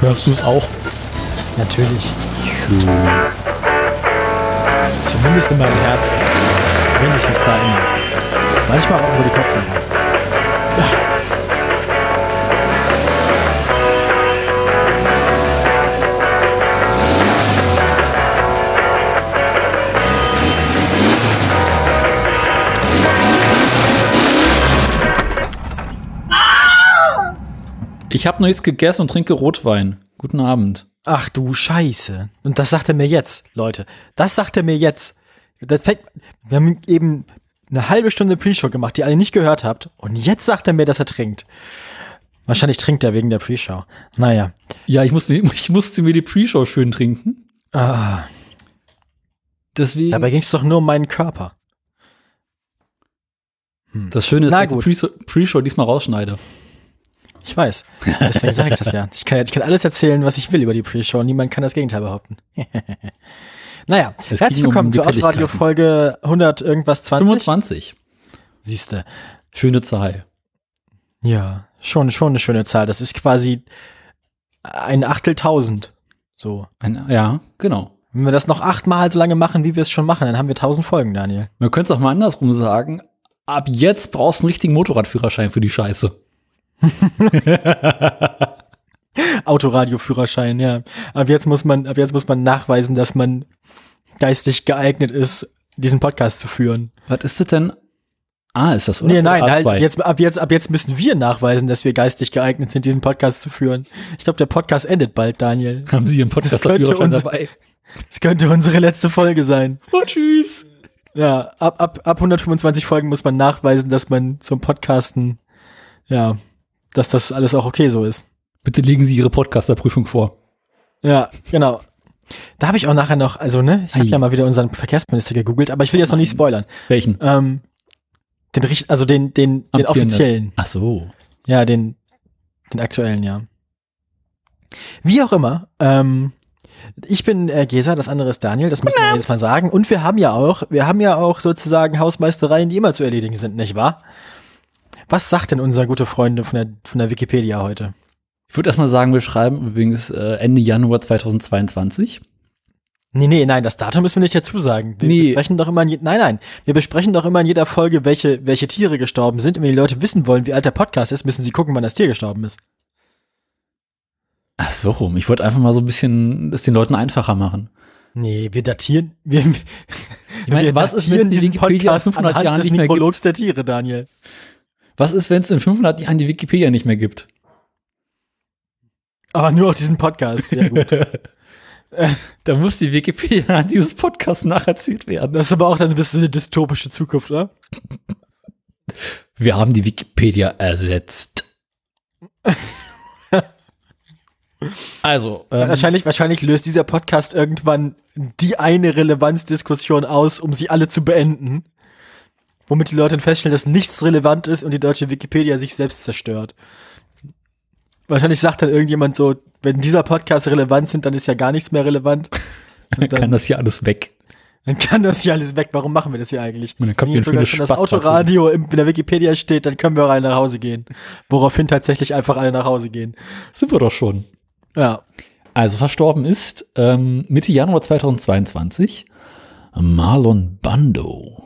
Hörst du es auch? Natürlich. Zumindest in meinem Herzen. Wenigstens da immer. Manchmal auch über die Kopfhörer. Ich habe noch nichts gegessen und trinke Rotwein. Guten Abend. Ach du Scheiße. Und das sagt er mir jetzt, Leute. Das sagt er mir jetzt. Das fängt, wir haben eben eine halbe Stunde Pre-Show gemacht, die ihr nicht gehört habt. Und jetzt sagt er mir, dass er trinkt. Wahrscheinlich trinkt er wegen der Pre-Show. Naja. Ja, ich, muss, ich musste mir die Pre-Show schön trinken. Ah, Deswegen. dabei ging es doch nur um meinen Körper. das Schöne ist, Na dass ich die Pre- Pre-Show diesmal rausschneide. Ich weiß. Deswegen sage ich das ja. Ich kann, ich kann alles erzählen, was ich will über die Pre-Show. Niemand kann das Gegenteil behaupten. naja, Es herzlich ging um willkommen zur Gefälligkeiten. Autoradio-Folge 100 irgendwas 20. 25. Siehste. Schöne Zahl. Ja, schon, schon eine schöne Zahl. Das ist quasi ein Achteltausend. So. Ein, ja, genau. Wenn wir das noch achtmal so lange machen, wie wir es schon machen, dann haben wir tausend Folgen, Daniel. Man könnte es auch mal andersrum sagen. Ab jetzt brauchst du einen richtigen Motorradführerschein für die Scheiße. Autoradioführerschein, ja. Ab jetzt muss man, ab jetzt muss man nachweisen, dass man geistig geeignet ist, diesen Podcast zu führen. Was ist das denn? Ah, ist das, oder? Nee, nein, halt, A2? jetzt, ab jetzt, ab jetzt müssen wir nachweisen, dass wir geistig geeignet sind, diesen Podcast zu führen. Ich glaube, der Podcast endet bald, Daniel. haben Sie Ihren Das könnte Podcast-Führerschein uns- dabei. Es könnte unsere letzte Folge sein. Oh, tschüss. Ja, ab, ab, ab 125 Folgen muss man nachweisen, dass man zum Podcasten, ja, dass das alles auch okay so ist. Bitte legen Sie Ihre Podcaster-Prüfung vor. Ja, genau. Da habe ich auch nachher noch, also ne, ich habe ja mal wieder unseren Verkehrsminister gegoogelt, aber ich will jetzt noch nicht spoilern. Welchen? Ähm, den richt, also den, den, den offiziellen, Ach so. ja, den, den aktuellen, ja. Wie auch immer, ähm, ich bin äh, Gesa, das andere ist Daniel, das müssen wir jedes Mal sagen. Und wir haben ja auch, wir haben ja auch sozusagen Hausmeistereien, die immer zu erledigen sind, nicht wahr? Was sagt denn unser gute Freunde von der, von der Wikipedia heute? Ich würde erstmal sagen, wir schreiben übrigens äh, Ende Januar 2022. Nee, nee, nein, das Datum müssen wir nicht dazu sagen. Wir Nee. besprechen doch immer in je nein, nein, wir besprechen doch immer in jeder Folge, welche, welche Tiere gestorben sind. Und wenn die Leute wissen wollen, wie alt der Podcast ist, müssen sie gucken, wann das Tier gestorben ist. Ach so rum. Ich wollte einfach mal so ein bisschen es den Leuten einfacher machen. Nee, wir datieren, wir, Ich meine, wir was ist, datieren wenn es die Wikipedia Podcast 500 anhand Jahren des nicht mehr gibt? der Tiere, Daniel. Was ist, wenn es in 500 Jahren die Wikipedia nicht mehr gibt? Aber nur auch diesen Podcast. Ja, gut. Da muss die Wikipedia an dieses Podcast nacherzählt werden. Das ist aber auch dann ein bisschen eine dystopische Zukunft, oder? Wir haben die Wikipedia ersetzt. Also, ähm, Wahrscheinlich, wahrscheinlich löst dieser Podcast irgendwann die eine Relevanzdiskussion aus, um sie alle zu beenden. Womit die Leute dann feststellen, dass nichts relevant ist und die deutsche Wikipedia sich selbst zerstört. Wahrscheinlich sagt dann irgendjemand so, wenn dieser Podcast relevant sind, dann ist ja gar nichts mehr relevant. Und kann dann, das hier alles weg. dann kann das hier alles weg. Warum machen wir das hier eigentlich? Und dann kommt Wenn sogar schon das Autoradio in der Wikipedia steht, dann können wir auch alle nach Hause gehen. Woraufhin tatsächlich einfach alle nach Hause gehen. Sind wir doch schon. Ja. Also verstorben ist ähm, Mitte Januar 2022 Marlon Bando.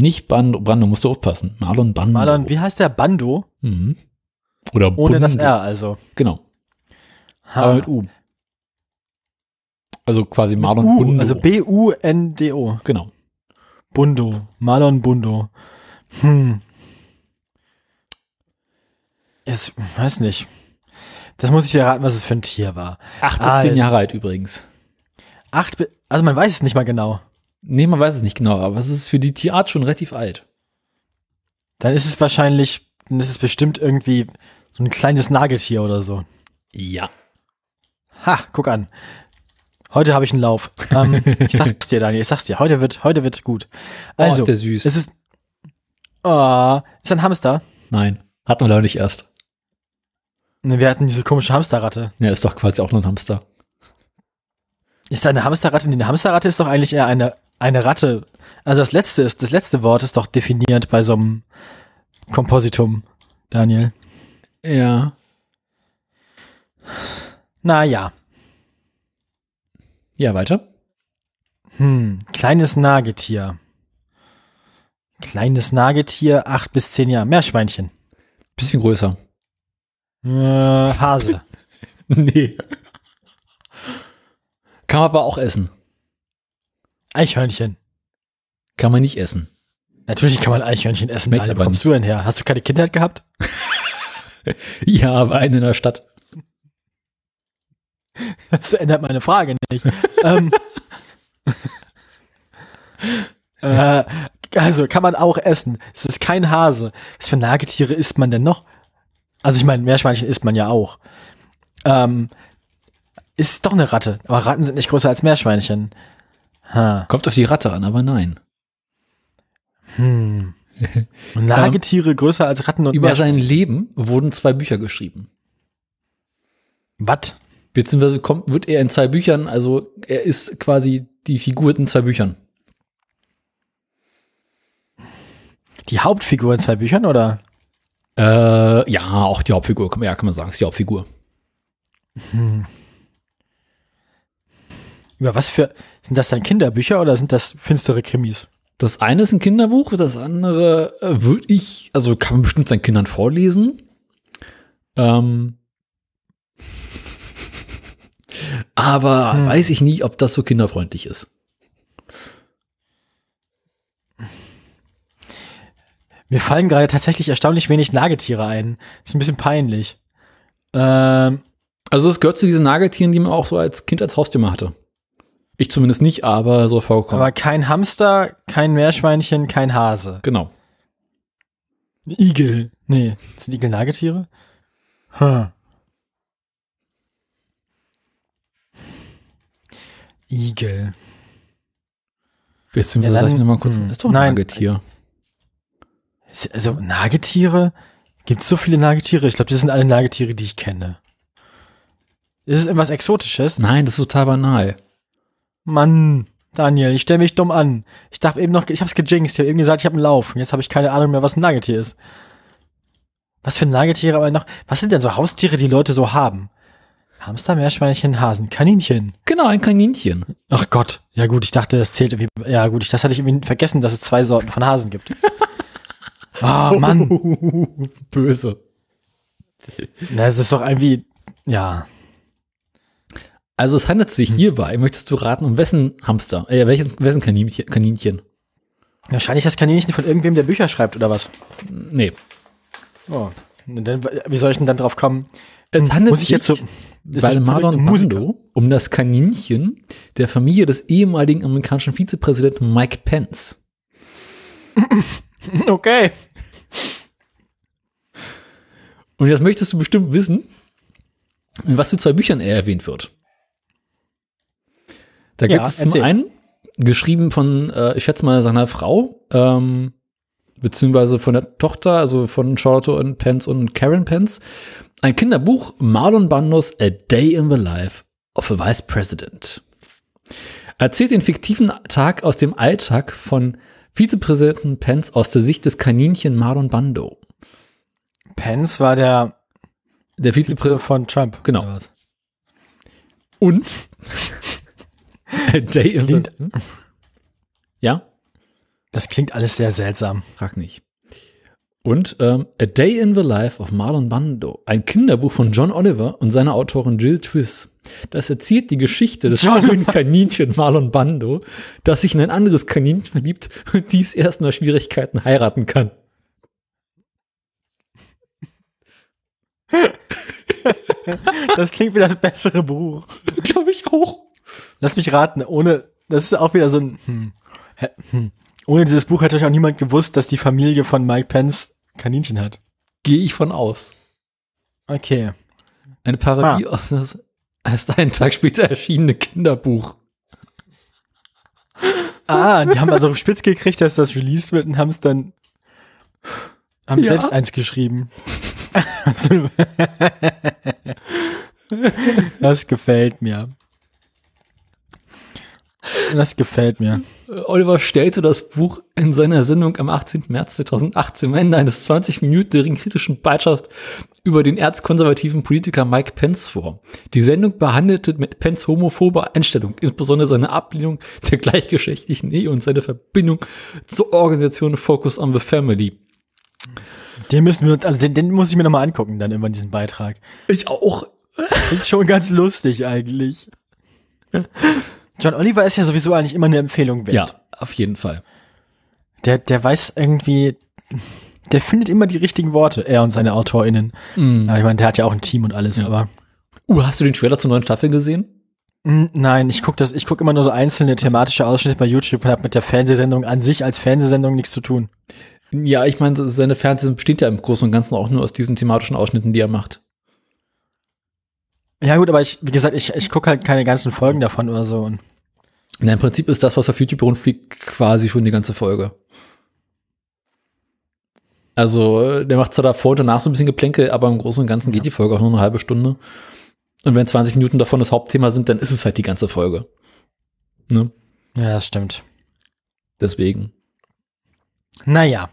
Nicht Bando, Brando, musst du aufpassen. Marlon Bando. Marlon, wie heißt der Bando? Mhm. Oder Ohne das Bundo. R also. Genau, Ha. aber mit U. Also quasi Marlon U, Bundo. also B-U-N-D-O. genau. Bundo. Marlon Bundo. Hm. Es, weiß nicht. Das muss ich dir raten, was es für ein Tier war. Acht bis Alter. zehn Jahre alt übrigens. Acht, also man weiß es nicht mal genau. Nee, man weiß es nicht genau, aber es ist für die Tierart schon relativ alt. Dann ist es wahrscheinlich, dann ist es bestimmt irgendwie so ein kleines Nagetier oder so. Ja. Ha, guck an. Heute habe ich einen Lauf. Ähm, ich sag's dir, Daniel, ich sag's dir. Heute wird, heute wird gut. Also, oh, der süß. es ist, oh, ist ein Hamster. Nein, hatten wir leider nicht erst. Ne, Wir hatten diese komische Hamsterratte. Ja, ist doch quasi auch nur ein Hamster. Ist da eine Hamsterratte? Nee, eine Hamsterratte ist doch eigentlich eher eine, eine Ratte. Also das letzte ist, das letzte Wort ist doch definiert bei so einem, Kompositum, Daniel. Ja. Naja. Ja, weiter. Hm, kleines Nagetier. Kleines Nagetier, acht bis zehn Jahre. Meerschweinchen. Bisschen größer. Äh, Hase. nee. Kann man aber auch essen. Eichhörnchen. Kann man nicht essen. Natürlich kann man Eichhörnchen essen. Daniel, wo kommst du denn her? Hast du keine Kindheit gehabt? Ja, aber einen in der Stadt. Das ändert meine Frage nicht. ähm, äh, also kann man auch essen. Es ist kein Hase. Was für Nagetiere isst man denn noch? Also ich meine, Meerschweinchen isst man ja auch. Ähm, ist doch eine Ratte. Aber Ratten sind nicht größer als Meerschweinchen. Ha. Kommt auf die Ratte an, aber nein. Hm. Nagetiere größer als Ratten und Über sein. Leben wurden zwei Bücher geschrieben. Was? Beziehungsweise kommt, wird er in zwei Büchern, also er ist quasi die Figur in zwei Büchern. Die Hauptfigur in zwei Büchern oder? Äh, ja, auch die Hauptfigur, ja, kann man sagen, ist die Hauptfigur. Über was für. Sind das dann Kinderbücher oder sind das finstere Krimis? Das eine ist ein Kinderbuch, das andere äh, würde ich, also kann man bestimmt seinen Kindern vorlesen. Ähm, aber Hm. weiß ich nicht, ob das so kinderfreundlich ist. Mir fallen gerade tatsächlich erstaunlich wenig Nagetiere ein. Ist ein bisschen peinlich. Ähm, Also es gehört zu diesen Nagetieren, die man auch so als Kind als Haustier hatte. Ich zumindest nicht, aber so vorgekommen. aber kein Hamster, kein Meerschweinchen, kein Hase. genau. Igel. Nee, sind Igel Nagetiere? Hm. Igel. Beziehungsweise Ja, dann- mal kurz, hm, ist doch ein nein. Nagetier. Also Nagetiere? Gibt es so viele Nagetiere? Ich glaube, das sind alle Nagetiere, die ich kenne. Ist es irgendwas Exotisches? Nein, das ist total banal. Mann, Daniel, ich stelle mich dumm an. Ich dachte eben noch, ich hab's gejinxt. Ich habe eben gesagt, ich habe einen Lauf. Und jetzt habe ich keine Ahnung mehr, was ein Nagetier ist. Was für Nagetiere aber noch? Was sind denn so Haustiere, die Leute so haben? Hamster, Meerschweinchen, Hasen, Kaninchen. Genau, ein Kaninchen. Ach Gott. Ja gut, ich dachte, das zählt irgendwie. Ja gut, ich, das hatte ich irgendwie vergessen, dass es zwei Sorten von Hasen gibt. Ah, Mann. Böse. Na, das ist doch irgendwie, ja. Also es handelt Hm. sich hierbei, möchtest du raten, um wessen Hamster, äh, welches, wessen Kaninchen? Kaninchen? Wahrscheinlich das Kaninchen von irgendwem, der Bücher schreibt oder was. Nee. Oh. Dann, wie soll ich denn dann drauf kommen? Es Hm, handelt muss ich sich jetzt so- bei Marlon? Brando um das Kaninchen der Familie des ehemaligen amerikanischen Vizepräsidenten Mike Pence. Okay. Und jetzt möchtest du bestimmt wissen, in was für zwei Büchern er erwähnt wird. Da Ja, gibt es zum einen, geschrieben von, äh, ich schätze mal, seiner Frau, ähm, beziehungsweise von der Tochter, also von Charlotte und Pence und Karen Pence, ein Kinderbuch, Marlon Brandos A Day in the Life of a Vice President. Erzählt den fiktiven Tag aus dem Alltag von Vizepräsidenten Pence aus der Sicht des Kaninchen Marlon Brando. Pence war der Der Vize Vizepräsident von Trump. Genau. Und A Day in the klingt- Ja, Das klingt alles sehr seltsam. frag nicht. Und ähm, A Day in the Life of Marlon Brando, ein Kinderbuch von John Oliver und seiner Autorin Jill Twiss. Das erzählt die Geschichte des frühen Kaninchen Marlon Brando, das sich in ein anderes Kaninchen verliebt und dies erst nach Schwierigkeiten heiraten kann. Das klingt wie das bessere Buch. Glaube ich auch. Lass mich raten, ohne, das ist auch wieder so ein, hm, hm. ohne dieses Buch hätte euch auch niemand gewusst, dass die Familie von Mike Pence Kaninchen hat. Gehe ich von aus. Okay. Eine Parodie auf das erst einen Tag später erschienene Kinderbuch. Ah, die haben also spitz gekriegt, dass das released wird und haben es dann, haben Ja. selbst eins geschrieben. Das gefällt mir. Das gefällt mir. Oliver stellte das Buch in seiner Sendung am 18. März 2018 am Ende eines 20-minütigen kritischen Beitrags über den erzkonservativen Politiker Mike Pence vor. Die Sendung behandelte mit Pence homophobe Einstellung, insbesondere seine Ablehnung der gleichgeschlechtlichen Ehe und seine Verbindung zur Organisation Focus on the Family. Den müssen wir, also den, den muss ich mir nochmal angucken, dann immer diesen Beitrag. Ich auch. Klingt schon ganz lustig eigentlich. John Oliver ist ja sowieso eigentlich immer eine Empfehlung wert. Ja, auf jeden Fall. Der, der weiß irgendwie, der findet immer die richtigen Worte, er und seine AutorInnen. Ja, ich meine, der hat ja auch ein Team und alles, Ja. aber. Uh, hast du den Trailer zur neuen Staffel gesehen? Mm, Nein, ich gucke das, ich gucke immer nur so einzelne thematische Ausschnitte bei YouTube und habe mit der Fernsehsendung an sich als Fernsehsendung nichts zu tun. Ja, ich meine, seine Fernsehen besteht ja im Großen und Ganzen auch nur aus diesen thematischen Ausschnitten, die er macht. Ja gut, aber ich, wie gesagt, ich, ich gucke halt keine ganzen Folgen davon oder so. Und Na, im Prinzip ist das, was auf YouTube rumfliegt, quasi schon die ganze Folge. Also, der macht zwar davor und danach so ein bisschen Geplänkel, aber im Großen und Ganzen geht die Folge auch nur eine halbe Stunde. Und wenn 20 Minuten davon das Hauptthema sind, dann ist es halt die ganze Folge. Ne? ja, das stimmt. Deswegen. Naja.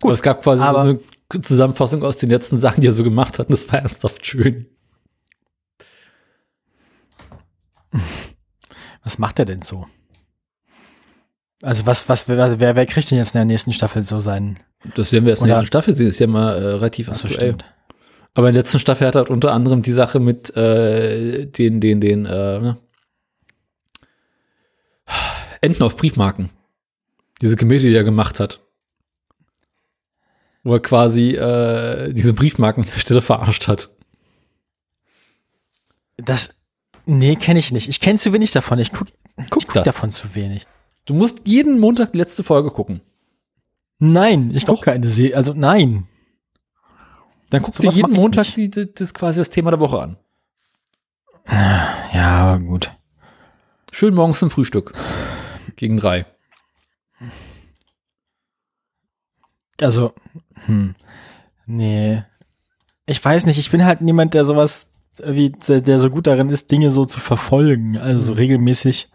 Gut, Aber es gab quasi so eine Zusammenfassung aus den letzten Sachen, die er so gemacht hat. Und das war ernsthaft schön. Was macht er denn so? Also was, was, wer, wer, kriegt denn jetzt in der nächsten Staffel so seinen? Das werden wir erst in der nächsten Staffel sehen. Ist ja mal äh, relativ Ach aktuell. stimmt. Aber in der letzten Staffel hat er halt unter anderem die Sache mit äh, den, den, den äh, ne? Enten auf Briefmarken. Diese Komödie, die er gemacht hat. Wo er quasi äh, diese Briefmarkenhersteller verarscht hat. Das, nee, kenne ich nicht. Ich kenne zu wenig davon. Ich guck, Guck guck davon zu wenig. Du musst jeden Montag die letzte Folge gucken. Nein, ich gucke keine Serie. Also nein. Dann guckst Sowas du jeden Montag die, die, das quasi das Thema der Woche an. Ja, gut. Schön morgens zum Frühstück. Gegen drei. Also, hm, nee. Ich weiß nicht, ich bin halt niemand, der sowas, wie, der, so gut darin ist, Dinge so zu verfolgen. Also so Mhm. regelmäßig.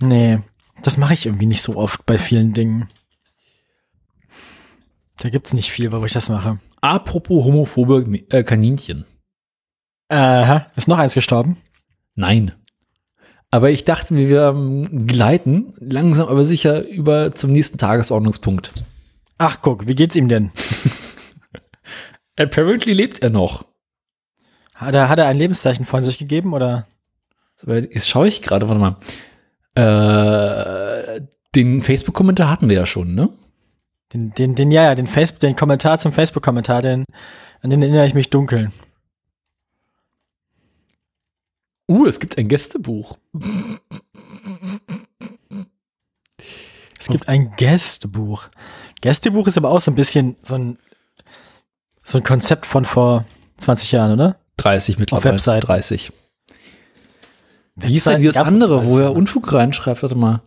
Nee, das mache ich irgendwie nicht so oft bei vielen Dingen. Da gibt's nicht viel, wo ich das mache. Apropos homophobe äh, Kaninchen. Aha, ist noch eins gestorben? Nein. Aber ich dachte, wir ähm, gleiten langsam aber sicher über zum nächsten Tagesordnungspunkt. Ach, guck, wie geht's ihm denn? Apparently lebt er noch. Hat er, hat er ein Lebenszeichen von sich gegeben oder? Jetzt schaue ich gerade, warte mal. Äh, den Facebook-Kommentar hatten wir ja schon, ne? Den, den, den, ja, ja, den Facebook, den Kommentar zum Facebook-Kommentar, den, an den erinnere ich mich dunkel. Uh, es gibt ein Gästebuch. Es gibt ein Gästebuch. Gästebuch ist aber auch so ein bisschen so ein, so ein Konzept von vor 20 Jahren, oder? 30 mittlerweile. Webseiten. 30. Wie ist denn dieses andere, wo er 30, Unfug reinschreibt? Warte mal.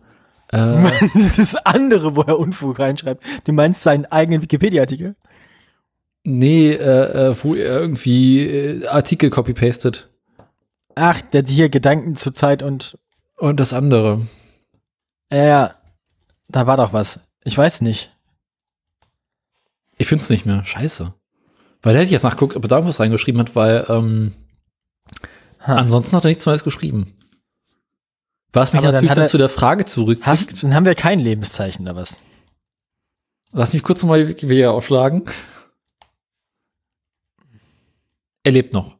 Äh, Das andere, wo er Unfug reinschreibt. Du meinst seinen eigenen Wikipedia-Artikel? nee, äh, äh, wo er irgendwie äh, Artikel copy-pastet. Ach, der hier Gedanken zur Zeit und, Und das andere. ja, ja, da war doch was. Ich weiß nicht. Ich finde es nicht mehr. Scheiße. Weil da hätte ich jetzt nachguckt, ob er da irgendwas reingeschrieben hat, weil ähm, Ha. ansonsten hat er nichts Neues geschrieben. Was mich Aber natürlich dann, er- zu der Frage zurück. Hast, dann haben wir kein Lebenszeichen oder was? Lass mich kurz nochmal die Wikipedia aufschlagen. Er lebt noch.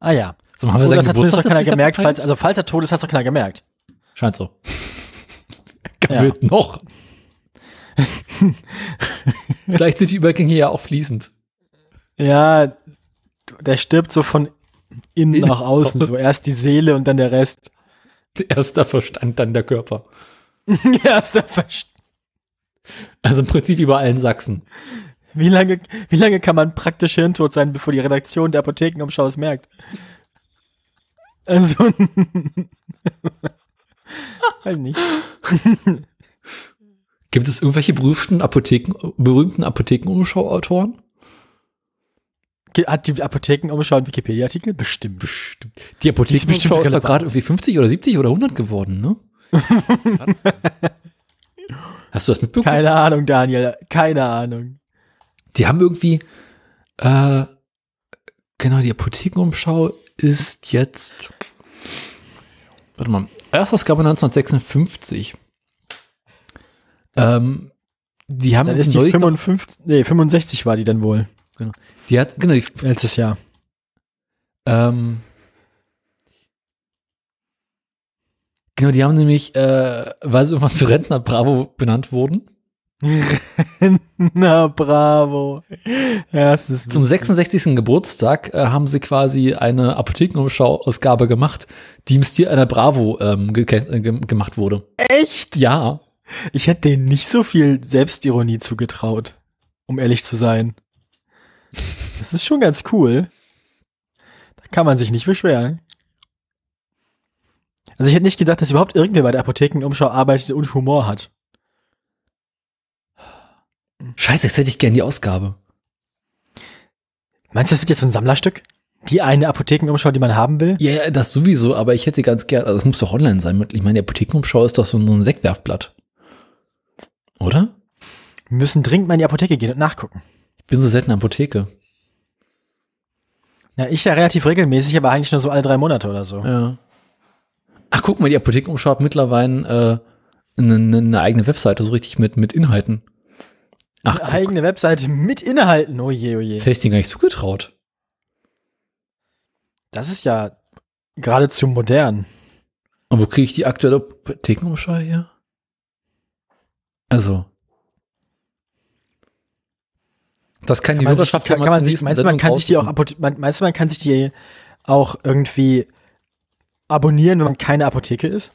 Ah ja. So, haben wir Oh, das hat zumindest keiner gemerkt, falls, also falls er tot ist, hat doch keiner gemerkt. Scheint so. Ja. Er lebt noch. Vielleicht sind die Übergänge ja auch fließend. Ja, der stirbt so von innen nach außen. So erst die Seele und dann der Rest. Erster Verstand, dann der Körper. Erst der Verst Also im Prinzip wie bei allen Sachsen. wie lange, wie lange kann man praktisch hirntot sein, bevor die Redaktion der Apothekenumschau es merkt? Also, weiß nicht. Gibt es irgendwelche berühmten Apotheken, berühmten Apothekenumschau-Autoren? hat die Apothekenumschau einen Wikipedia-Artikel? Bestimmt. Bestimmt. Die Die ist Apothekenumschau ist doch gerade irgendwie 50 oder 70 oder 100 geworden, ne? Hast du das mitbekommen? Keine Ahnung, Daniel. Keine Ahnung. Die haben irgendwie, äh, genau, die Apothekenumschau ist jetzt, warte mal, Erstausgabe 1956. Ähm, die haben Dann ist die neulich noch- 55, nee, 65 war die dann wohl. genau, die hat, genau, die, Letztes Jahr. ähm, genau, die haben nämlich, äh, weil sie irgendwann zu Rentner Bravo benannt wurden, Na, bravo. Ja, es ist Zum 66. Geburtstag äh, haben sie quasi eine Apothekenumschau-Ausgabe gemacht, die im Stil einer Bravo ähm, ge äh, ge gemacht wurde. echt. Ja, Ich hätte denen nicht so viel Selbstironie zugetraut, um ehrlich zu sein. Das ist schon ganz cool. Da kann man sich nicht beschweren. Also ich hätte nicht gedacht, dass überhaupt irgendwer bei der Apothekenumschau arbeitet und Humor hat. scheiße, jetzt hätte ich gern die Ausgabe. Meinst du, das wird jetzt so ein Sammlerstück? Die eine Apothekenumschau, die man haben will? Ja, ja, das sowieso, aber ich hätte ganz gern, also das muss doch online sein. Ich meine, die Apothekenumschau ist doch so ein, so ein Wegwerfblatt. Oder? Wir müssen dringend mal in die Apotheke gehen und nachgucken. Ich bin so selten in der Apotheke. Ja, ich ja relativ regelmäßig, aber eigentlich nur so alle drei Monate oder so. Ja. Ach, guck mal, die Apothekenumschau hat mittlerweile äh, eine, eine, eigene Webseite, so richtig mit, mit Inhalten. Ach, Eine eigene Webseite mit Inhalten. Oh je, oh je. das hätte ich dir gar nicht zugetraut. Das ist ja geradezu modern. Und wo kriege ich die aktuelle Apothekenumschau her? Also. Das kann die Kann man sich, Hörerschaft kann, kann man sich, meinst du, man kann sich die auch, meinst du, man kann sich die auch irgendwie abonnieren, wenn man keine Apotheke ist?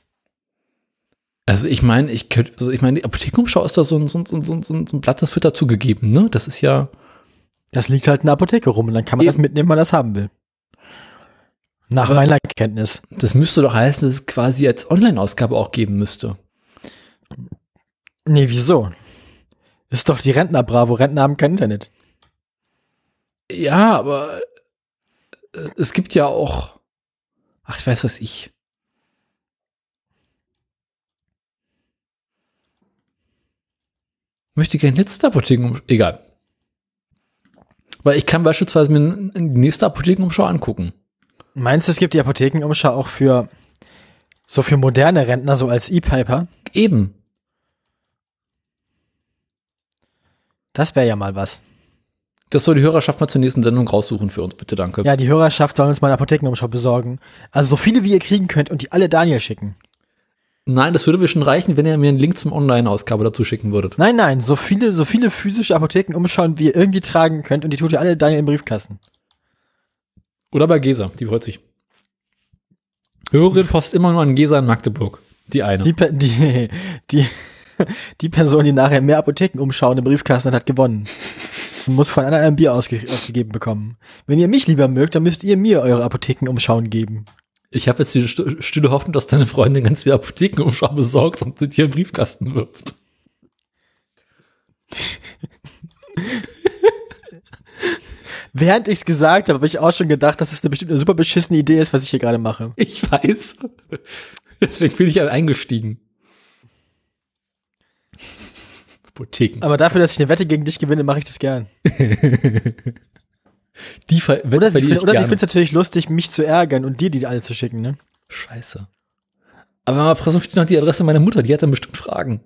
Also ich meine, ich könnte, also ich meine, die Apothekenumschau ist da so ein, so ein, so ein, so ein, so ein Blatt, das wird dazugegeben, ne? Das ist ja, Das liegt halt in der Apotheke rum und dann kann man Eben. das mitnehmen, wenn man das haben will. Nach Aber- meiner Kenntnis. das müsste doch heißen, dass es quasi als Online-Ausgabe auch geben müsste. Nee, wieso? Ist doch die Rentner-Bravo. Rentner haben kein Internet. Ja, aber äh, es gibt ja auch, ach, ich weiß was ich. Möchte gerne letzte Apothekenumschau, egal. Weil ich kann beispielsweise mir die nächste Apothekenumschau angucken. Meinst du, es gibt die Apothekenumschau auch für so für moderne Rentner, so als E-Paper? Eben. Das wäre ja mal was. Das soll die Hörerschaft mal zur nächsten Sendung raussuchen für uns, bitte, danke. Ja, die Hörerschaft soll uns mal eine Apothekenumschau besorgen. Also so viele, wie ihr kriegen könnt und die alle Daniel schicken. Nein, das würde mir schon reichen, wenn ihr mir einen Link zum Online-Ausgabe dazu schicken würdet. Nein, nein, so viele, so viele physische Apothekenumschauen, wie ihr irgendwie tragen könnt und die tut ihr alle Daniel im Briefkasten. Oder bei Gesa, die freut sich. Hörerin post immer nur an Gesa in Magdeburg. Die eine. Die, die, die, die Person, die nachher mehr Apothekenumschauen im Briefkasten hat, hat gewonnen. Und muss von einer ein Bier ausge ausgegeben bekommen. Wenn ihr mich lieber mögt, dann müsst ihr mir eure Apothekenumschauen geben. Ich habe jetzt die st- stille Hoffnung, dass deine Freundin ganz viele Apothekenumschau besorgt und sie dir einen Briefkasten wirft. Während ich's gesagt habe, habe ich auch schon gedacht, dass es eine bestimmt eine super beschissene Idee ist, was ich hier gerade mache. Ich weiß. Deswegen bin ich eingestiegen. Apotheken. Aber dafür, dass ich eine Wette gegen dich gewinne, mache ich das gern. Die ver Wette Oder sie, ich oder sie gerne. findet es natürlich lustig, mich zu ärgern und dir die alle zu schicken, ne? Scheiße. Aber mal präsentiert noch die Adresse meiner Mutter, die hat dann bestimmt Fragen.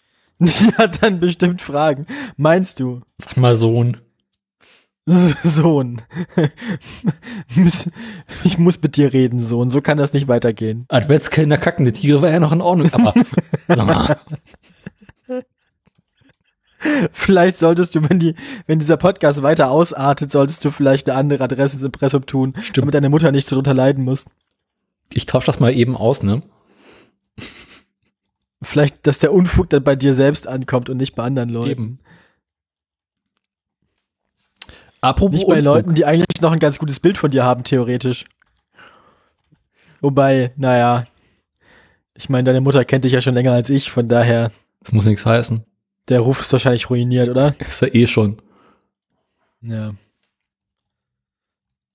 Die hat dann bestimmt Fragen. Meinst du? Sag mal, Sohn. Sohn. Ich muss mit dir reden, Sohn. So kann das nicht weitergehen. Adventskalender kackende Tiere war ja noch in Ordnung, aber sag mal, Vielleicht solltest du, wenn die, wenn dieser Podcast weiter ausartet, solltest du vielleicht eine andere Adresse ins Impressum tun, damit deine Mutter nicht so drunter leiden muss. ich tausche das mal eben aus, ne? Vielleicht, dass der Unfug dann bei dir selbst ankommt und nicht bei anderen Leuten. Eben. Apropos Nicht bei Unfug. Leuten, die eigentlich noch ein ganz gutes Bild von dir haben, theoretisch. Wobei, naja, ich meine, deine Mutter kennt dich ja schon länger als ich, von daher, Das muss nichts heißen. Der Ruf ist wahrscheinlich ruiniert, oder? Ist ja eh schon. Ja.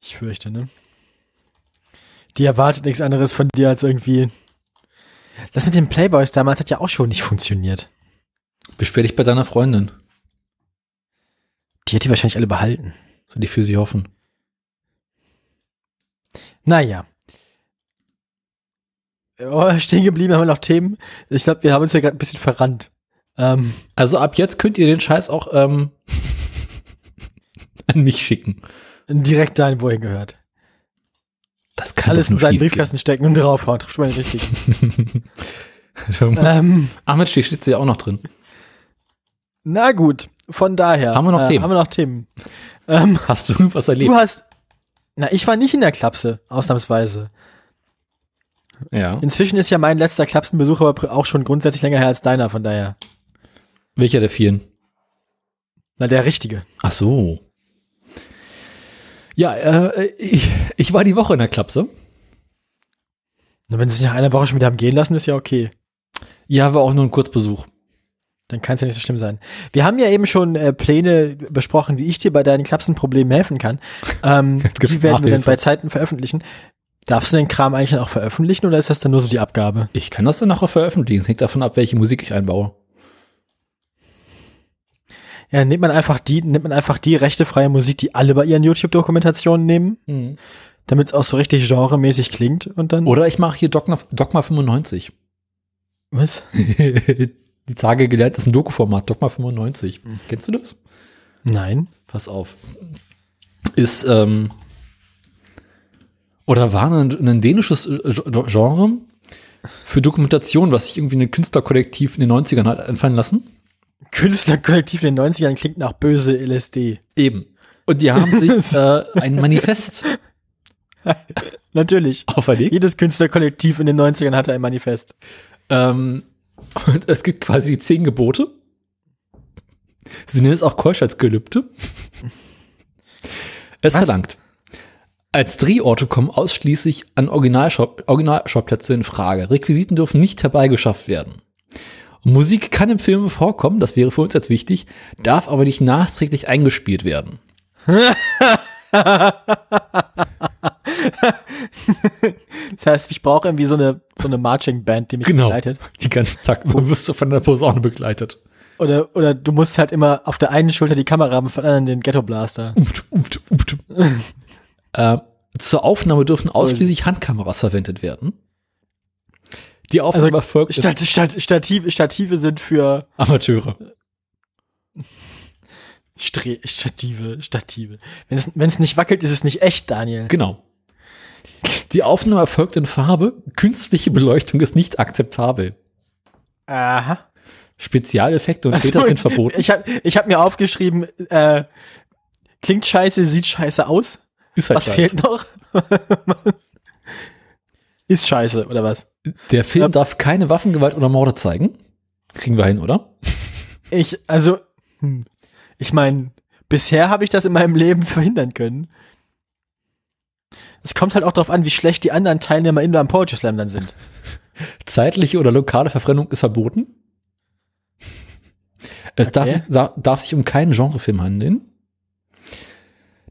Ich fürchte, ne? Die erwartet nichts anderes von dir als irgendwie. Das mit den Playboys damals hat ja auch schon nicht funktioniert. Beschwer dich bei deiner Freundin. Die hat die wahrscheinlich alle behalten. Soll ich für sie hoffen. Naja. Oh, stehen geblieben haben wir noch Themen. Ich glaube, wir haben uns ja gerade ein bisschen verrannt. Ähm, Also ab jetzt könnt ihr den Scheiß auch ähm, an mich schicken. direkt dahin, wo er gehört. Das kann Alles in seinen. Briefkasten stecken und draufhauen. Trifft mal den richtigen. ähm, Ach Mensch, die steht ja auch noch drin. na gut, von daher. Haben wir noch äh, Themen? Haben wir noch Themen. Ähm, Hast du was erlebt? du hast. Na, ich war nicht in der Klapse, ausnahmsweise. ja. Inzwischen ist ja mein letzter Klapsenbesuch aber auch schon grundsätzlich länger her als deiner, von daher. Welcher der vielen? Na, der richtige. Ach so. Ja, äh, ich, ich war die Woche in der Klapse. Na, wenn sie sich nach einer Woche schon wieder haben gehen lassen, ist ja okay. Ja, war auch nur ein Kurzbesuch. Dann kann es ja nicht so schlimm sein. Wir haben ja eben schon äh, Pläne besprochen, wie ich dir bei deinen Klapsenproblemen helfen kann. Ähm, die werden wir dann Nachhilfe. bei Zeiten veröffentlichen. Darfst du den Kram eigentlich dann auch veröffentlichen oder ist das dann nur so die Abgabe? Ich kann das dann nachher veröffentlichen. Es hängt davon ab, welche Musik ich einbaue. Ja, nimmt man einfach die, nimmt man einfach die rechtefreie Musik, die alle bei ihren YouTube-Dokumentationen nehmen, damit es auch so richtig genremäßig klingt und dann. Oder ich mache hier Dogma, Dogma 95. Was? die Tage gelernt, das ist ein Doku-Format, Dogma 95. Kennst du das? Nein. Pass auf. Ist, ähm, oder war ein, ein dänisches äh, Genre für Dokumentation, was sich irgendwie ein Künstlerkollektiv in den 90ern hat einfallen lassen. Künstlerkollektiv in den 90ern klingt nach böse LSD. Eben. Und die haben sich äh, ein Manifest Natürlich. auferlegt. Jedes Künstlerkollektiv in den 90ern hatte ein Manifest. Ähm, und es gibt quasi die zehn Gebote. Sie nennen es auch Keuschheitsgelübde. Es Was? verlangt. Als Drehorte kommen ausschließlich an Originalschauplätze Originalschauplätze in Frage. Requisiten dürfen nicht herbeigeschafft werden. Musik kann im Film vorkommen, das wäre für uns jetzt wichtig, darf aber nicht nachträglich eingespielt werden. Das heißt, ich brauche irgendwie so eine, so eine Marching-Band, die mich Genau. begleitet. Die ganze Tag wirst du von der Posaune begleitet. Oder, oder du musst halt immer auf der einen Schulter die Kamera haben, von der anderen den Ghetto-Blaster. Uft, uft, uft. äh, zur Aufnahme dürfen ausschließlich Handkameras verwendet werden. Die Aufnahme Also, erfolgt Stat, Stat, Stative, Stative sind für Amateure. Stre Stative, Stative. Wenn es, nicht wackelt, ist es nicht echt, Daniel. Genau. Die Aufnahme erfolgt in Farbe. Künstliche Beleuchtung ist nicht akzeptabel. Aha. Spezialeffekte und Ach so, Filter sind verboten. Ich habe ich hab mir aufgeschrieben, äh, klingt scheiße, sieht scheiße aus. Ist halt was scheiße. fehlt noch? ist scheiße, oder was? Der Film Ja. darf keine Waffengewalt oder Morde zeigen. Kriegen wir hin, oder? Ich, also, hm, ich meine, bisher habe ich das in meinem Leben verhindern können. Es kommt halt auch darauf an, wie schlecht die anderen Teilnehmer in am Poetry Slam dann sind. Zeitliche oder lokale Verfremdung ist verboten. Es Okay. darf, darf sich um keinen Genrefilm handeln.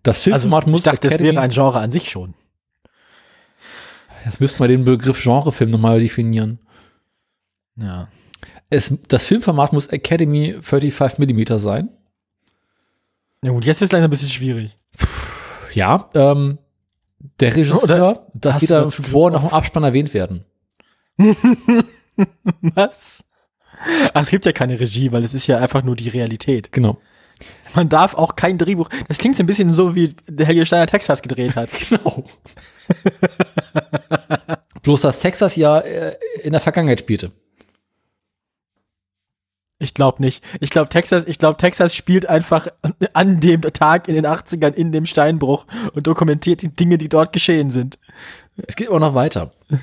Das Also, Filmformat muss ich dachte, das Academy- wäre ein Genre an sich schon. Jetzt müssten wir den Begriff Genrefilm nochmal definieren. Ja. Es, das Filmformat muss Academy 35 mm sein. Na gut, jetzt wird es langsam ein bisschen schwierig. Ja, ähm, der Regisseur Oder darf weder vor noch im Abspann erwähnt werden. Was? Ach, es gibt ja keine Regie, weil es ist ja einfach nur die Realität. Genau. Man darf auch kein Drehbuch. Das klingt so ein bisschen so, wie der Helge Steiner Texas gedreht hat. Genau. Bloß, dass Texas ja äh, in der Vergangenheit spielte. Ich glaube nicht. Ich glaube Texas, ich glaube Texas spielt einfach an dem Tag in den 80ern in dem Steinbruch und dokumentiert die Dinge, die dort geschehen sind. Es geht aber noch weiter. Die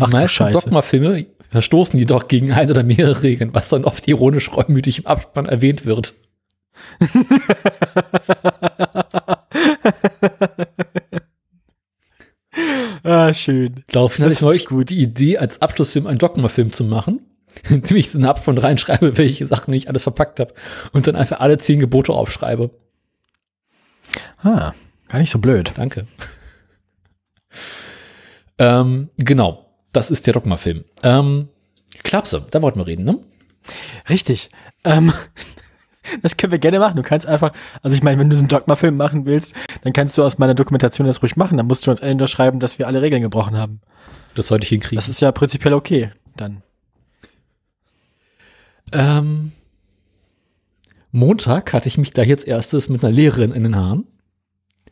Ach meisten. Dogma-Filme verstoßen jedoch gegen ein oder mehrere Regeln, was dann oft ironisch reumütig im Abspann erwähnt wird. Ah, schön. Daraufhin Das hatte ich neulich die Idee, als Abschlussfilm einen Dogma-Film zu machen, indem ich so eine Abspann reinschreibe, welche Sachen ich alles verpackt habe und dann einfach alle zehn Gebote aufschreibe. Ah. Gar nicht so blöd. Danke. ähm, genau, das ist der Dogma-Film. Ähm, Klapse, da wollten wir reden, ne? Richtig. Ähm, das können wir gerne machen. Du kannst einfach, also ich meine, wenn du so einen Dogma-Film machen willst, dann kannst du aus meiner Dokumentation das ruhig machen. Dann musst du uns Ende schreiben, dass wir alle Regeln gebrochen haben. Das sollte ich hinkriegen. Das ist ja prinzipiell okay. Dann. Ähm, Montag hatte ich mich gleich jetzt erstes mit einer Lehrerin in den Haaren,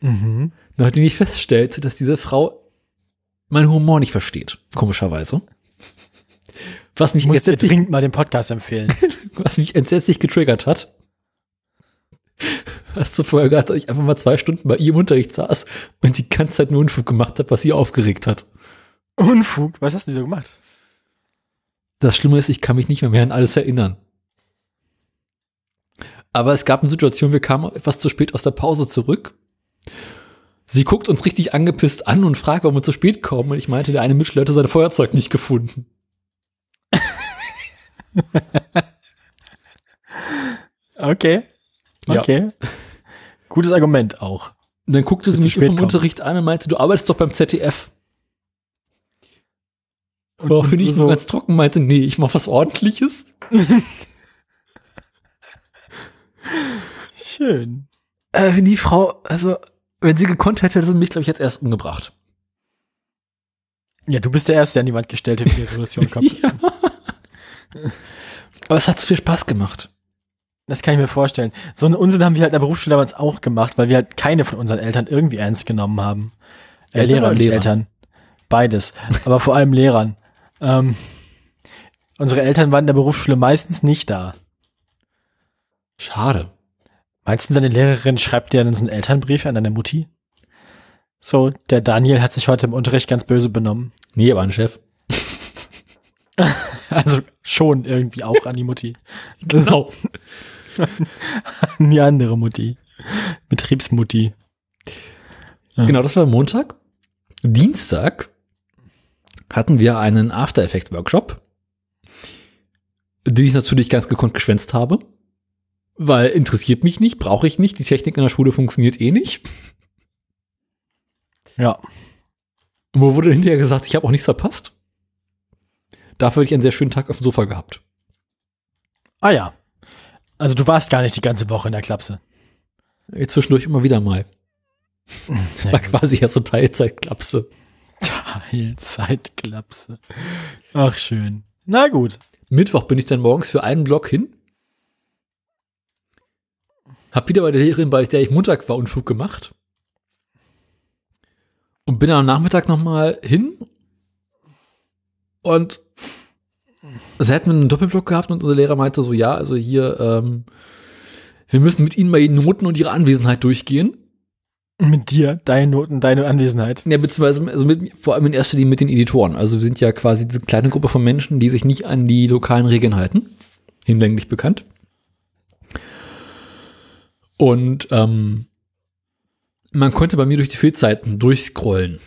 Mhm. nachdem ich feststellte, dass diese Frau meinen Humor nicht versteht, komischerweise. Was mich, muss entsetzlich, dringend mal den Podcast empfehlen. was mich entsetzlich getriggert hat. Was zur Folge hat, dass ich einfach mal zwei Stunden bei ihr im Unterricht saß und die ganze Zeit nur Unfug gemacht habe, was sie aufgeregt hat. Unfug. Was hast du so gemacht? Das Schlimme ist, ich kann mich nicht mehr, mehr an alles erinnern. Aber es gab eine Situation, wir kamen etwas zu spät aus der Pause zurück. Sie guckt uns richtig angepisst an und fragt, warum wir zu spät kommen. Und ich meinte, der eine Mitschüler hätte sein Feuerzeug nicht gefunden. Okay. Ja. Gutes Argument auch. Und dann guckte sie mich im. Unterricht an und meinte, du arbeitest doch beim ZDF. Und- Woraufhin ich so- ganz trocken meinte, nee, ich mach was ordentliches. Schön. Äh, wenn die Frau, also, wenn sie gekonnt hätte, hätte sie mich, glaube ich, jetzt erst umgebracht. Ja, du bist der Erste, der an die Wand gestellt hat, die Revolution kommt. Ja. Aber es hat so viel Spaß gemacht. Das kann ich mir vorstellen. So einen Unsinn haben wir halt in der Berufsschule damals auch gemacht, weil wir halt keine von unseren Eltern irgendwie ernst genommen haben. Äh, Eltern Lehrer, Lehrern? Eltern. Beides. Aber vor allem Lehrern. Ähm, unsere Eltern waren in der Berufsschule meistens nicht da. Schade. Meinst du, deine Lehrerin schreibt dir dann so einen Elternbrief an deine Mutti? So, der Daniel hat sich heute im Unterricht ganz böse benommen. Nee, aber ein Chef. Also schon irgendwie auch an die Mutti. Genau. An die andere Mutti. Betriebsmutti. genau, das war Montag. Dienstag hatten wir einen After Effects Workshop, den ich natürlich ganz gekonnt geschwänzt habe. Weil interessiert mich nicht, brauche ich nicht. Die Technik in der Schule funktioniert eh nicht. Ja. Wo wurde hinterher gesagt, ich habe auch nichts verpasst. Dafür hätte ich einen sehr schönen Tag auf dem Sofa gehabt. Ah ja. Also du warst gar nicht die ganze Woche in der Klapse. Jetzt Zwischendurch immer wieder mal. War quasi ja so Teilzeitklapse. Teilzeitklapse. Ach schön. Na gut. Mittwoch bin ich dann morgens für einen Block hin. Hab wieder bei der Lehrerin, bei der ich Montag war, Unfug gemacht. Und bin dann am Nachmittag nochmal hin. Und sie hatten einen Doppelblock gehabt und unser Lehrer meinte so, ja, also hier, ähm, wir müssen mit Ihnen mal die Noten und Ihre Anwesenheit durchgehen. Mit dir, deine Noten, deine Anwesenheit. Ja, beziehungsweise also mit, vor allem in erster Linie mit den Editoren. Also wir sind ja quasi diese kleine Gruppe von Menschen, die sich nicht an die lokalen Regeln halten. Hinlänglich bekannt. Und ähm, man konnte bei mir durch die Fehlzeiten durchscrollen.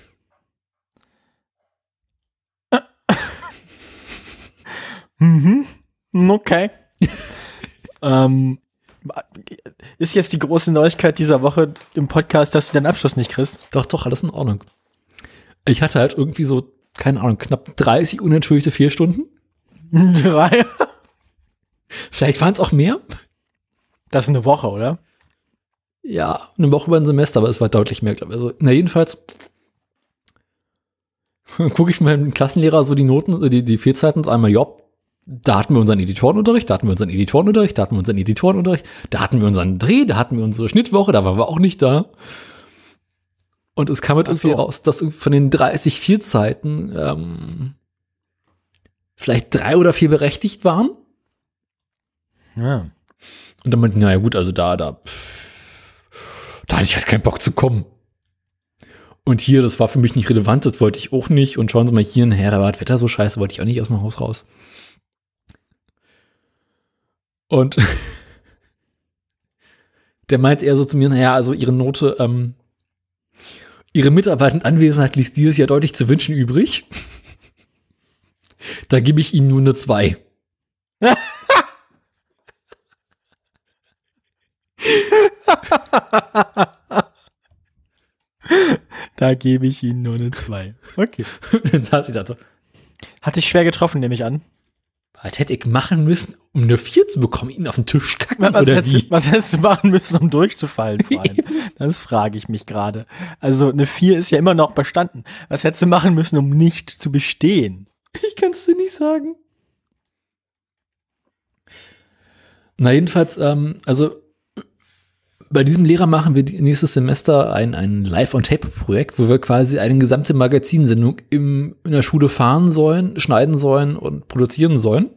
Mhm. Okay. ähm, ist jetzt die große Neuigkeit dieser Woche im Podcast, dass du deinen Abschluss nicht kriegst? Doch, doch, alles in Ordnung. Ich hatte halt irgendwie so, keine Ahnung, knapp 30 unentschuldigte Fehlstunden. Drei. Vielleicht waren es auch mehr. Das ist eine Woche, oder? Ja, eine Woche über ein Semester, aber es war deutlich mehr, glaube ich. Also, na, jedenfalls gucke ich meinem Klassenlehrer so die Noten, äh, die, die Fehlzeiten und einmal, ja, da hatten wir unseren Editorenunterricht, da hatten wir unseren Editorenunterricht, da hatten wir unseren Editorenunterricht, da hatten wir unseren Dreh, da hatten wir unsere Schnittwoche, da waren wir auch nicht da. Und es kam halt Ach so. irgendwie raus, dass von den 30 Fehlzeiten ähm, vielleicht drei oder vier berechtigt waren. Ja. Und dann meinten, naja gut, also da, da, pff, da hatte ich halt keinen Bock zu kommen. Und hier, das war für mich nicht relevant, das wollte ich auch nicht. Und schauen Sie mal hier, naja, da war das Wetter so scheiße, wollte ich auch nicht aus dem Haus raus. Und der meint eher so zu mir, naja, also Ihre Note, ähm, Ihre Mitarbeitendenanwesenheit ließ dieses Jahr deutlich zu wünschen übrig. Da gebe ich Ihnen nur eine 2. Da gebe ich Ihnen nur eine 2. Okay. Dann saß ich da so, Hat dich schwer getroffen, nehme ich an. Was hätte ich machen müssen, um eine 4 zu bekommen? Ihn auf den Tisch kacken Was oder hättest, wie? was hättest du machen müssen, um durchzufallen? Vor allem? Das frage ich mich gerade. Also eine 4 ist ja immer noch bestanden. Was hättest du machen müssen, um nicht zu bestehen? Ich kann es dir nicht sagen. Na, jedenfalls, ähm, also bei diesem Lehrer machen wir nächstes Semester ein, ein Live-on-Tape-Projekt, wo wir quasi eine gesamte Magazinsendung im, in der Schule fahren sollen, schneiden sollen und produzieren sollen.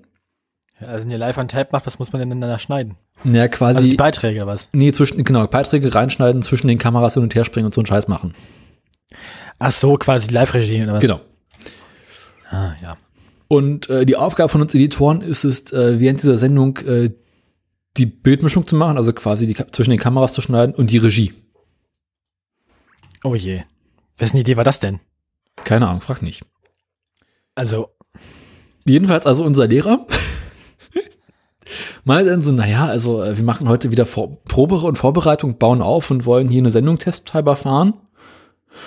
Ja, also wenn ihr live an Tape macht, was muss man denn danach schneiden? Ja, quasi, Also die Beiträge oder was? nee, zwischen, genau, Beiträge reinschneiden, zwischen den Kameras hin und her springen und so einen Scheiß machen. Ach so, quasi Live-Regie oder was? Genau. Ah, ja. Und äh, die Aufgabe von uns Editoren ist es, äh, während dieser Sendung äh, die Bildmischung zu machen, also quasi die, zwischen den Kameras zu schneiden und die Regie. Oh je. Wessen Idee war das denn? Keine Ahnung, frag nicht. Also, Jedenfalls also unser Lehrer meinte dann so, naja, also äh, wir machen heute wieder Vor Probe und Vorbereitung, bauen auf und wollen hier eine Sendung testhalber fahren.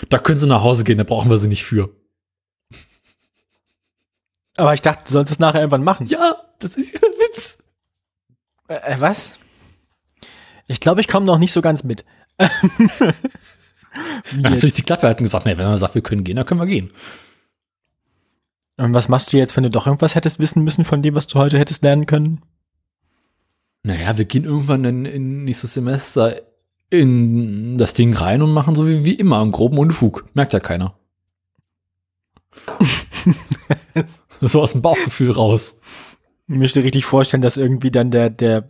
Da können sie nach Hause gehen, da brauchen wir sie nicht für. aber ich dachte, du sollst es nachher irgendwann machen. Ja, das ist ja ein Witz. Äh, äh, was? Ich glaube, ich komme noch nicht so ganz mit. Natürlich die Klappe halten und gesagt, nee, wenn man sagt, wir können gehen, dann können wir gehen. Und was machst du jetzt, wenn du doch irgendwas hättest wissen müssen von dem, was du heute hättest lernen können? Naja, wir gehen irgendwann in, in nächstes Semester in das Ding rein und machen so wie, wie immer einen groben Unfug. Merkt ja keiner. so aus dem Bauchgefühl raus. Ich möchte richtig vorstellen, dass irgendwie dann der, der,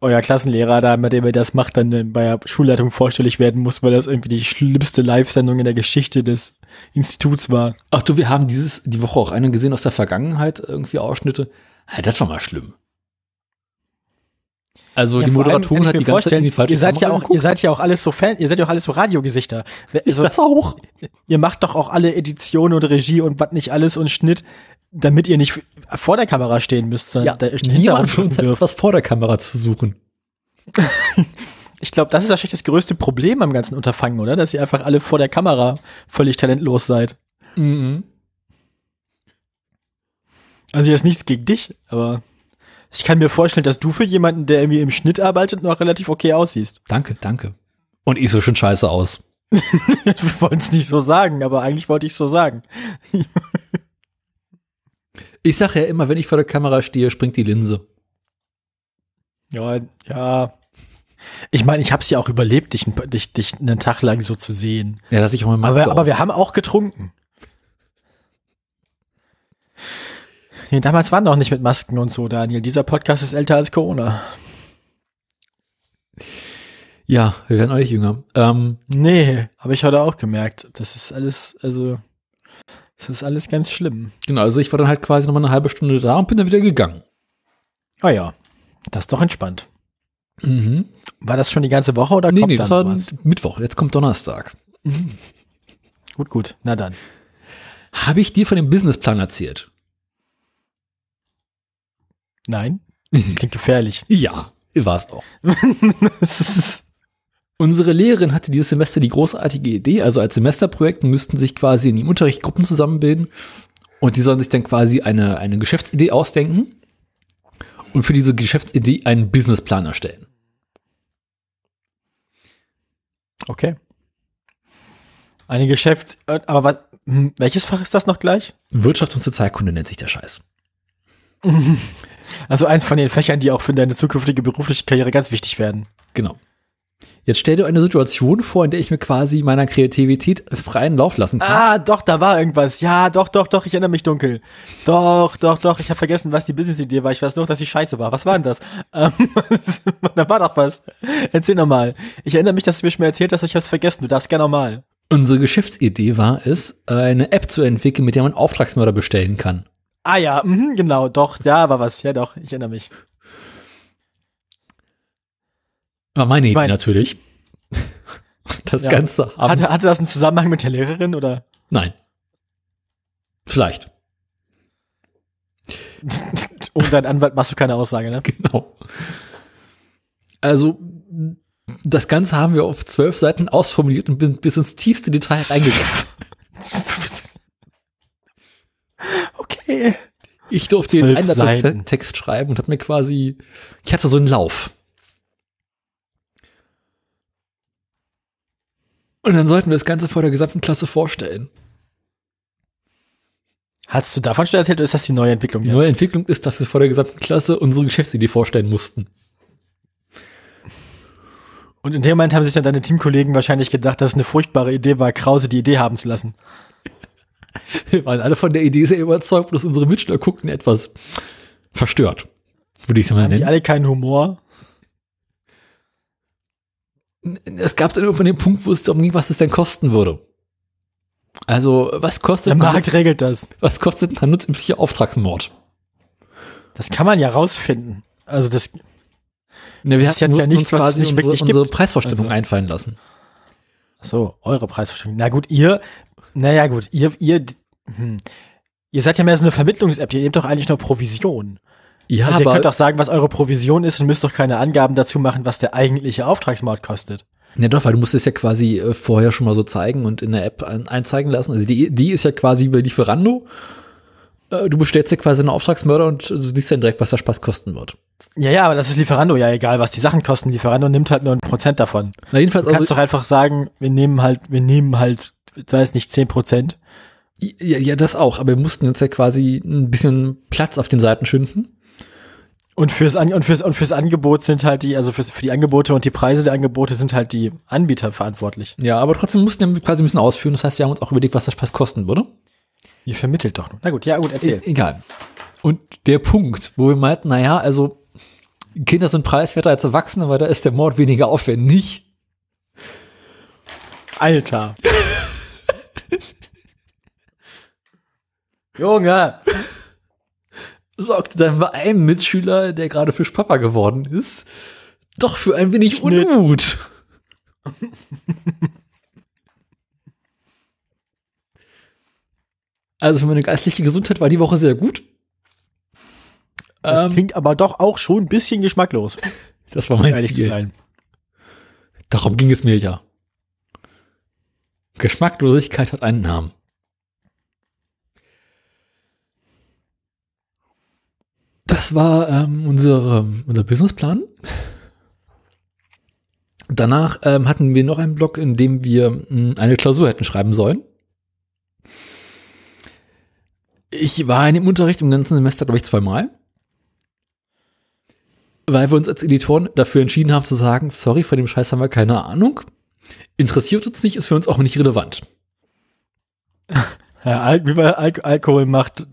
euer Klassenlehrer da, mit dem er das macht, dann äh, bei der Schulleitung vorstellig werden muss, weil das irgendwie die schlimmste Live-Sendung in der Geschichte des Instituts war. Ach du, wir haben dieses, die Woche auch eine gesehen aus der Vergangenheit, irgendwie Ausschnitte. Ja, das war mal schlimm. Also Ja, die vor allem hat die mir ganze Zeit falsche ihr seid ja auch, ihr seid ja auch alles so Fan, ihr seid ja auch alles so Radiogesichter. Also, das auch. ihr macht doch auch alle Edition und Regie und was nicht alles und Schnitt, damit ihr nicht vor der Kamera stehen müsst, sondern Ja, da niemand von uns hat etwas vor der Kamera zu suchen. Ich glaube, das ist wahrscheinlich das größte Problem am ganzen Unterfangen, oder? Dass ihr einfach alle vor der Kamera völlig talentlos seid. Mhm. Also jetzt nichts gegen dich, aber ich kann mir vorstellen, dass du für jemanden, der irgendwie im Schnitt arbeitet, noch relativ okay aussiehst. Danke, danke. Und ich so schön scheiße aus. Wir wollen es nicht so sagen, aber eigentlich wollte ich so sagen. Ich sage ja immer, wenn ich vor der Kamera stehe, springt die Linse. Ja, ja. Ich meine, ich habe es ja auch überlebt, dich, dich, dich einen Tag lang so zu sehen. Ja, da hatte ich auch mal Maske Aber, aber wir haben auch getrunken. Nee, damals waren noch nicht mit Masken und so, Daniel. Dieser Podcast ist älter als Corona. Ja, wir werden auch nicht jünger. Ähm, Nee, habe ich heute auch gemerkt. Das ist alles, also, das ist alles ganz schlimm. genau, also ich war dann halt quasi noch mal eine halbe Stunde da und bin dann wieder gegangen. Ah ja, das ist doch entspannt. Mhm. War das schon die ganze Woche oder Nee, kommt nee, das war was? Mittwoch. Jetzt kommt Donnerstag. Gut, gut. Na dann. Habe ich dir von dem Businessplan erzählt? Nein? Das klingt gefährlich. Ja, war es auch. Das ist, Unsere Lehrerin hatte dieses Semester die großartige Idee, also als Semesterprojekt müssten sich quasi in dem Unterricht Gruppen zusammenbilden und die sollen sich dann quasi eine, eine Geschäftsidee ausdenken und für diese Geschäftsidee einen Businessplan erstellen. okay. Eine Geschäfts-, aber was, hm, welches Fach ist das noch gleich? Wirtschafts- und Sozialkunde nennt sich der Scheiß. Also eins von den Fächern, die auch für deine zukünftige berufliche Karriere ganz wichtig werden. Genau. Jetzt stell dir eine Situation vor, in der ich mir quasi meiner Kreativität freien Lauf lassen kann. Ah, doch, da war irgendwas. Ja, doch, doch, doch, ich erinnere mich dunkel. Doch, doch, doch, ich habe vergessen, was die Business-Idee war. Ich weiß nur, dass sie scheiße war. Was war denn das? Ähm, da war doch was. Erzähl nochmal. Ich erinnere mich, dass du mir schon mal erzählt hast, ich hab's vergessen. Du darfst gerne nochmal. Unsere Geschäftsidee war es, eine App zu entwickeln, mit der man Auftragsmörder bestellen kann. Ah ja, mhm, genau, doch, ja, war was. Ja, doch, ich erinnere mich. War meine Idee mein- natürlich. Das Ja. Ganze. Hatte, hatte das einen Zusammenhang mit der Lehrerin oder? Nein. Vielleicht. Und dein Anwalt machst du keine Aussage, ne? Genau. Also, Das Ganze haben wir auf zwölf Seiten ausformuliert und bin bis ins tiefste Detail reingegangen. Okay. Ich durfte den Seiten. Text schreiben und habe mir quasi, ich hatte so einen Lauf. Und dann sollten wir das Ganze vor der gesamten Klasse vorstellen. Hast du davon schon erzählt oder ist das die neue Entwicklung? Die neue Entwicklung ist, dass wir vor der gesamten Klasse unsere Geschäftsidee vorstellen mussten. Und in dem Moment haben sich dann deine Teamkollegen wahrscheinlich gedacht, dass es eine furchtbare Idee war, Krause die Idee haben zu lassen. Wir waren alle von der Idee sehr überzeugt, bloß unsere Mitschüler guckten etwas verstört. Würde ich es mal Haben die nennen. alle keinen Humor? Es gab dann irgendwann den Punkt, wo es darum ging, was es denn kosten würde. Also, was kostet, Der Markt regelt das. was kostet ein nutzüblicher Auftragsmord? Das kann man ja rausfinden. Also das, Ne, wir ist jetzt ja nichts, was es quasi nicht unsere, wirklich unsere gibt. Preisvorstellung Also- einfallen lassen. so, eure Preisvorstellung. Na gut, ihr, naja gut, ihr, ihr, hm. ihr seid ja mehr so eine Vermittlungs-App, ihr nehmt doch eigentlich nur Provision. Ja, also ihr aber könnt doch sagen, was eure Provision ist und müsst doch keine Angaben dazu machen, was der eigentliche Auftragsmord kostet. Ja, doch, weil du musst es ja quasi äh, vorher schon mal so zeigen und in der App ein, einzeigen lassen. Also die, die ist ja quasi bei Lieferando. Äh, du bestellst ja quasi einen Auftragsmörder und du siehst dann direkt, was der Spaß kosten wird. Ja, ja, aber das ist Lieferando, ja egal, was die Sachen kosten. Lieferando nimmt halt nur ein Prozent davon. Na, jedenfalls, Du kannst also, doch einfach sagen, wir nehmen halt, wir nehmen halt, ich weiß nicht, 10 Prozent. ja, ja, das auch, aber wir mussten uns ja quasi ein bisschen Platz auf den Seiten schinden. Und fürs, An und fürs, und fürs Angebot sind halt die, also fürs, für die Angebote und die Preise der Angebote sind halt die Anbieter verantwortlich. Ja, aber trotzdem mussten wir quasi ein bisschen ausführen. Das heißt, wir haben uns auch überlegt, was der Spaß kosten würde. Ihr vermittelt doch nur. Na gut, ja gut, erzähl. E egal. Und der Punkt, wo wir meinten, naja, also Kinder sind preiswerter als Erwachsene, weil da ist der Mord weniger aufwendig. Alter. Junge. Sorgte dann bei einem Mitschüler, der gerade Fischpapa geworden ist, doch für ein wenig Schnitt. Unmut. Also für meine geistliche Gesundheit war die Woche sehr gut. Das Ähm, klingt aber doch auch schon ein bisschen geschmacklos, das war mein ehrlich zu Ziel. sein. Darum ging es mir ja. Geschmacklosigkeit hat einen Namen. Das war ähm, unsere, unser Businessplan. Danach ähm, hatten wir noch einen Blog, in dem wir mh, eine Klausur hätten schreiben sollen. Ich war in dem Unterricht im ganzen Semester, glaube ich, zweimal. Weil wir uns als Editoren dafür entschieden haben zu sagen, sorry, von dem Scheiß haben wir keine Ahnung. Interessiert uns nicht, ist für uns auch nicht relevant. Ja, Al Alkohol macht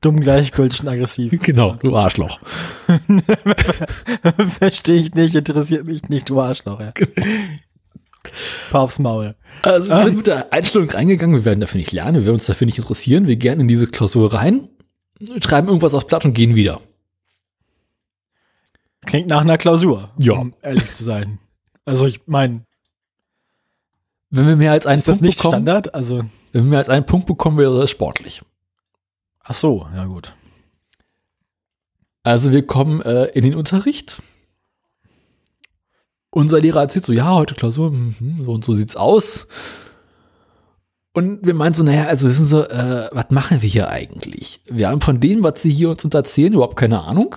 dumm gleichgültig und aggressiv. Genau, du Arschloch. Verstehe ich nicht, interessiert mich nicht, du Arschloch, ja. Aufs Maul. Also wir sind mit der Einstellung reingegangen, wir werden dafür nicht lernen, wir werden uns dafür nicht interessieren, wir gehen in diese Klausur rein, schreiben irgendwas aufs Blatt und gehen wieder. Klingt nach einer Klausur, Ja. um ehrlich zu sein. Also ich meine, Wenn wir mehr als einen ist das Punkt nicht bekommen, Standard? Also, wenn wir mehr als einen Punkt bekommen, wäre das sportlich. Ach so, ja gut. Also wir kommen äh, in den Unterricht. Unser Lehrer erzählt so, ja, heute Klausur, mhm, so und so sieht's aus. Und wir meinen so, naja, also wissen Sie, äh, was machen wir hier eigentlich? Wir haben von denen, was Sie hier uns erzählen, überhaupt keine Ahnung.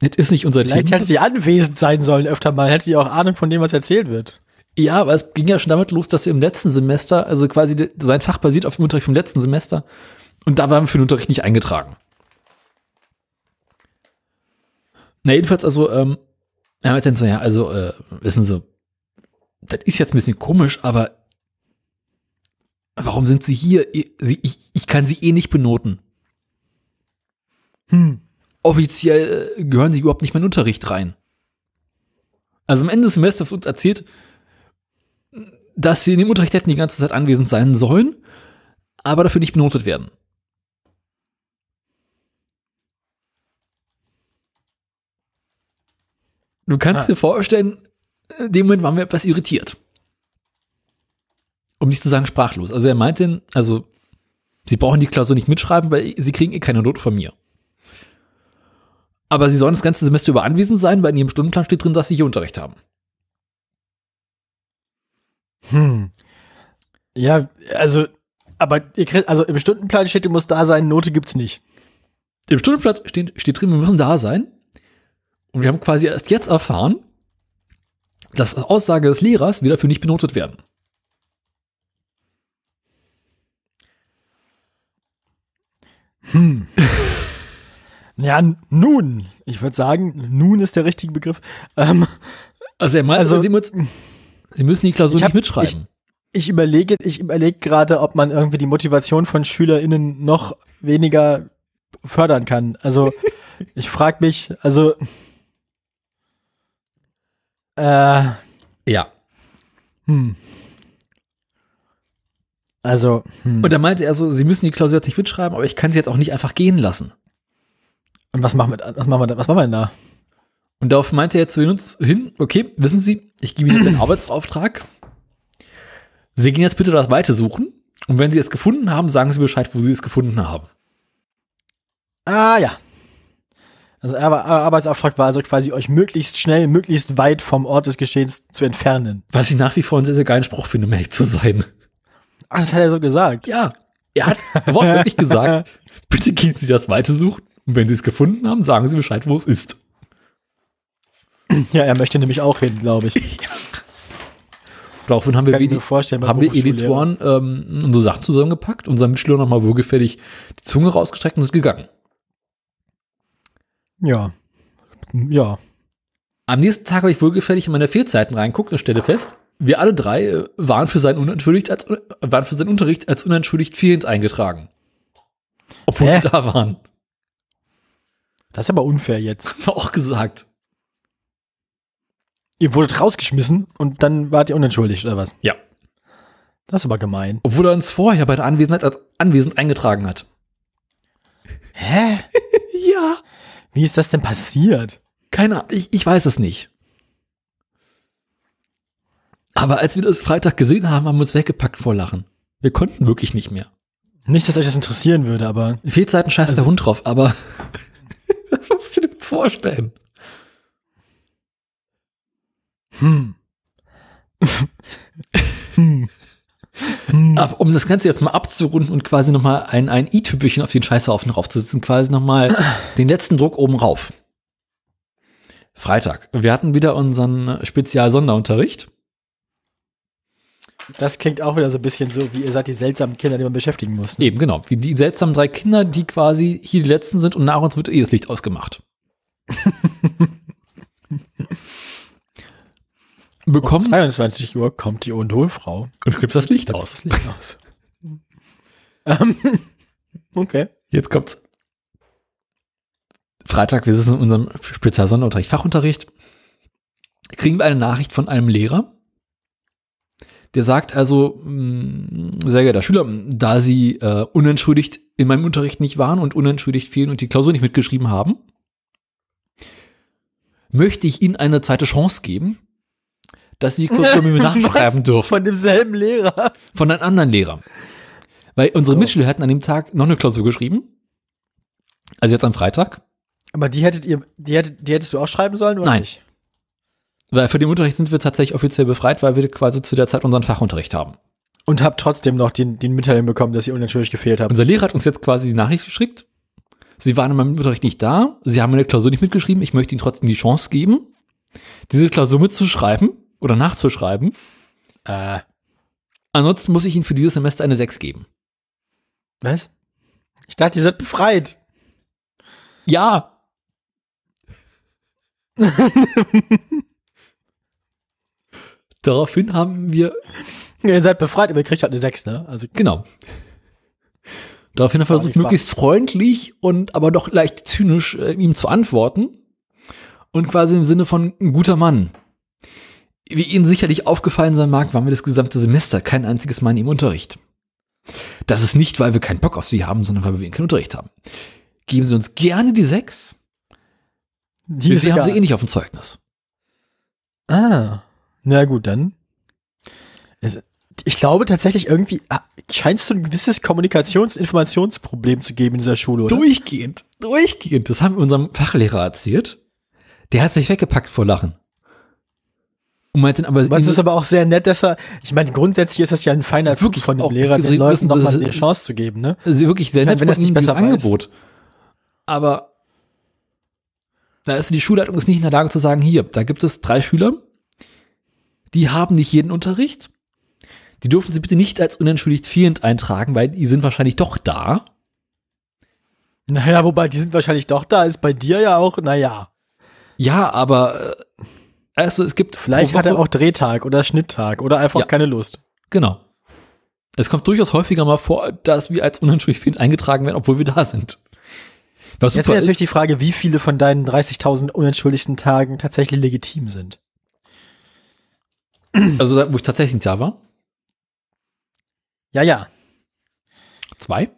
Das ist nicht unser Vielleicht Thema. hättet ihr anwesend sein sollen öfter mal, hättet ihr auch Ahnung von dem, was erzählt wird. Ja, aber es ging ja schon damit los, dass wir im letzten Semester, also quasi sein Fach basiert auf dem Unterricht vom letzten Semester. Und da waren wir für den Unterricht nicht eingetragen. Na, jedenfalls, also, ähm, er hat dann ja, also, äh, wissen Sie, das ist jetzt ein bisschen komisch, aber warum sind Sie hier? Sie, ich, ich kann Sie eh nicht benoten. Hm. Offiziell äh, gehören Sie überhaupt nicht mehr in den Unterricht rein. Also am Ende des Semesters uns erzählt, dass wir in dem Unterricht hätten die ganze Zeit anwesend sein sollen, aber dafür nicht benotet werden. Du kannst Ah. dir vorstellen, in dem Moment waren wir etwas irritiert. Um nicht zu sagen sprachlos. Also er meinte, also sie brauchen die Klausur nicht mitschreiben, weil sie kriegen eh keine Note von mir. Aber sie sollen das ganze Semester über anwesend sein, weil in ihrem Stundenplan steht drin, dass sie hier Unterricht haben. Hm. Ja, also, aber ihr kriegt, also im Stundenplan steht, du musst da sein, Note gibt's nicht. Im Stundenplan steht, steht drin, wir müssen da sein. Und wir haben quasi erst jetzt erfahren, dass Aussage des Lehrers wir dafür nicht benotet werden. Hm. ja, nun. Ich würde sagen, nun ist der richtige Begriff. Ähm, Also er meint, Also- sie, sie müssen die Klausur Ich hab- nicht mitschreiben. ich überlege, ich überlege gerade, ob man irgendwie die Motivation von SchülerInnen noch weniger fördern kann. Also, ich frage mich, also, äh, ja. hm. Also, hm. Und da meinte er so, sie müssen die Klausur jetzt nicht mitschreiben, aber ich kann sie jetzt auch nicht einfach gehen lassen. Und was machen wir, was machen wir da, was machen wir denn da? Und darauf meinte er jetzt zu uns hin, okay, wissen Sie, ich gebe Ihnen den Arbeitsauftrag. Sie gehen jetzt bitte das Weite suchen. Und wenn Sie es gefunden haben, sagen Sie Bescheid, wo Sie es gefunden haben. Ah, ja. Also, Ar- Ar- Arbeitsauftrag war also quasi euch möglichst schnell, möglichst weit vom Ort des Geschehens zu entfernen. Was ich nach wie vor einen sehr, sehr geilen Spruch finde, um ehrlich zu sein. Ach, das hat er so gesagt. Ja, er hat wortwörtlich gesagt, bitte gehen Sie das Weite suchen. Und wenn Sie es gefunden haben, sagen Sie Bescheid, wo es ist. Ja, er möchte nämlich auch hin, glaube ich. Daraufhin haben wir, vorstellen, bei haben wir. Editoren ähm, unsere Sachen zusammengepackt, unseren Mitschüler nochmal wohlgefällig die Zunge rausgestreckt und sind gegangen. Ja. Ja. Am nächsten Tag habe ich wohlgefällig in meine Fehlzeiten reinguckt und stelle fest, wir alle drei äh, waren für seinen unentschuldigt als waren für seinen Unterricht als unentschuldigt fehlend eingetragen. Obwohl Hä? wir da waren. Das ist aber unfair jetzt. War auch gesagt. Ihr wurdet rausgeschmissen und dann wart ihr unentschuldigt, oder was? Ja. Das ist aber gemein. Obwohl er uns vorher bei der Anwesenheit als anwesend eingetragen hat. Hä? Ja. Wie ist das denn passiert? Keine Ahnung, ich, ich weiß es nicht. Aber als wir das Freitag gesehen haben, haben wir uns weggepackt vor Lachen. Wir konnten wirklich nicht mehr. Nicht, dass euch das interessieren würde, aber Fehlzeiten scheißt der Also- Hund drauf, aber das musst du dir vorstellen. hm. hm. Hm. Aber um das Ganze jetzt mal abzurunden und quasi nochmal ein, ein i-Tüpfelchen auf den Scheißhaufen raufzusetzen, quasi nochmal den letzten Druck oben rauf. Freitag. Wir hatten wieder unseren Spezial-Sonderunterricht. Das klingt auch wieder so ein bisschen so, wie ihr seid die seltsamen Kinder, die man beschäftigen muss. Eben, genau. Wie die seltsamen drei Kinder, die quasi hier die letzten sind und nach uns wird eh das Licht ausgemacht. Um Bekommen 22 Uhr kommt die Ondolfrau. und klipst das Licht Das aus. Licht aus. ähm, okay. Jetzt kommt's. Freitag, wir sitzen in unserem Spezialsonderunterricht, Fachunterricht, kriegen wir eine Nachricht von einem Lehrer, der sagt also, mh, sehr geehrter Schüler, da Sie äh, unentschuldigt in meinem Unterricht nicht waren und unentschuldigt fehlen und die Klausur nicht mitgeschrieben haben, möchte ich Ihnen eine zweite Chance geben, dass Sie die Klausur mit mir nachschreiben dürfen. Von demselben Lehrer. Von einem anderen Lehrer. Weil unsere So. Mitschüler hatten an dem Tag noch eine Klausur geschrieben. Also jetzt am Freitag. Aber die hättet ihr, die, hättet, die hättest du auch schreiben sollen, oder Nein. nicht? Weil für den Unterricht sind wir tatsächlich offiziell befreit, weil wir quasi zu der Zeit unseren Fachunterricht haben. Und habt trotzdem noch den, den Mitteilung bekommen, dass ihr unentschuldigt gefehlt habt. Unser Lehrer hat uns jetzt quasi die Nachricht geschickt. Sie waren in meinem Unterricht nicht da. Sie haben meine Klausur nicht mitgeschrieben. Ich möchte Ihnen trotzdem die Chance geben, diese Klausur mitzuschreiben oder nachzuschreiben. Äh, Ansonsten muss ich Ihnen für dieses Semester eine 6 geben. was? Ich dachte, ihr seid befreit. Ja. Daraufhin haben wir Ihr seid befreit, aber ihr kriegt halt eine 6, ne? Also, Genau. Daraufhin hat er versucht, möglichst freundlich und aber doch leicht zynisch äh, ihm zu antworten. Und quasi im Sinne von ein guter Mann. Wie Ihnen sicherlich aufgefallen sein mag, waren wir das gesamte Semester kein einziges Mal in Ihrem Unterricht. Das ist nicht, weil wir keinen Bock auf Sie haben, sondern weil wir keinen Unterricht haben. Geben Sie uns gerne die sechs. die Sie haben sie eh nicht auf dem Zeugnis. Ah, na gut, dann. Ich glaube tatsächlich irgendwie ah, scheint es so ein gewisses Kommunikations-, Informationsproblem zu geben in dieser Schule, oder? Durchgehend. Durchgehend. Das haben wir unserem Fachlehrer erzählt. Der hat sich weggepackt vor Lachen. Und meinte, aber Was ist aber auch sehr nett, dass er, ich meine, grundsätzlich ist das ja ein feiner Zug von dem Lehrer, den Leuten nochmal eine Chance zu geben, ne? sie wirklich sehr nett wenn das nicht besser. Angebot. Aber da ist die Schulleitung ist nicht in der Lage zu sagen, hier, da gibt es drei Schüler, die haben nicht jeden Unterricht. Die dürfen sie bitte nicht als unentschuldigt fehlend eintragen, weil die sind wahrscheinlich doch da. Naja, wobei, die sind wahrscheinlich doch da, ist bei dir ja auch, naja. Ja, aber äh, also es gibt Vielleicht hat er auch Drehtag oder Schnitttag oder einfach Ja. keine Lust. Genau. Es kommt durchaus häufiger mal vor, dass wir als unentschuldigt fehlend eingetragen werden, obwohl wir da sind. Was Jetzt super wäre natürlich ist, die Frage, wie viele von deinen 30.000 unentschuldigten Tagen tatsächlich legitim sind. also wo ich tatsächlich nicht da war, Ja, ja. zwei.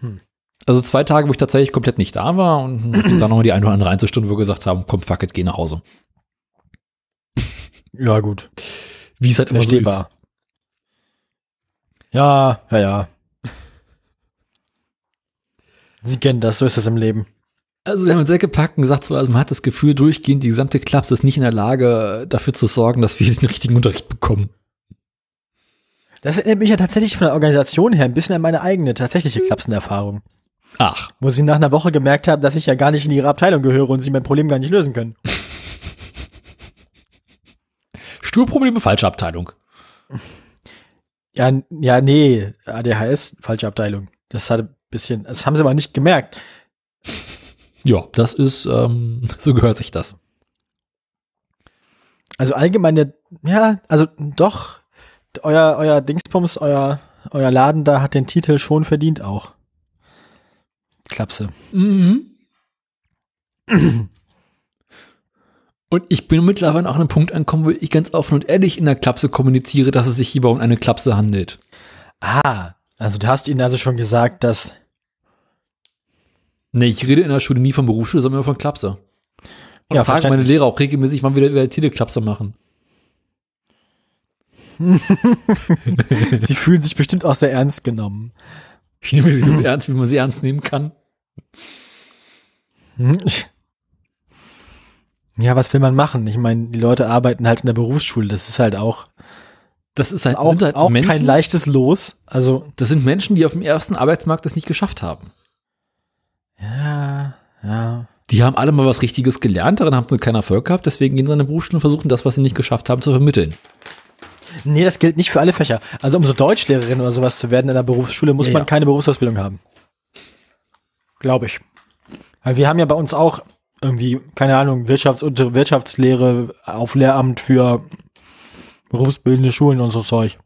Hm. Also zwei Tage, wo ich tatsächlich komplett nicht da war und dann nochmal die eine oder andere Einzelstunde, wo wir gesagt haben, komm, fuck it, geh nach Hause. Ja, gut. Wie es halt immer so ist. Ja, ja, ja. Sie kennen das, so ist das im Leben. Also wir haben uns sehr gepackt und gesagt, so, also man hat das Gefühl, durchgehend die gesamte Klasse ist nicht in der Lage, dafür zu sorgen, dass wir den richtigen Unterricht bekommen. Das erinnert mich ja tatsächlich von der Organisation her ein bisschen an meine eigene tatsächliche Klapsenerfahrung. Ach, Wo sie nach einer Woche gemerkt haben, dass ich ja gar nicht in ihre Abteilung gehöre und sie mein Problem gar nicht lösen können. Sturprobleme, falsche Abteilung. Ja, ja, nee, ADHS, falsche Abteilung. Das hat ein bisschen, das haben sie aber nicht gemerkt. Ja, das ist, ähm, so gehört sich das. Also allgemeine, ja, also doch, euer, euer Dingsbums, euer, euer Laden da hat den Titel schon verdient auch. Klapse. Mhm. Und ich bin mittlerweile auch an einem Punkt angekommen, wo ich ganz offen und ehrlich in der Klapse kommuniziere, dass es sich hierbei um eine Klapse handelt. Ah, also du hast ihnen also schon gesagt, dass, Nee, ich rede in der Schule nie von Berufsschule, sondern immer von Klapse. Und Ja, frage meine. Lehrer auch regelmäßig, wann wir wieder Teleklapse machen. sie fühlen sich bestimmt auch sehr ernst genommen. Ich nehme sie so ernst, wie man sie ernst nehmen kann. Ja, was will man machen? Ich meine, die Leute arbeiten halt in der Berufsschule. Das ist halt auch, Das ist ist halt, auch, sind halt auch Menschen, kein leichtes Los. Also, das sind Menschen, die auf dem ersten Arbeitsmarkt das nicht geschafft haben. ja, ja. Die haben alle mal was Richtiges gelernt, daran haben sie keinen Erfolg gehabt, deswegen gehen sie an eine Berufsschule und versuchen das, was sie nicht geschafft haben, zu vermitteln. Nee, das gilt nicht für alle Fächer. Also, um so Deutschlehrerin oder sowas zu werden in der Berufsschule, muss Ja, man ja. keine Berufsausbildung haben. Glaube ich. Weil wir haben ja bei uns auch irgendwie, keine Ahnung, Wirtschafts- und Wirtschaftslehre auf Lehramt für berufsbildende Schulen und so Zeug.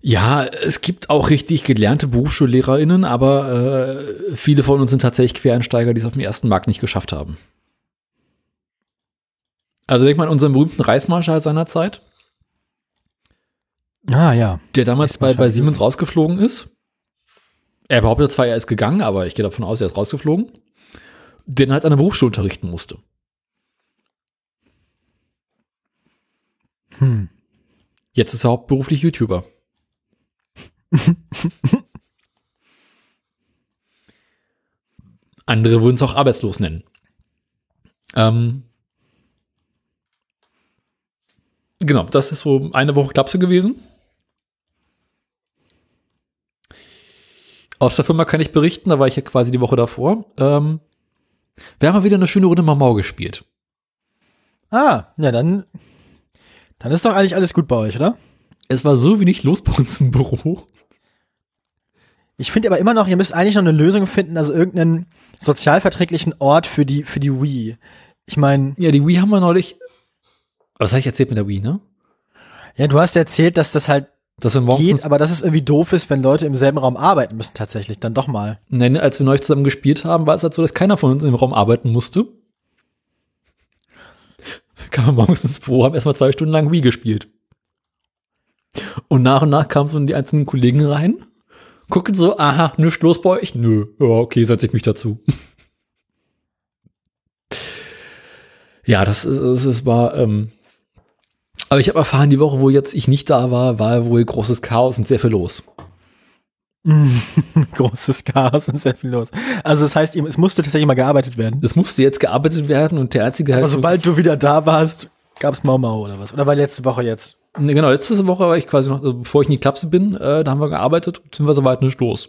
Ja, es gibt auch richtig gelernte BerufsschullehrerInnen, aber äh, viele von uns sind tatsächlich Quereinsteiger, die es auf dem ersten Markt nicht geschafft haben. Also denk mal an unseren berühmten Reismarschall seinerzeit, Ah, ja. der damals bei, bei Siemens rausgeflogen ist. Er behauptet zwar, er ist gegangen, aber ich gehe davon aus, er ist rausgeflogen. Den halt an der Berufsschule unterrichten musste. Hm. Jetzt ist er hauptberuflich YouTuber. Andere würden es auch arbeitslos nennen. Ähm, genau, das ist so eine Woche Klapse gewesen. Aus der Firma kann ich berichten, da war ich ja quasi die Woche davor. Ähm, wir haben mal wieder eine schöne Runde Mamau gespielt. Ah, ja, dann, dann ist doch eigentlich alles gut bei euch, oder? Es war so wenig los bei uns im Büro. Ich finde aber immer noch, ihr müsst eigentlich noch eine Lösung finden, also irgendeinen sozialverträglichen Ort für die, für die Wii. Ich meine, Ja, die Wii haben wir neulich. Was habe ich erzählt mit der Wii, ne? ja, du hast erzählt, dass das halt Morgens, geht, aber dass es irgendwie doof ist, wenn Leute im selben Raum arbeiten müssen, tatsächlich. Dann doch mal. nein, als wir neulich zusammen gespielt haben, war es halt so, dass keiner von uns im Raum arbeiten musste. Kamen wir morgens ins Büro, haben erstmal zwei Stunden lang Wii gespielt. Und nach und nach kamen so die einzelnen Kollegen rein, gucken so, aha, nichts los bei euch? Nö, ja, okay, setze ich mich dazu. ja, das, ist- das, war, ähm, aber ich habe erfahren, die Woche, wo jetzt ich nicht da war, war wohl großes Chaos und sehr viel los. Großes Chaos und sehr viel los. Also das heißt, es musste tatsächlich mal gearbeitet werden. Das musste jetzt gearbeitet werden und der einzige halt. Aber sobald du wieder da warst, gab's Mau Mau oder was? Oder war letzte Woche jetzt? Ne, genau, letzte Woche war ich quasi noch, also bevor ich in die Klapse bin, äh, da haben wir gearbeitet, sind wir soweit nicht los.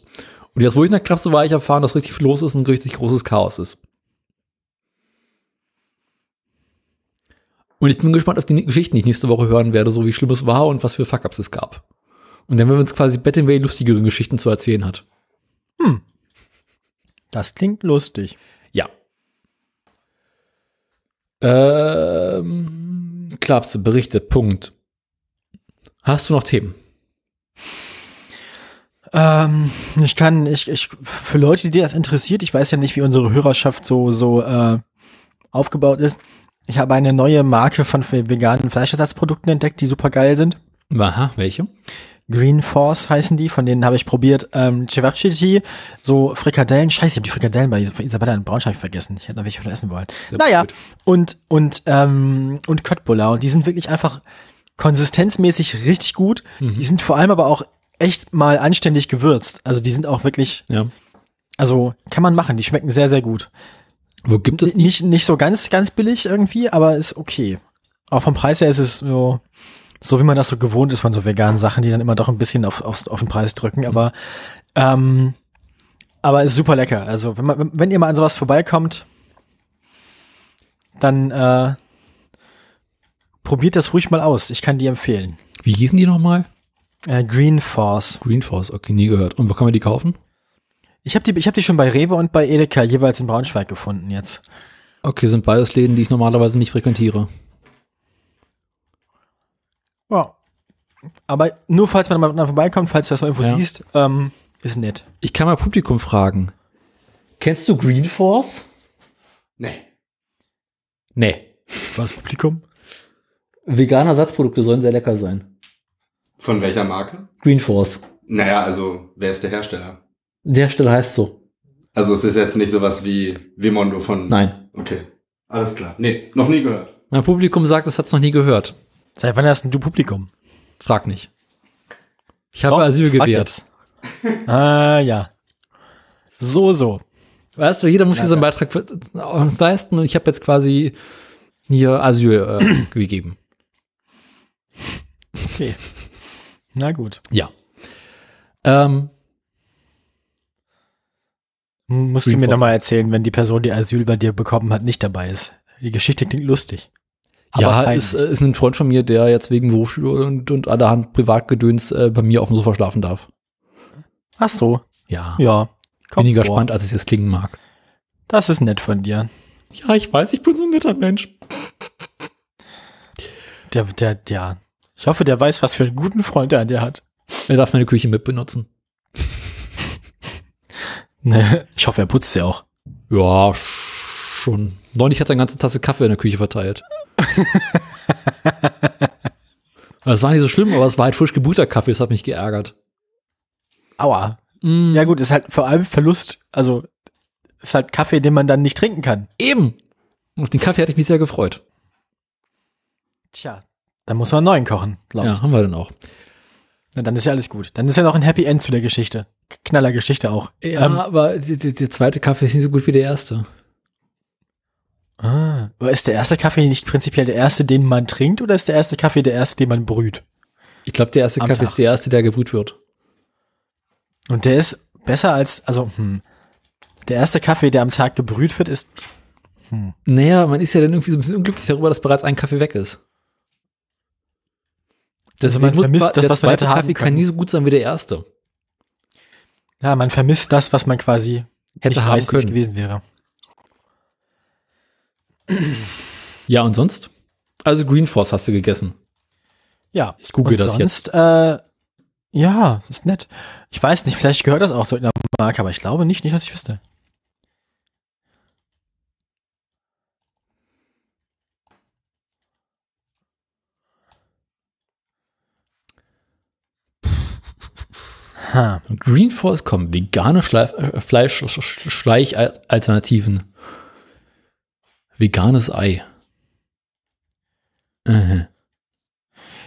Und jetzt, wo ich in der Klapse war, ich erfahren, dass richtig viel los ist und richtig großes Chaos ist. Und ich bin gespannt auf die Geschichten, die ich nächste Woche hören werde, so wie schlimm es war und was für Fuck-Ups es gab. Und dann, wenn wir uns quasi Battenway lustigere Geschichten zu erzählen hat. Hm. Das klingt lustig. Ja. Ähm, Klapse, Berichte, Punkt. Hast du noch Themen? Ähm, ich kann, ich, ich, für Leute, die das interessiert, ich weiß ja nicht, wie unsere Hörerschaft so, so äh, aufgebaut ist. Ich habe eine neue Marke von veganen Fleischersatzprodukten entdeckt, die super geil sind. Aha, welche? Green Force heißen die, von denen habe ich probiert. Ähm, Cevapcici, so Frikadellen. Scheiße, ich habe die Frikadellen bei Isabella in Braunschweig vergessen. Ich hätte noch welche von essen wollen. Ja, naja, gut. und, und, ähm, und Köttbullar. Und die sind wirklich einfach konsistenzmäßig richtig gut. Mhm. Die sind vor allem aber auch echt mal anständig gewürzt. Also die sind auch wirklich, Ja. also kann man machen. Die schmecken sehr, sehr gut. Wo gibt es die? Nicht, nicht so ganz, ganz billig irgendwie, aber ist okay. Auch vom Preis her ist es so, so wie man das so gewohnt ist von so veganen Sachen, die dann immer doch ein bisschen auf, auf, auf den Preis drücken, aber, ähm, aber ist super lecker. Also, wenn man, wenn ihr mal an sowas vorbeikommt, dann, äh, probiert das ruhig mal aus. Ich kann die empfehlen. Wie hießen die nochmal? Äh, Green Force. Green Force, okay, nie gehört. Und wo kann man die kaufen? Ich habe die, ich hab die schon bei Rewe und bei Edeka jeweils in Braunschweig gefunden jetzt. Okay, sind beides Läden, die ich normalerweise nicht frequentiere. Ja. Aber nur falls man mal dran vorbeikommt, falls du das mal irgendwo Ja. siehst, ähm, ist nett. Ich kann mal Publikum fragen. Kennst du Green Force? Nee. Nee. Was, Publikum? Vegane Ersatzprodukte sollen sehr lecker sein. Von welcher Marke? Green Force. Naja, also, wer ist der Hersteller? Der Stelle heißt so. Also, es ist jetzt nicht sowas wie Vimondo von. Nein. Okay. Alles klar. Nee, noch nie gehört. Mein Publikum sagt, es hat es noch nie gehört. Seit wann hast denn du Publikum? Frag nicht. Ich habe Doch, Asyl gewährt. ah, ja. So, so. Weißt du, jeder muss hier seinen Beitrag für- äh, leisten und ich habe jetzt quasi hier Asyl äh, gegeben. Okay. Na gut. Ja. Ähm, Musst du mir nochmal erzählen, wenn die Person, die Asyl bei dir bekommen hat, nicht dabei ist. Die Geschichte klingt lustig. ja, ist, äh, ist ein Freund von mir, der jetzt wegen Berufsschule und, und allerhand Privatgedöns äh, bei mir auf dem Sofa schlafen darf. Ach so. Ja. Ja. Weniger vor. spannend, als es jetzt klingen mag. Das ist nett von dir. Ja, ich weiß, ich bin so ein netter Mensch. Der, der, der. Ich hoffe, der weiß, was für einen guten Freund er an dir hat. Er darf meine Küche mitbenutzen. Ne, Ich hoffe, er putzt sie auch. Ja, schon. Neulich hat er eine ganze Tasse Kaffee in der Küche verteilt. das war nicht so schlimm, aber es war halt frisch gebuter Kaffee, das hat mich geärgert. Aua. Mm, Ja gut, ist halt vor allem Verlust. Also ist halt Kaffee, den man dann nicht trinken kann. Eben. Und auf den Kaffee hatte ich mich sehr gefreut. Tja, dann muss man einen neuen kochen, glaube ich. Ja, haben wir dann auch. Na, dann ist ja alles gut. Dann ist ja noch ein Happy End zu der Geschichte. Knaller Geschichte auch. Ja, Ähm, aber der zweite Kaffee ist nicht so gut wie der erste. ah, aber ist der erste Kaffee nicht prinzipiell der erste, den man trinkt, oder ist der erste Kaffee der erste, den man brüht? Ich glaube, der erste Am Kaffee Tag. ist der erste, der gebrüht wird. Und der ist besser als, also, hm, der erste Kaffee, der am Tag gebrüht wird, ist, Naja, man ist ja dann irgendwie so ein bisschen unglücklich darüber, dass bereits ein Kaffee weg ist. Also man Deswegen muss vermisst das, der was man zweite haben Kaffee kann nie so gut sein wie der erste. Ja, man vermisst das, was man quasi Hätte nicht haben weiß, können. gewesen wäre. Ja, und sonst? Also Green Force hast du gegessen. Ja. Ich google Und das sonst, Äh, ja, ist nett. Ich weiß nicht, vielleicht gehört das auch so in der Marke, aber ich glaube nicht, nicht, was ich wüsste. Ha. Green Force kommen vegane äh, Fleisch-Schleich-Alternativen. Veganes Ei. Äh.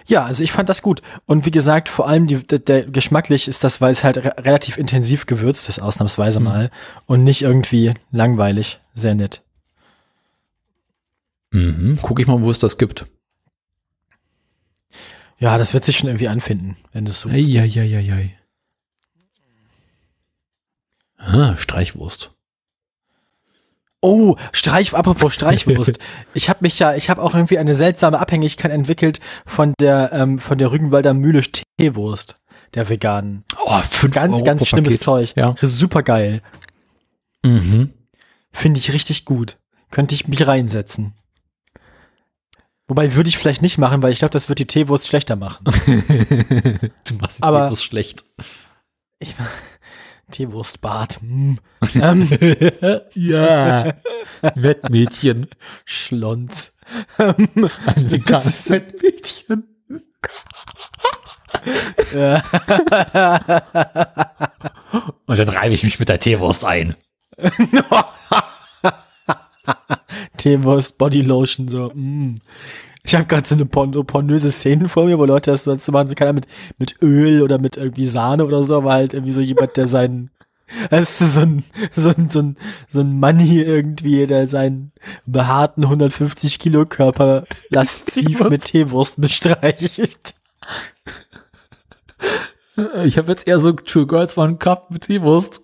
Ja, also ich fand das gut. Und wie gesagt, vor allem die, der, der geschmacklich ist das, weil es halt re relativ intensiv gewürzt ist, ausnahmsweise Hm. mal. Und nicht irgendwie langweilig. Sehr nett. Mhm. Guck ich mal, wo es das gibt. Ja, das wird sich schon irgendwie anfinden, wenn du es so. Eieieiei. Ah, Streichwurst. Oh, Streich, apropos Streichwurst. ich habe mich ja, ich habe auch irgendwie eine seltsame Abhängigkeit entwickelt von der, ähm, von der Rügenwalder Mühle Teewurst, der veganen. Oh, fünf Ganz, Euro ganz schlimmes Paket. Zeug. Ja. Super geil. Mhm. Finde ich richtig gut. Könnte ich mich reinsetzen. Wobei würde ich vielleicht nicht machen, weil ich glaube, das wird die Teewurst schlechter machen. du machst Aber- Aber schlecht. Ich Teewurstbad. Mm. ähm, ja. Wettmädchen. Schlons. Ein veganes Wettmädchen. Und dann reibe ich mich mit der Teewurst ein. Teewurst, Bodylotion, so. Mm. Ich habe gerade so eine porn pornöse Szene vor mir, wo Leute das sonst so machen, so keiner mit, mit Öl oder mit irgendwie Sahne oder so, aber halt irgendwie so jemand, der seinen, das ist so ein, so ein, so ein, so ein Mann hier irgendwie, der seinen behaarten 150 Kilo Körper lasziv mit Teewurst bestreicht. Ich habe jetzt eher so Two Girls One Cup mit Teewurst.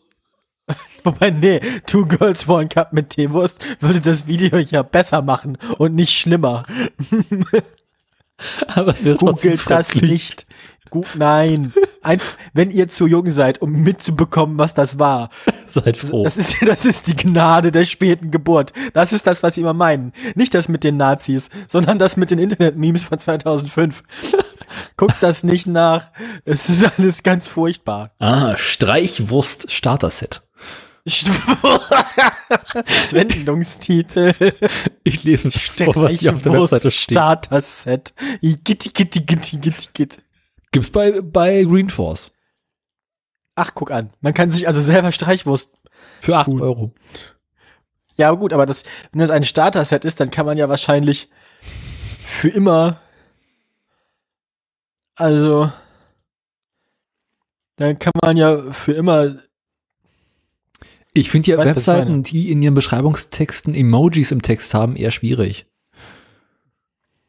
Wobei, nee, Two Girls One Cup mit Teewurst würde das Video ja besser machen und nicht schlimmer. Aber es trotzdem Googelt das nicht. Gu Nein. Ein, wenn ihr zu jung seid, um mitzubekommen, was das war. Seid froh. Das ist, das ist die Gnade der späten Geburt. Das ist das, was sie immer meinen. Nicht das mit den Nazis, sondern das mit den Internet-Memes von 2005. Guckt das nicht nach. Es ist alles ganz furchtbar. ah, Streichwurst Starter-Set. Sendungstitel. Ich lese nicht vor, was hier auf der Webseite steht. Starter-Set. Gitti, gitti, gitti, gitti, gitti. Gibt's bei, bei Green Force. Ach, guck an. Man kann sich also selber Streichwurst Für 8 Gut. Euro. Ja, aber gut, aber das, wenn das ein Starter-Set ist, dann kann man ja wahrscheinlich für immer, also, dann kann man ja für immer, Ich finde ja Weißt? Webseiten, die in ihren Beschreibungstexten Emojis im Text haben, eher schwierig.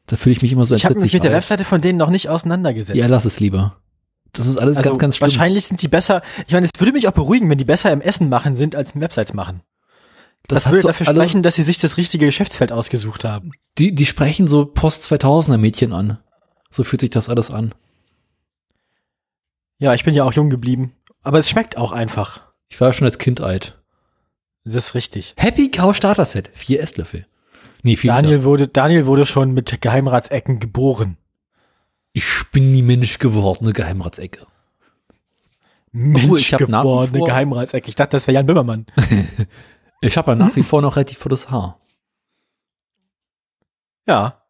Da fühle ich mich immer so ich habe mich entsetzlich mit der. Webseite von denen noch nicht auseinandergesetzt. Ja, lass es lieber. Das ist alles also ganz, ganz schlimm. wahrscheinlich sind die besser, ich meine, es würde mich auch beruhigen, wenn die besser im Essen machen sind, als im Websites machen. Das, hat würde so dafür sprechen, dass sie sich das richtige Geschäftsfeld ausgesucht haben. Die, die sprechen so Post-2000er Mädchen an. So fühlt sich das alles an. Ja, ich bin ja auch jung geblieben. Aber es schmeckt auch einfach. Ich war schon als Kind alt. Das ist richtig. Happy Cow Starter Set. Vier Esslöffel. Nee, vier Daniel wurde, Daniel wurde schon mit Geheimratsecken geboren. Ich bin die Mensch gewordene Geheimratsecke. Mensch ich nach wie gewordene vor- Geheimratsecke. Ich dachte, das wäre Jan Böhmermann. Ich habe ja nach wie vor noch relativ volles Haar. Ja.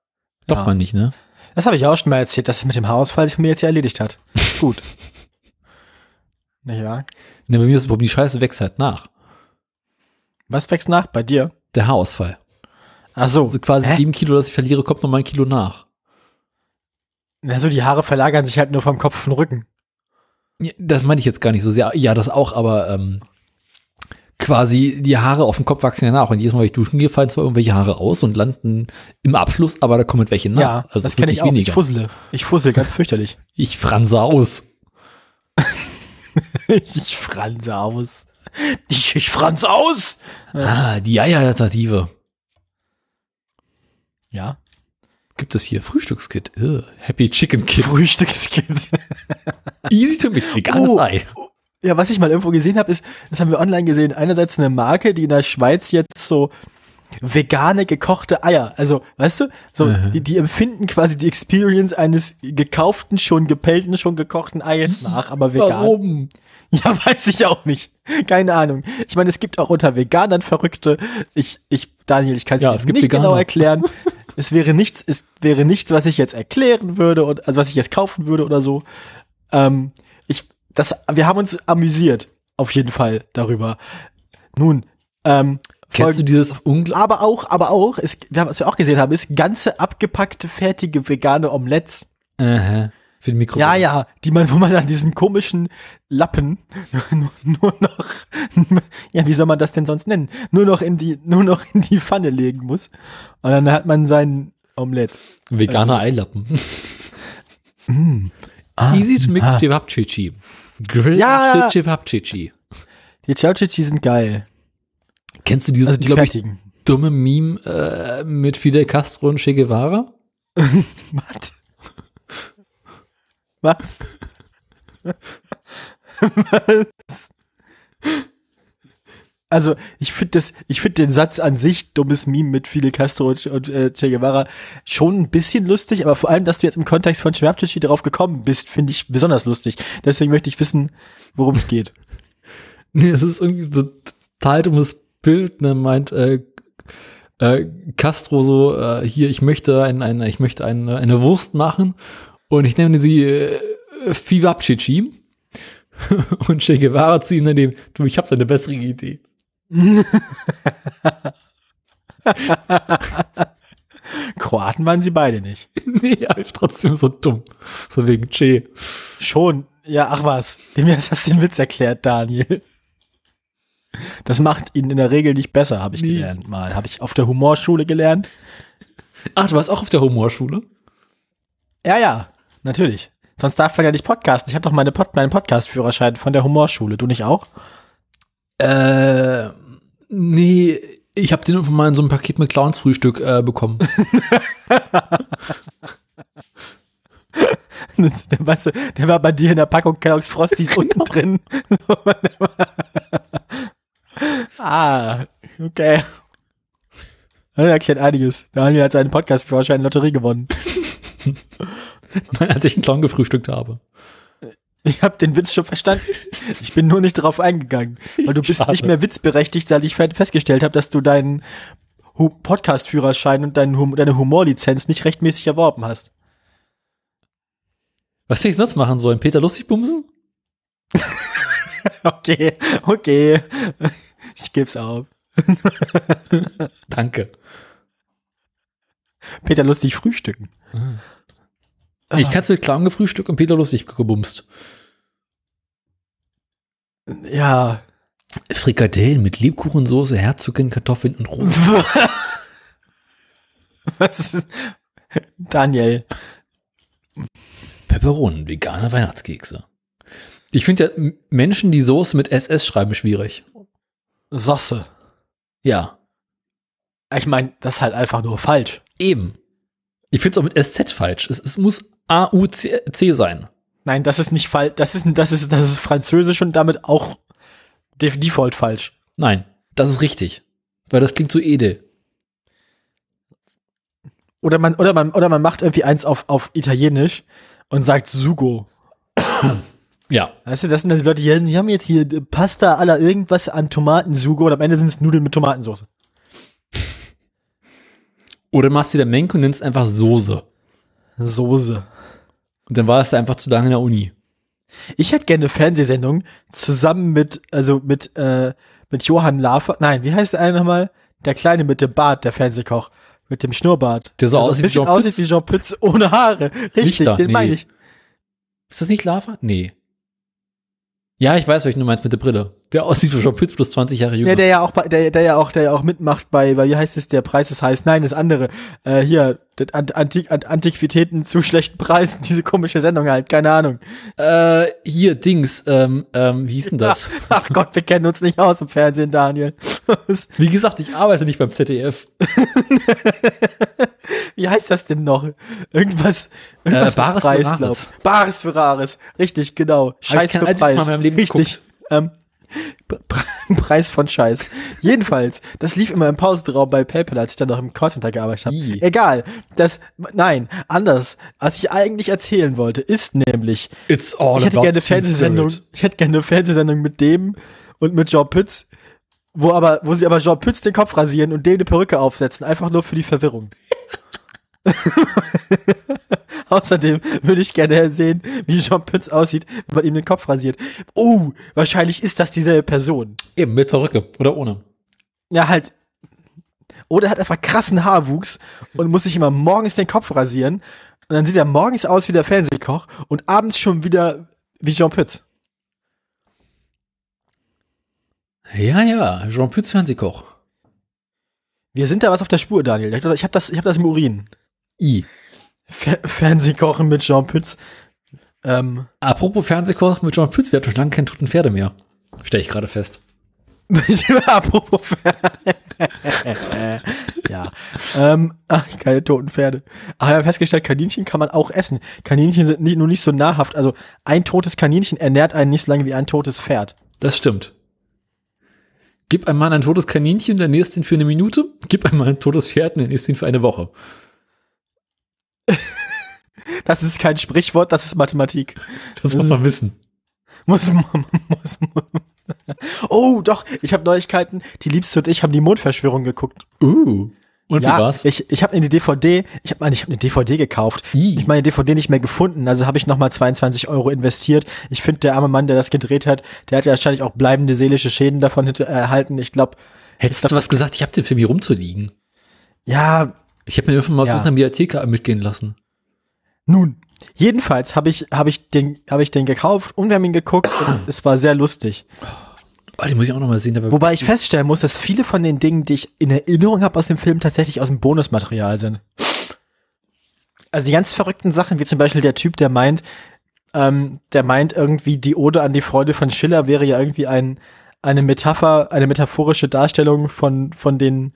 Doch ja. mal nicht, ne? Das habe ich auch schon mal erzählt, dass es mit dem Haarausfall sich von mir jetzt ja erledigt hat. Ist gut. Nicht Ne, bei mir ist das Problem, die Scheiße wächst halt nach. Was wächst nach bei dir? Der Haarausfall. Ach so. Also quasi Hä? sieben Kilo, das ich verliere, kommt noch mal ein Kilo nach. Also die Haare verlagern sich halt nur vom Kopf auf den Rücken. Ja, das meine ich jetzt gar nicht so sehr. Ja, das auch, aber ähm, quasi die Haare auf dem Kopf wachsen ja nach. Und jedes Mal, wenn ich duschen gehe, fallen zwar irgendwelche Haare aus und landen im Abfluss, aber da kommen welche nach. Ja, also das kenne ich nicht auch. weniger. Ich fussele. Ich fussel ganz fürchterlich. Ich franse aus. ich franse aus. Ich, ich franse aus! Ah, die Eier-Alternative. Ja. Gibt es hier Frühstückskit. Ugh, Happy Chicken Kit. Frühstückskind. Easy to mix. Veganes Oh. Ei. Ja, was ich mal irgendwo gesehen habe, ist, das haben wir online gesehen, einerseits eine Marke, die in der Schweiz jetzt so vegane gekochte Eier, also, weißt du, so, Mhm. die, die empfinden quasi die Experience eines gekauften, schon gepellten, schon gekochten Eies nach, aber vegan. Warum? Ja, weiß ich auch nicht. Keine Ahnung. Ich meine, es gibt auch unter Veganern Verrückte. Ich, ich, Daniel, ich kann es Ja, dir es nicht Veganer. genau erklären. es wäre nichts, es wäre nichts, was ich jetzt erklären würde und also was ich jetzt kaufen würde oder so. Ähm, ich, das, wir haben uns amüsiert, auf jeden Fall darüber. Nun, ähm, Kennst du dieses unglaublich? aber auch, aber auch, haben, was wir auch gesehen haben, ist ganze abgepackte, fertige vegane Omelettes. Aha. Für den Mikro. Ja, ja, die man, wo man dann diesen komischen Lappen nur, nur noch, ja, wie soll man das denn sonst nennen? Nur noch in die, nur noch in die Pfanne legen muss. Und dann hat man sein Omelett. Veganer Eilappen. Ah, Easy to make Cevapcici. Grill Ja. Cevapcici. Die Chauchichi sind geil. Kennst du dieses, Also die glaube ich, dumme Meme äh, mit Fidel Castro und Che Guevara? Was? Was? Was? Also, ich finde finde den Satz an sich, dummes Meme mit Fidel Castro und, und äh, Che Guevara, schon ein bisschen lustig, aber vor allem, dass du jetzt im Kontext von Schwabtischi darauf gekommen bist, finde ich besonders lustig. Deswegen möchte ich wissen, worum es geht. Nee, es ist irgendwie so total dummes Bild, ne, meint äh, äh, Castro so, äh, hier, ich möchte ein, ein, ich möchte eine, eine Wurst machen und ich nenne sie äh, Fivapchichi. und Che Guevara zu ihm daneben, du, ich habe eine bessere Idee. Kroaten waren sie beide nicht. nee, aber ich trotzdem so dumm. So wegen Che. Schon, ja, ach was, dem hast du den Witz erklärt, Daniel. Das macht ihn in der Regel nicht besser, habe ich Nee. gelernt mal. Habe ich auf der Humorschule gelernt. Ach, du warst auch auf der Humorschule? Ja, ja, natürlich. Sonst darf man ja nicht podcasten. Ich habe doch meine Pod meinen Podcast-Führerschein von der Humorschule. Du nicht auch? Äh, nee, ich habe den irgendwann mal in so einem Paket mit Clowns-Frühstück äh, bekommen. Der, weißt du, der war bei dir in der Packung Kellogg's Frosties unten drin. ah, okay. Das erklärt einiges. Daniel hat seinen Podcast-Führerschein in Lotterie gewonnen. Nein, als ich einen Clown gefrühstückt habe. Ich habe den Witz schon verstanden. Ich bin nur nicht drauf eingegangen. Weil du bist Schade. nicht mehr witzberechtigt, seit ich fe- festgestellt habe, dass du deinen Podcast-Führerschein und deine Humorlizenz nicht rechtmäßig erworben hast. Was hätte ich sonst machen sollen? Peter lustig bumsen? Okay, okay. Ich geb's auf. Danke. Peter lustig frühstücken. Ich kann es mit Clown gefrühstückt und Peter lustig gebumst. Ja. Frikadellen mit Lebkuchensoße, Herzogin, Kartoffeln und Rosen. Was ist, Daniel. Peperonen, vegane Weihnachtskekse. Ich finde ja Menschen, die Soße mit SS schreiben, schwierig. Sosse. Ja, Ich meine, das ist halt einfach nur falsch. eben. Ich finde es auch mit SZ falsch. Es, es muss A-U-C sein. Nein, das ist nicht falsch. Das ist, das ist, das ist französisch und damit auch def- default falsch. Nein, das ist richtig. Weil das klingt so edel. Oder man, oder man, oder man macht irgendwie eins auf, auf Italienisch und sagt Sugo. Ja. Weißt du, das sind das die Leute, die, die haben jetzt hier Pasta aller irgendwas an Tomatensugo und am Ende sind es Nudeln mit Tomatensauce. Oder machst du wieder Menk und nennst einfach Soße. Soße. Und dann war es einfach zu lange in der Uni. Ich hätte gerne eine Fernsehsendung zusammen mit, also mit, äh, mit Johann Lafer. Nein, wie heißt der eine nochmal? Der Kleine mit dem Bart, der Fernsehkoch. Mit dem Schnurrbart. Der so ein aussieht wie bisschen Jean aussieht wie Jean Pütz ohne Haare. Richtig, Richter, den nee. meine ich. Ist das nicht Lava? Nee. Ja, ich weiß, welchen du meinst mit der Brille. Der aussieht wie Jean Pütz plus 20 Jahre jünger. Ja, der ja auch, der, der ja auch, der ja auch mitmacht bei, bei, wie heißt es, der Preis ist heiß. Nein, das andere. Äh, hier, Antik Ant Antiquitäten zu schlechten Preisen, diese komische Sendung halt, keine Ahnung. Äh, hier, Dings, ähm, ähm, wie hieß denn das? Ach Gott, wir kennen uns nicht aus im Fernsehen, Daniel. Was- Wie gesagt, ich arbeite nicht beim ZDF. wie heißt das denn noch? Irgendwas, irgendwas Äh, Bares Preis, für. Rares. Bares für Rares. Richtig, genau. Scheiß für Preis. Richtig. Ähm, Preis von Scheiß. Jedenfalls, das lief immer im Pausenraum bei PayPal, als ich dann noch im Callcenter gearbeitet habe. Egal. Das, nein, anders. Was ich eigentlich erzählen wollte, ist nämlich, It's all ich hätte gerne eine Fernsehsendung, ich hätte gerne eine Fernsehsendung mit dem und mit Jean Pütz, wo aber, wo sie aber Jean Pütz den Kopf rasieren und dem eine Perücke aufsetzen, einfach nur für die Verwirrung. Außerdem würde ich gerne sehen, wie Jean Pütz aussieht, wenn man ihm den Kopf rasiert. Oh, wahrscheinlich ist das dieselbe Person. Eben, mit Perücke oder ohne. Ja, halt. Oder er hat einfach krassen Haarwuchs und muss sich immer morgens den Kopf rasieren Und dann sieht er morgens aus wie der Fernsehkoch und abends schon wieder wie Jean Pütz. Ja, ja, Jean Pütz Fernsehkoch. Wir sind da was auf der Spur, Daniel. Ich habe das, ich hab das im Urin. I. Fer Fernsehkochen mit Jean Pütz. Ähm, Apropos Fernsehkoch mit Jean Pütz, wir hatten schon lange keine toten Pferde mehr. Stelle ich gerade fest. apropos Fer Ja. Ähm, ach, keine toten Pferde. Ach, ich habe festgestellt, Kaninchen kann man auch essen. Kaninchen sind nicht, nur nicht so nahrhaft. Also ein totes Kaninchen ernährt einen nicht so lange wie ein totes Pferd. Das stimmt. Gib einem Mann ein totes Kaninchen, der nächste ihn für eine Minute. Gib einem Mann ein totes Pferd, der nächste ihn für eine Woche. Das ist kein Sprichwort, das ist Mathematik. Das muss man wissen. Muss man, muss man. Oh, doch, ich habe Neuigkeiten. Die Liebste und ich haben die Mondverschwörung geguckt. Uh. Und ja, wie war's? ich, ich habe eine DVD, ich habe ich hab eine DVD gekauft. I. Ich meine DVD nicht mehr gefunden, also habe ich nochmal 22 Euro investiert. Ich finde, der arme Mann, der das gedreht hat, der hat ja wahrscheinlich auch bleibende seelische Schäden davon erhalten. Ich glaube, Hättest du was gesagt, ich habe den Film hier rumzuliegen. ja, Ich habe mir irgendwann mal Ja. von einer Mediathek mitgehen lassen. nun. Jedenfalls habe ich, hab ich, den, hab ich den gekauft und wir haben ihn geguckt und es war sehr lustig. Oh, die muss ich auch noch mal sehen. Wobei ich feststellen muss, dass viele von den Dingen, die ich in Erinnerung habe aus dem Film, tatsächlich aus dem Bonusmaterial sind. Also die ganz verrückten Sachen, wie zum Beispiel der Typ, der meint, ähm, der meint irgendwie, die Ode an die Freude von Schiller wäre ja irgendwie ein, eine Metapher, eine metaphorische Darstellung von, von den,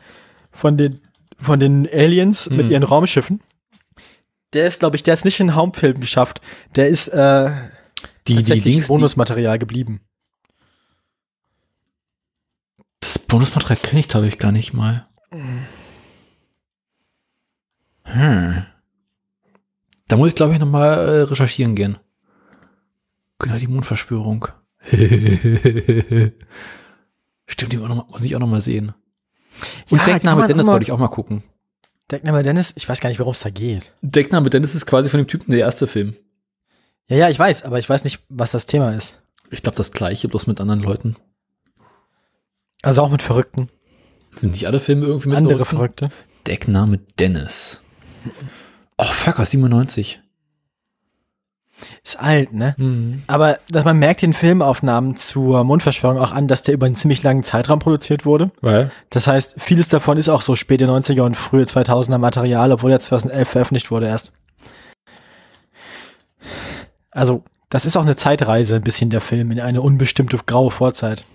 von den, von den Aliens mit Hm. ihren Raumschiffen. Der ist, glaube ich, der ist nicht in den Hauptfilm geschafft. Der ist äh, die, die tatsächlich Links, die, Bonusmaterial geblieben. Bonusmaterial kenne ich, glaube ich, gar nicht mal. Hm. Da muss ich, glaube ich, noch mal äh, recherchieren gehen. Genau, die Mondverschwörung. Stimmt, die muss, ich auch noch mal sehen. Und Ja, Deckname Dennis wollte ich auch mal gucken. Deckname Dennis, ich weiß gar nicht, worum es da geht. Deckname Dennis ist quasi von dem Typen der erste Film. Ja, ja, ich weiß, aber ich weiß nicht, was das Thema ist. Ich glaube, das gleiche, bloß mit anderen Leuten. Also auch mit Verrückten. Sind nicht alle Filme irgendwie mit Andere Verrückten? Verrückte. Deckname Dennis. Oh, fuck, aus 97. Ist alt, ne? Mhm. Aber dass man merkt den Filmaufnahmen zur Mondverschwörung auch an, dass der über einen ziemlich langen Zeitraum produziert wurde. Weil? Das heißt, vieles davon ist auch so späte 90er und frühe 2000er Material, obwohl er 2011 veröffentlicht wurde erst. Also, das ist auch eine Zeitreise, ein bisschen der Film, in eine unbestimmte graue Vorzeit.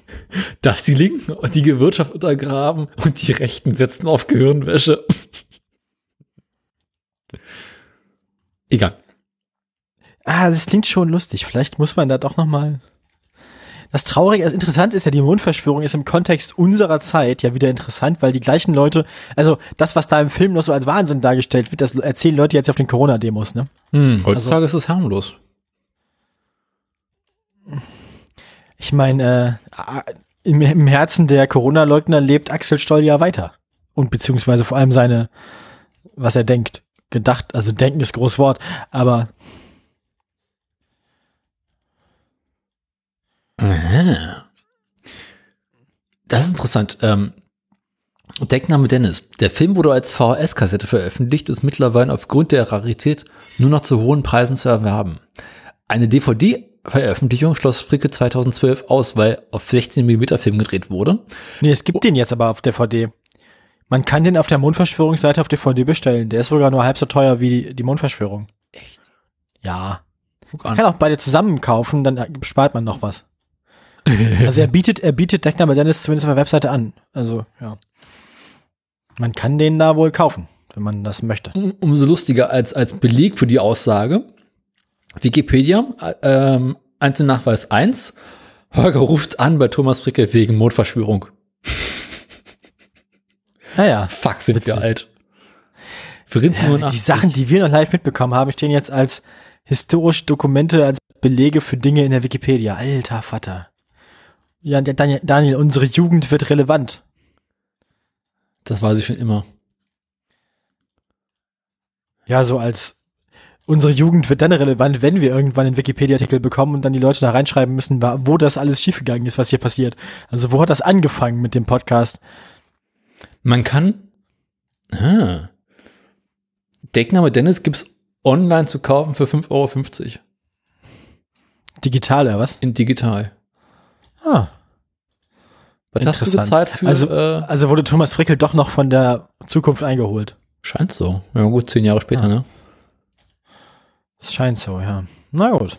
Dass die Linken die Wirtschaft untergraben und die Rechten setzen auf Gehirnwäsche. Egal. Ah, das klingt schon lustig. Vielleicht muss man da doch noch mal. Das Traurige, also interessant ist ja, die Mondverschwörung ist im Kontext unserer Zeit ja wieder interessant, weil die gleichen Leute, also das, was da im Film noch so als Wahnsinn dargestellt wird, das erzählen Leute jetzt auf den Corona-Demos, ne? Hm, heutzutage ist es harmlos. Ich meine, äh, im, im Herzen der Corona-Leugner lebt Axel Stoll ja weiter. Und beziehungsweise vor allem seine, was er denkt. Gedacht, also denken ist groß Wort, aber. Das ist interessant. Ähm, Deckname Dennis. Der Film wurde als VHS-Kassette veröffentlicht und ist mittlerweile aufgrund der Rarität nur noch zu hohen Preisen zu erwerben. Eine DVD-Veröffentlichung schloss Fricke 2012 aus, weil auf 16 mm Film gedreht wurde. nee, es gibt den jetzt aber auf DVD. Man kann den auf der Mondverschwörungsseite auf DVD bestellen. Der ist sogar nur halb so teuer wie die Mondverschwörung. Echt? Ja. Guck Man an. kann auch beide zusammen kaufen, dann spart man noch was. Also er bietet, er bietet Deckname Dennis zumindest auf der Webseite an. Also, ja. Man kann den da wohl kaufen, wenn man das möchte. Um, umso lustiger als, als Beleg für die Aussage. Wikipedia, äh, ähm, Einzelnachweis 1. Holger ruft an bei Thomas Fricke wegen Mondverschwörung. Naja. Fuck, sind Witzig. wir alt. Ja, 87. die Sachen, die wir noch live mitbekommen haben, stehen jetzt als historische Dokumente, als Belege für Dinge in der Wikipedia. Alter Vater. Ja, Daniel, Daniel, unsere Jugend wird relevant. Das weiß ich schon immer. Ja, so als unsere Jugend wird dann relevant, wenn wir irgendwann einen Wikipedia-Artikel bekommen und dann die Leute da reinschreiben müssen, wo das alles schiefgegangen ist, was hier passiert. Also wo hat das angefangen mit dem Podcast? Man kann. Ah, Deckname Dennis gibt's online zu kaufen für 5,50 Euro Digital oder was? in digital. Ah. Was hast du gezahlt für? Also- äh, Also wurde Thomas Frickel doch noch von der Zukunft eingeholt. scheint so. Ja gut, zehn Jahre später, Ah. ne? Es scheint so, ja. Na gut.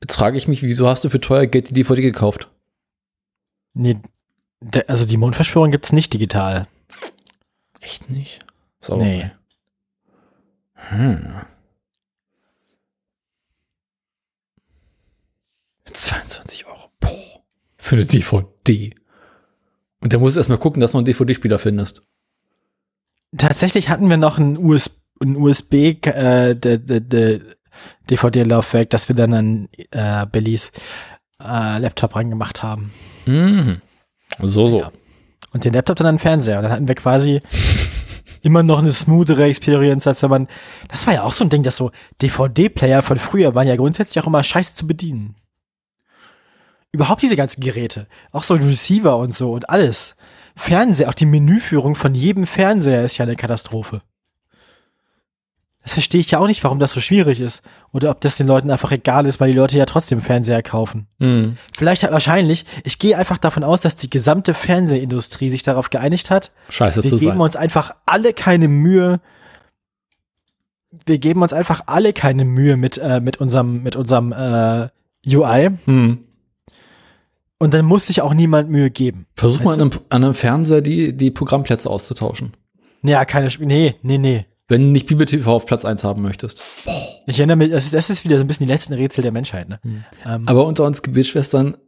Jetzt frage ich mich, wieso hast du für teuer Geld die DVD gekauft? Nee, der, also die Mondverschwörung gibt's nicht digital. Echt nicht? Sauber. Nee. Hm. 22 Euro. Boah. Für eine DVD. Und da musst du erstmal gucken, dass du einen DVD-Spieler findest. Tatsächlich hatten wir noch ein, US, ein USB äh, de, de, de, DVD-Laufwerk, das wir dann an äh, Billys äh, Laptop rangemacht haben. Mhm. So, so. Ja. Und den Laptop dann an den Fernseher. Und dann hatten wir quasi immer noch eine smoothere Experience, als wenn man. Das war ja auch so ein Ding, dass so DVD-Player von früher waren ja grundsätzlich auch immer scheiße zu bedienen. Überhaupt diese ganzen Geräte. Auch so ein Receiver und so und alles. Fernseher, auch die Menüführung von jedem Fernseher ist ja eine Katastrophe. Das verstehe ich ja auch nicht, warum das so schwierig ist. Oder ob das den Leuten einfach egal ist, weil die Leute ja trotzdem Fernseher kaufen. Mhm. Vielleicht wahrscheinlich, ich gehe einfach davon aus, dass die gesamte Fernsehindustrie sich darauf geeinigt hat. Scheiße Wir zu geben sein. uns einfach alle keine Mühe. Wir geben uns einfach alle keine Mühe mit, äh, mit unserem, mit unserem äh, UI. Mhm. Und dann muss sich auch niemand Mühe geben. Versuch mal an einem, an einem Fernseher die, die Programmplätze auszutauschen. Ja, keine, nee, nee, nee. Wenn du nicht Bibel TV auf Platz 1 haben möchtest. Ich erinnere mich, das ist, das ist wieder so ein bisschen die letzten Rätsel der Menschheit, ne? Mhm. Ähm, Aber unter uns Gebetsschwestern,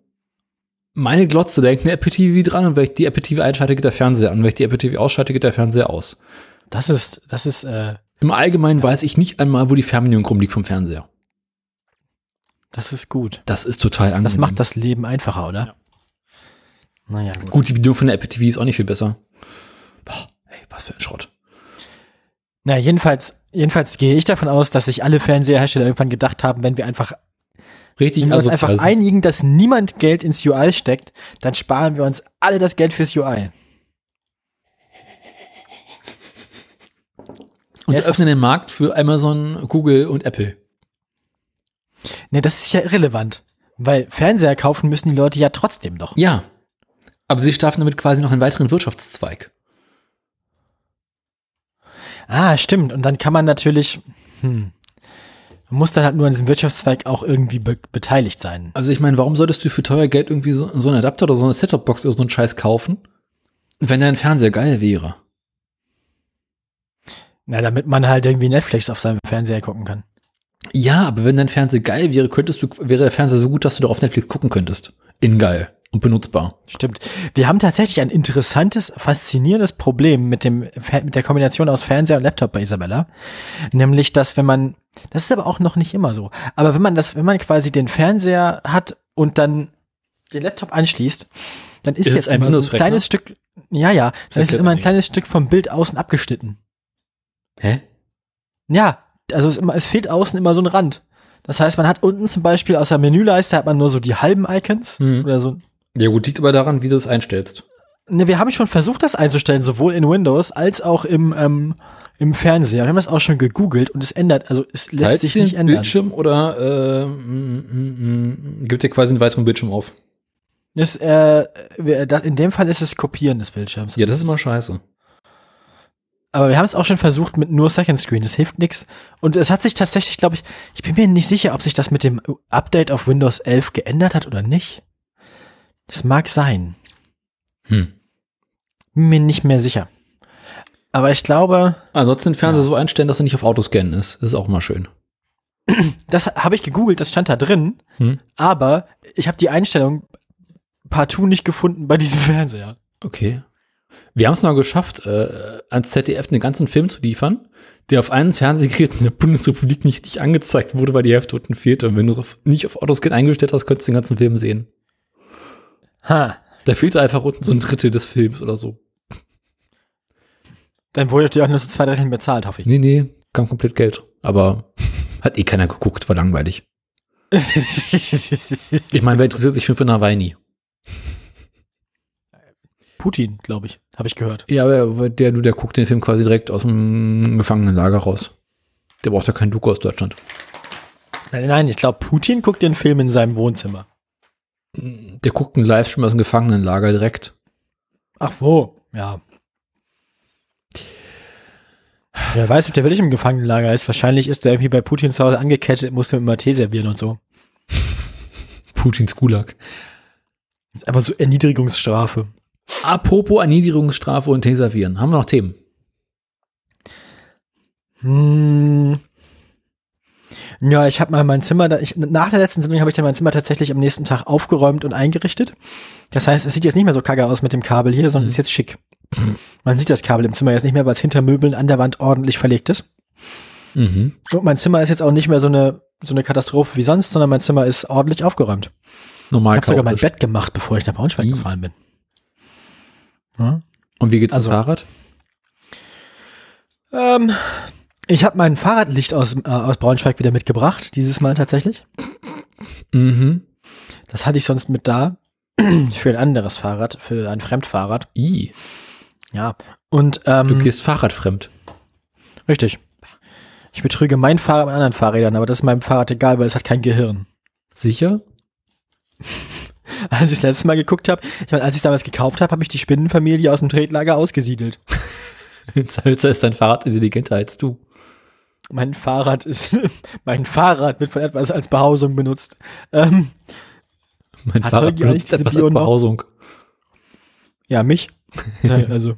meine Glotze, da hängt eine Apple TV dran und wenn ich die Apple TV einschalte, geht der Fernseher an. Wenn ich die Apple TV ausschalte, geht der Fernseher aus. das ist, das ist, äh, Im Allgemeinen weiß ich nicht einmal, wo die Fernbedienung rumliegt vom Fernseher. das ist gut. Das ist total angenehm. Das macht das Leben einfacher, oder? Ja. Naja, gut. Gut, die Bedienung von der Apple TV ist auch nicht viel besser. Boah, ey, was für ein Schrott. Na, jedenfalls, jedenfalls gehe ich davon aus, dass sich alle Fernseherhersteller irgendwann gedacht haben, wenn wir einfach Richtig Wenn wir uns einfach einigen, dass niemand Geld ins UI steckt, dann sparen wir uns alle das Geld fürs UI. und ist öffnen den Markt für Amazon, Google und Apple. Nee, das ist ja irrelevant. Weil Fernseher kaufen müssen die Leute ja trotzdem doch. Ja. Aber sie starten damit quasi noch einen weiteren Wirtschaftszweig. Ah, stimmt. Und dann kann man natürlich, hm, man muss dann halt nur an diesem Wirtschaftszweig auch irgendwie be beteiligt sein. Also ich meine, warum solltest du für teuer Geld irgendwie so, so einen Adapter oder so eine Setup-Box oder so einen Scheiß kaufen, wenn dein Fernseher geil wäre? Na, damit man halt irgendwie Netflix auf seinem Fernseher gucken kann. Ja, aber wenn dein Fernseher geil wäre, könntest du, wäre der Fernseher so gut, dass du doch auf Netflix gucken könntest. In geil und benutzbar. Stimmt. Wir haben tatsächlich ein interessantes, faszinierendes Problem mit dem, mit der Kombination aus Fernseher und Laptop bei Isabella. Nämlich, dass wenn man, das ist aber auch noch nicht immer so, aber wenn man das, wenn man quasi den Fernseher hat und dann den Laptop anschließt, dann ist, Ist jetzt ein immer so ein kleines Stück, ja, ja, dann ist immer ein kleines Stück vom Bild außen abgeschnitten. Hä? Ja, also es, immer, es fehlt außen immer so ein Rand. Das heißt, man hat unten zum Beispiel aus der Menüleiste hat man nur so die halben Icons Mhm. oder so Ja gut, liegt aber daran, wie du es einstellst. Ne, wir haben schon versucht, das einzustellen, sowohl in Windows als auch im, ähm, im Fernseher. Wir haben das auch schon gegoogelt und es ändert, also es lässt Teilt sich den nicht ändern. Bildschirm oder äh, gibt dir quasi einen weiteren Bildschirm auf? Das, äh, das, in dem Fall ist es Kopieren des Bildschirms. Ja, das ist immer scheiße. Aber wir haben es auch schon versucht mit nur Second Screen. Das hilft nichts. Und es hat sich tatsächlich, glaube ich, ich bin mir nicht sicher, ob sich das mit dem Update auf Windows 11 geändert hat oder nicht. Das mag sein. Hm. Bin mir nicht mehr sicher. Aber ich glaube, Ansonsten den Fernseher so einstellen, dass er nicht auf Autoscannen ist. Das ist auch mal schön. das habe ich gegoogelt, das stand da drin. Hm. Aber ich habe die Einstellung partout nicht gefunden bei diesem Fernseher. Okay. Wir haben es mal geschafft, äh, ans ZDF einen ganzen Film zu liefern, der auf einem Fernsehgerät in der Bundesrepublik nicht, nicht angezeigt wurde, weil die Hälfte unten fehlte. Und wenn du nicht auf Autoscan eingestellt hast, konntest du den ganzen Film sehen. Ha. Da fehlte einfach unten so ein Drittel des Films oder so. Dann wurde dir auch nur so zwei Drittel bezahlt, hoffe ich. Nee, nee, kam komplett Geld. Aber hat eh keiner geguckt, war langweilig. Ich meine, wer interessiert sich schon für Nawalny? Putin, glaube ich, habe ich gehört. Ja, aber der, der guckt den Film quasi direkt aus dem Gefangenenlager raus. Der braucht ja kein Doku aus Deutschland. Nein, nein, ich glaube, Putin guckt den Film in seinem Wohnzimmer. Der guckt einen Livestream aus dem Gefangenenlager direkt. Ach wo, ja. Wer weiß, ob der wirklich im Gefangenenlager ist. Wahrscheinlich ist der irgendwie bei Putin zu Hause angekettet, musste immer Tee servieren und so. Putins Gulag. Aber so Erniedrigungsstrafe. Apropos Erniedrigungsstrafe und Teservieren. Haben wir noch Themen? Hm. Ja, ich habe mal mein Zimmer, da, ich, nach der letzten Sendung habe ich dann mein Zimmer tatsächlich am nächsten Tag aufgeräumt und eingerichtet. Das heißt, es sieht jetzt nicht mehr so kacke aus mit dem Kabel hier, sondern Mhm. ist jetzt schick. Man sieht das Kabel im Zimmer jetzt nicht mehr, weil es hinter Möbeln an der Wand ordentlich verlegt ist. Mhm. Und mein Zimmer ist jetzt auch nicht mehr so eine, so eine Katastrophe wie sonst, sondern mein Zimmer ist ordentlich aufgeräumt. Ich Normal habe sogar mein. Bett gemacht, bevor ich nach Braunschweig Ih. gefahren bin. Ja? Und wie geht's Also- dem Fahrrad? Ähm, ich habe mein Fahrradlicht aus, äh, aus Braunschweig wieder mitgebracht, dieses Mal tatsächlich. Mhm. Das hatte ich sonst mit da. Für ein anderes Fahrrad, für ein Fremdfahrrad. I, Ja. Und ähm, du gehst fahrradfremd. richtig. Ich betrüge mein Fahrrad mit anderen Fahrrädern, aber das ist meinem Fahrrad egal, weil es hat kein Gehirn. Sicher? Als ich das letzte Mal geguckt habe, ich meine, als ich es damals gekauft habe, habe ich die Spinnenfamilie aus dem Tretlager ausgesiedelt. Salzer ist dein Fahrrad intelligenter als du. Mein Fahrrad ist, mein Fahrrad wird von etwas als Behausung benutzt. Ähm, Mein Hat Fahrrad benutzt etwas Bio als noch? Behausung. ja, mich. Also.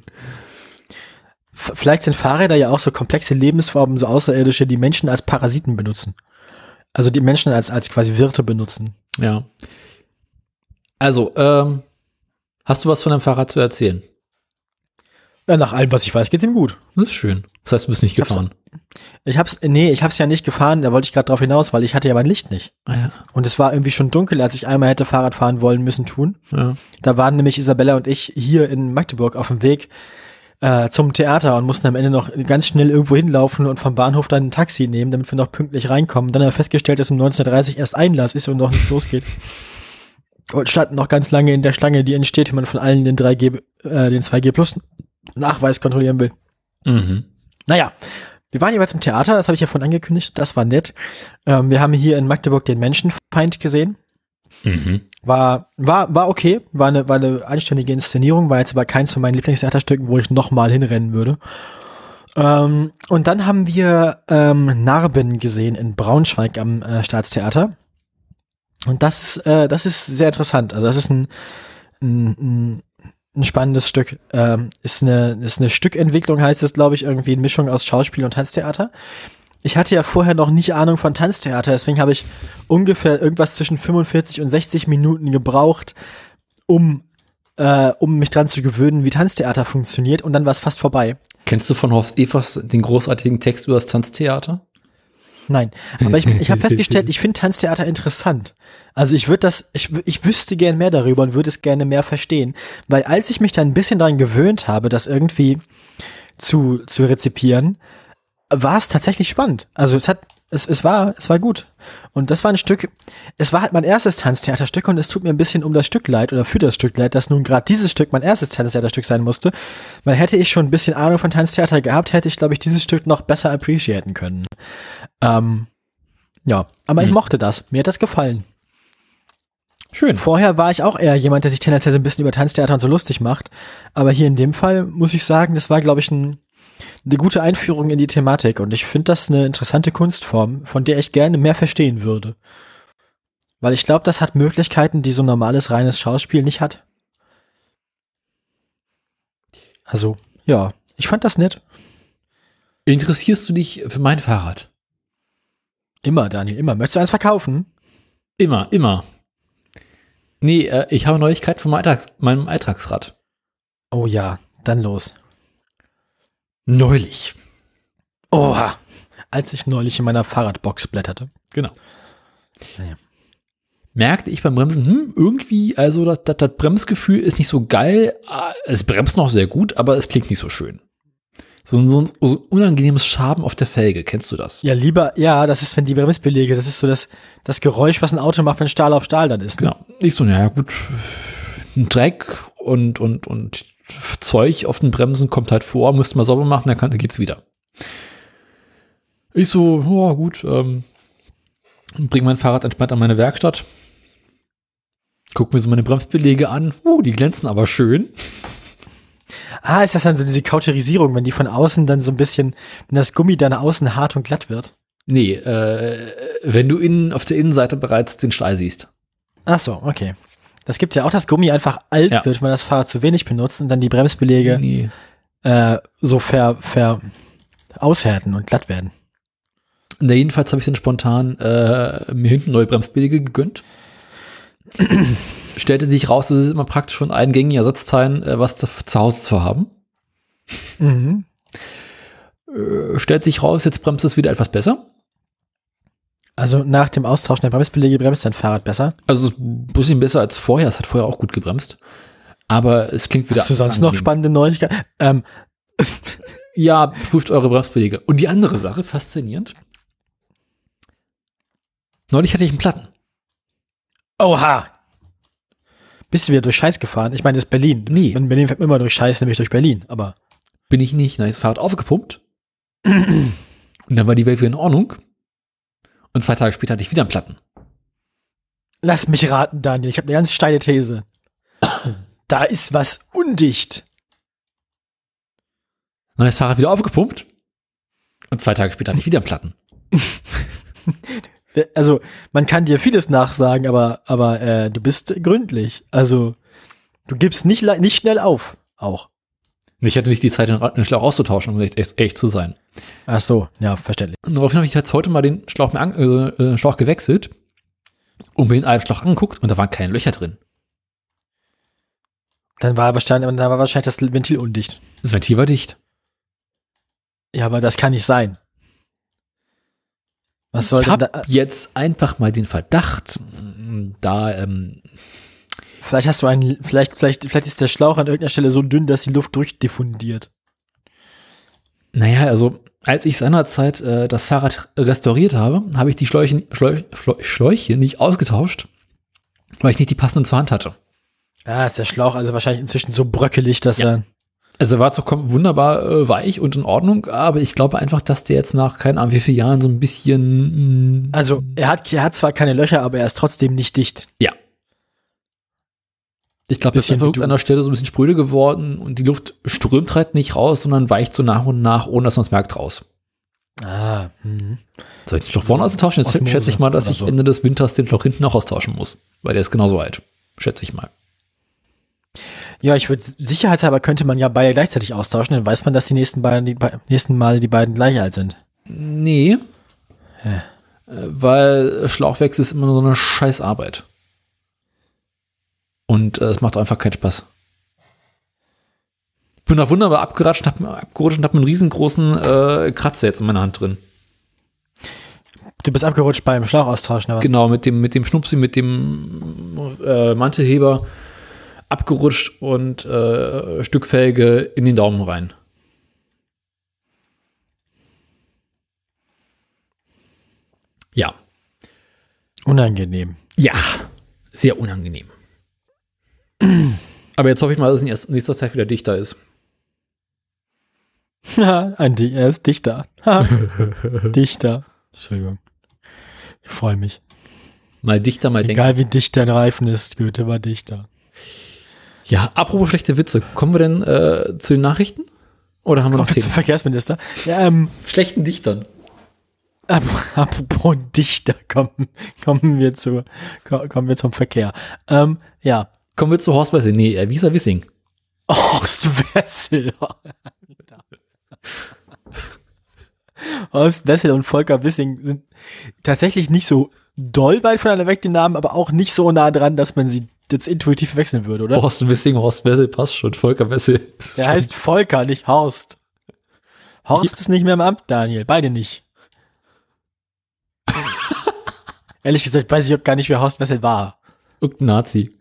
Vielleicht sind Fahrräder ja auch so komplexe Lebensformen, so außerirdische, die Menschen als Parasiten benutzen. Also die Menschen als, als quasi Wirte benutzen. Ja. Also, ähm, hast du was von deinem Fahrrad zu erzählen? Ja, nach allem, was ich weiß, geht's ihm gut. Das ist schön. Das heißt, du bist nicht hab's- gefahren. Ich hab's, nee, ich hab's ja nicht gefahren, da wollte ich gerade drauf hinaus, weil ich hatte ja mein Licht nicht. Ah, ja. Und es war irgendwie schon dunkel, als ich einmal hätte Fahrrad fahren wollen müssen tun. ja. Da waren nämlich Isabella und ich hier in Magdeburg auf dem Weg äh, zum Theater und mussten am Ende noch ganz schnell irgendwo hinlaufen und vom Bahnhof dann ein Taxi nehmen, damit wir noch pünktlich reinkommen. Dann haben wir festgestellt, dass um 19.30 erst Einlass ist und noch nicht losgeht. Und standen noch ganz lange in der Schlange, die entsteht, wenn man von allen den 3G, äh, den 2G Plus Nachweis kontrollieren will. Mhm. Naja, wir waren jeweils im Theater, das habe ich ja vorhin angekündigt, das war nett. Ähm, wir haben hier in Magdeburg den Menschenfeind gesehen. Mhm. War, war, war okay, war eine, war eine anständige Inszenierung, war jetzt aber keins von meinen Lieblingstheaterstücken, wo ich nochmal hinrennen würde. Ähm, und dann haben wir ähm, Narben gesehen in Braunschweig am äh, Staatstheater. Und das, äh, das ist sehr interessant. Also das ist ein, ein, ein, ein spannendes Stück. Ähm, ist eine, ist eine Stückentwicklung, heißt es, glaube ich, irgendwie eine Mischung aus Schauspiel und Tanztheater. Ich hatte ja vorher noch nicht Ahnung von Tanztheater, deswegen habe ich ungefähr irgendwas zwischen 45 und 60 Minuten gebraucht, um, äh, um mich dran zu gewöhnen, wie Tanztheater funktioniert und dann war es fast vorbei. Kennst du von Horst Evers den großartigen Text über das Tanztheater? Nein, aber ich, ich habe festgestellt, ich finde Tanztheater interessant. Also ich würde das, ich, ich wüsste gern mehr darüber und würde es gerne mehr verstehen, weil als ich mich dann ein bisschen daran gewöhnt habe, das irgendwie zu, zu rezipieren, war es tatsächlich spannend. Also es hat, es, es war, es war gut. Und das war ein Stück, es war halt mein erstes Tanztheaterstück und es tut mir ein bisschen um das Stück leid oder für das Stück leid, dass nun gerade dieses Stück mein erstes Tanztheaterstück sein musste. Weil hätte ich schon ein bisschen Ahnung von Tanztheater gehabt, hätte ich, glaube ich, dieses Stück noch besser appreciaten können. Ähm, ja, aber ich Hm. mochte das. Mir hat das gefallen. Schön. Vorher war ich auch eher jemand, der sich tendenziell so ein bisschen über Tanztheater und so lustig macht. Aber hier in dem Fall muss ich sagen, das war, glaube ich, ein, eine gute Einführung in die Thematik. Und ich finde das eine interessante Kunstform, von der ich gerne mehr verstehen würde. Weil ich glaube, das hat Möglichkeiten, die so ein normales, reines Schauspiel nicht hat. Also, ja, ich fand das nett. Interessierst du dich für mein Fahrrad? Immer, Daniel, immer. Möchtest du eins verkaufen? Immer, immer. Nee, äh, ich habe Neuigkeit von meinem, Alltags meinem Alltagsrad. Oh ja, dann los. Neulich. Oha. Als ich neulich in meiner Fahrradbox blätterte. Genau. Naja. Merkte ich beim Bremsen, hm, irgendwie, also das, das, Bremsgefühl ist nicht so geil. Ah, Es bremst noch sehr gut, aber es klingt nicht so schön. So, ein- so ein unangenehmes Schaben auf der Felge, kennst du das? Ja, lieber, ja, das ist, wenn die Bremsbeläge, das ist so das, das Geräusch, was ein Auto macht, wenn Stahl auf Stahl dann ist. Ne? Genau. Ich so, naja, gut, ein Dreck und, und, und Zeug auf den Bremsen kommt halt vor, müsste mal sauber machen, dann geht's wieder. Ich so, ja gut, ähm, bring mein Fahrrad entspannt an meine Werkstatt. Guck mir so meine Bremsbelege an. Uh, die glänzen aber schön. Ah, ist das dann so diese Kauterisierung, wenn die von außen dann so ein bisschen, wenn das Gummi dann außen hart und glatt wird? Nee, äh, wenn du innen auf der Innenseite bereits den Schlei siehst. Ach so, okay. Das gibt ja auch, dass Gummi einfach alt Ja. wird, wenn man das Fahrrad zu wenig benutzt und dann die Bremsbelege Nee. äh, so ver, ver aushärten und glatt werden. Na, jedenfalls habe ich dann spontan äh, mir hinten neue Bremsbelege gegönnt. Stellte sich raus, das ist immer praktisch von eingängigen Ersatzteilen äh, was zu, zu Hause zu haben. Mhm. Äh, stellt sich raus, jetzt bremst es wieder etwas besser. Also nach dem Austauschen der Bremsbelege bremst dein Fahrrad besser. Also es ist ein bisschen besser als vorher. Es hat vorher auch gut gebremst. Aber es klingt wieder. Hast du sonst noch angenehm. spannende Neuigkeiten? Ähm, Ja, prüft eure Bremsbelege. Und die andere Sache, faszinierend. Neulich hatte ich einen Platten. oha! Bist du wieder durch Scheiß gefahren? Ich meine, das ist Berlin. Nee. In Berlin fährt man immer durch Scheiß, nämlich durch Berlin. Aber Bin ich nicht. Ist das Fahrrad aufgepumpt. Und dann war die Welt wieder in Ordnung. Und zwei Tage später hatte ich wieder einen Platten. lass mich raten, Daniel. Ich habe eine ganz steile These. Da ist was undicht. Das Fahrrad wieder aufgepumpt. Und zwei Tage später hatte ich wieder einen Platten. Also, man kann dir vieles nachsagen, aber, aber äh, du bist gründlich. Also, du gibst nicht, nicht schnell auf. Auch. Ich hatte nicht die Zeit, den Schlauch auszutauschen, um echt, echt, echt zu sein. Ach so, ja, verständlich. Und daraufhin habe ich jetzt heute mal den Schlauch, an, äh, äh, Schlauch gewechselt und mir den alten Schlauch angeguckt und da waren keine Löcher drin. Dann war, dann war wahrscheinlich das Ventil undicht. Das Ventil war dicht. Ja, aber das kann nicht sein. Was soll ich habe jetzt einfach mal den Verdacht, da ähm, Vielleicht hast du einen, vielleicht, vielleicht, vielleicht ist der Schlauch an irgendeiner Stelle so dünn, dass die Luft durchdiffundiert. Naja, also als ich seinerzeit äh, das Fahrrad restauriert habe, habe ich die Schläuche, Schläuche, Schläuche nicht ausgetauscht, weil ich nicht die passenden zur Hand hatte. Ah, ist der Schlauch also wahrscheinlich inzwischen so bröckelig, dass Ja. er. Also er war zwar wunderbar äh, weich und in Ordnung, aber ich glaube einfach, dass der jetzt nach keine Ahnung wie vielen Jahren so ein bisschen mh, Also, er hat, er hat zwar keine Löcher, aber er ist trotzdem nicht dicht. ja. Ich glaube, es ist einfach an der Stelle so ein bisschen spröde geworden und die Luft strömt halt nicht raus, sondern weicht so nach und nach, ohne dass man es merkt, raus. Ah, hm. Soll ich den Schlauch vorne austauschen? Jetzt Osmose schätze ich mal, dass ich so. Ende des Winters den Schlauch hinten auch austauschen muss, weil der ist genauso alt. Schätze ich mal. Ja, ich würde sicherheitshalber könnte man ja beide gleichzeitig austauschen, dann weiß man, dass die nächsten beiden, die be- nächsten Mal die beiden gleich alt sind. Nee. Äh, Weil Schlauchwechsel ist immer nur so eine scheiß Arbeit. Und äh, es macht einfach keinen Spaß. Ich bin auch wunderbar abgeratscht, hab, abgerutscht und habe einen riesengroßen äh, Kratzer jetzt in meiner Hand drin. Du bist abgerutscht beim Schlauch austauschen, aber Genau, mit dem, mit dem Schnupsi, mit dem äh, Mantelheber abgerutscht und äh, Stück Felge in den Daumen rein. Ja. unangenehm. Ja. Sehr unangenehm. Aber jetzt hoffe ich mal, dass es in nächster Zeit wieder dichter ist. Ein er ist Dichter. Dichter. Entschuldigung. Ich freue mich. Mal dichter, mal denken. Egal wie dicht dein Reifen ist, Goethe war Dichter. Ja, apropos schlechte Witze. Kommen wir denn äh, zu den Nachrichten? Oder haben wir noch Kommen wir zum Themen? Verkehrsminister. Ja, ähm, Schlechten Dichtern. ap- apropos Dichter, kommen, kommen wir zu, ko- kommen wir zum Verkehr. Ähm, ja. Kommen wir zu Horst Wessel. Nee, äh, Wieser Wissing. Horst Wessel. Horst Wessel und Volker Wissing sind tatsächlich nicht so doll weit voneinander weg, die Namen, aber auch nicht so nah dran, dass man sie jetzt intuitiv verwechseln würde, oder? Horst Wissing, Horst Wessel passt schon. Volker Wessel. Der schon- heißt Volker, nicht Horst. Horst ist nicht mehr im Amt, Daniel. Beide nicht. Ehrlich gesagt weiß ich gar nicht, wer Horst Wessel war. Irgendein Nazi.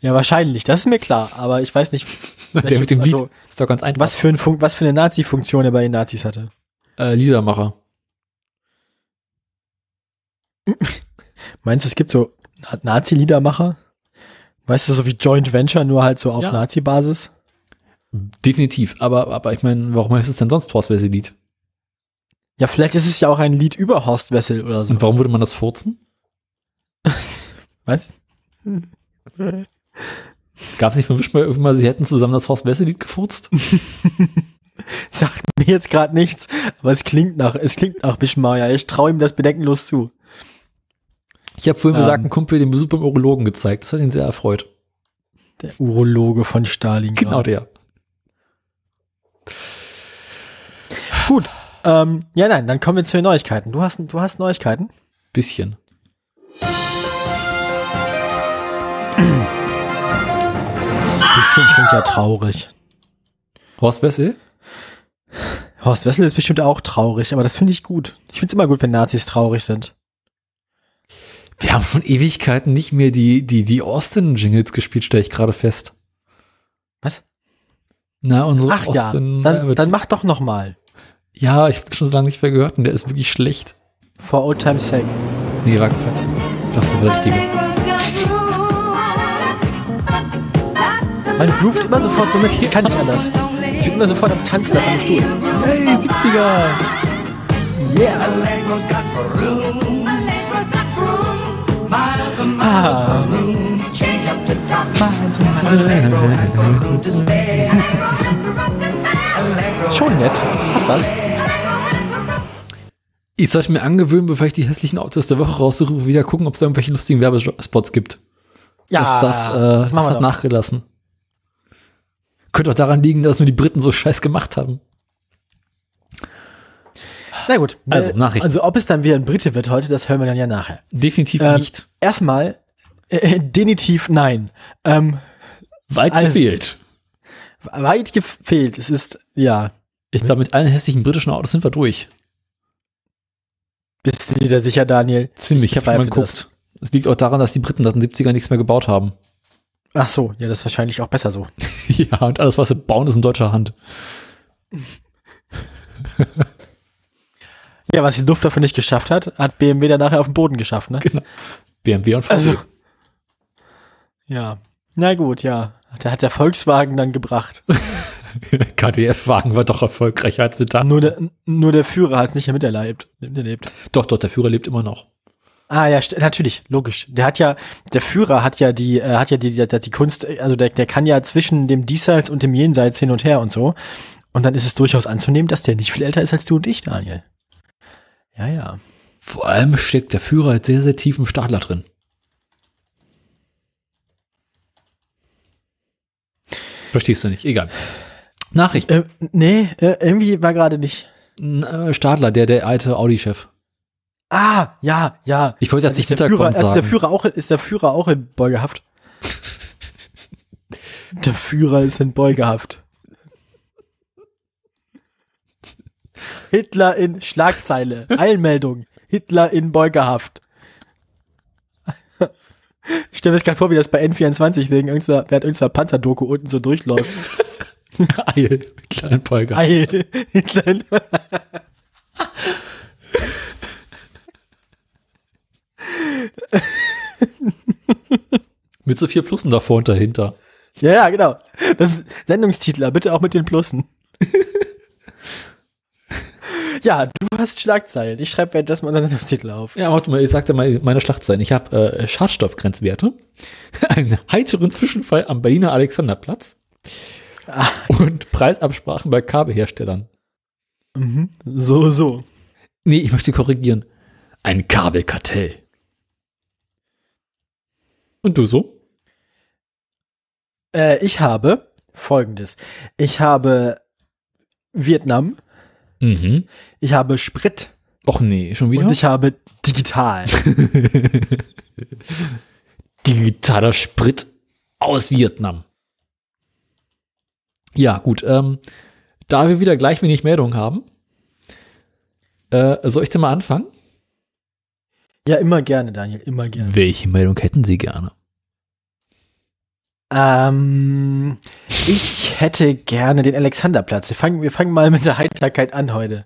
Ja, wahrscheinlich. Das ist mir klar. Aber ich weiß nicht, Der mit dem Lied. also, ist doch ganz einfach. was für, ein Fun was für eine Nazi-Funktion er bei den Nazis hatte. Äh, Liedermacher. Meinst du, es gibt so Na- Nazi-Liedermacher? Weißt du, so wie Joint Venture, nur halt so auf Ja. Nazi-Basis? Definitiv. Aber, aber ich meine, warum heißt es denn sonst Horst Wessel Lied? Ja, vielleicht ist es ja auch ein Lied über Horst Wessel oder so. Und warum würde man das furzen? Was? Gab es nicht von Wischmeier irgendwann mal, sie hätten zusammen das Horst Wessel-Lied gefurzt? Sagt mir jetzt gerade nichts, aber es klingt nach, es klingt nach Wischmeier. Ich traue ihm das bedenkenlos zu. Ich habe vorhin Ähm. gesagt, ein Kumpel den Besuch beim Urologen gezeigt. Das hat ihn sehr erfreut. Der Urologe von Stalin. Genau der. Gut. Ähm, ja, nein, dann kommen wir zu den Neuigkeiten. Du hast, du hast Neuigkeiten? Bisschen. Bisschen klingt ja traurig. Horst Wessel? Horst Wessel ist bestimmt auch traurig, aber das finde ich gut. Ich finde es immer gut, wenn Nazis traurig sind. Wir haben von Ewigkeiten nicht mehr die, die, die Austin-Jingles gespielt, stelle ich gerade fest. Was? Na, unsere Ach ja, Austin. dann, dann mach doch noch mal. ja, ich habe schon so lange nicht mehr gehört und der ist wirklich schlecht. For old time's sake. Nee, war gefällt. Ich dachte, das war der richtige. Man groovt immer sofort so mit, ich kann nicht anders. Ich bin immer sofort am Tanzen auf einem Stuhl. Hey, 70er! Yeah! Ah. Schon nett. Hat was. Ich sollte mir angewöhnen, bevor ich die hässlichen Autos der Woche raussuche, wieder gucken, ob es da irgendwelche lustigen Werbespots gibt. Ja, das, das, äh, das das hat doch. nachgelassen. Könnte auch daran liegen, dass nur die Briten so scheiß gemacht haben. Na gut. Also, Äh, Nachrichten. Also, ob es dann wieder ein Brite wird heute, das hören wir dann ja nachher. Definitiv Ähm, nicht. Erstmal, äh, definitiv nein. Ähm, Weit also- gefehlt. weit gefehlt. Es ist, ja, Ich glaube, mit allen hässlichen britischen Autos sind wir durch. bist du dir da sicher, Daniel? Ziemlich, ich habe mal geguckt. Es liegt auch daran, dass die Briten seit den 70er nichts mehr gebaut haben. Ach so, ja, das ist wahrscheinlich auch besser so. ja, und alles, was sie bauen, ist in deutscher Hand. Ja, was die Luftwaffe nicht geschafft hat, hat BMW dann nachher auf dem Boden geschafft, ne? BMW und VW. Also, ja. Na gut, ja. Da hat der Volkswagen dann gebracht. KDF-Wagen war doch erfolgreicher als wir dachten. Nur der, nur der Führer hat es nicht mehr miterlebt. Doch, doch, der Führer lebt immer noch. Ah ja, natürlich, logisch. Der hat ja, der Führer hat ja die, äh, hat ja die, die, die Kunst, also der, der kann ja zwischen dem Diesseits und dem Jenseits hin und her und so. Und dann ist es durchaus anzunehmen, dass der nicht viel älter ist als du und ich, Daniel. Ja, ja. Vor allem steckt der Führer halt sehr, sehr tief im Stadler drin. Verstehst du nicht? Egal. Nachricht. Äh, nee, äh, irgendwie war gerade nicht. Äh, Stadler, der, der alte Audi-Chef. Ah, ja, ja. Ich wollte jetzt nicht der Führer, also ist der sagen. Führer auch, ist der Führer auch in Beugehaft? der Führer ist in Beugehaft. Hitler in Schlagzeile. Eilmeldung. Hitler in Beugehaft. Ich stelle mir das gerade vor, wie das bei N24 wegen irgendeiner, während irgendeiner Panzerdoku unten so durchläuft. Eil, mit kleinen Polger. Eil, Hitler in Mit so vier Plussen davor und dahinter. Ja, ja, genau. Das ist Sendungstitler, bitte auch mit den Plussen. Ja, du hast Schlagzeilen. Ich schreibe währenddessen mal unseren Sendungstitel auf. Ja, warte mal, ich sagte mal meine Schlachtzeilen. Ich habe äh, Schadstoffgrenzwerte, einen heiteren Zwischenfall am Berliner Alexanderplatz Ah. und Preisabsprachen bei Kabelherstellern. Mhm. So, so. Nee, ich möchte korrigieren. Ein Kabelkartell. Und du so? Äh, ich habe folgendes. Ich habe Vietnam, Mhm. ich habe Sprit Och nee, schon wieder? und ich habe digital. Digitaler Sprit aus Vietnam. Ja, gut. Ähm, da wir wieder gleich wenig Meldungen haben, äh, soll ich denn mal anfangen? ja, immer gerne, Daniel, immer gerne. Welche Meldung hätten Sie gerne? Ähm, ich hätte gerne den Alexanderplatz. Wir fangen, wir fangen mal mit der Heiterkeit an heute.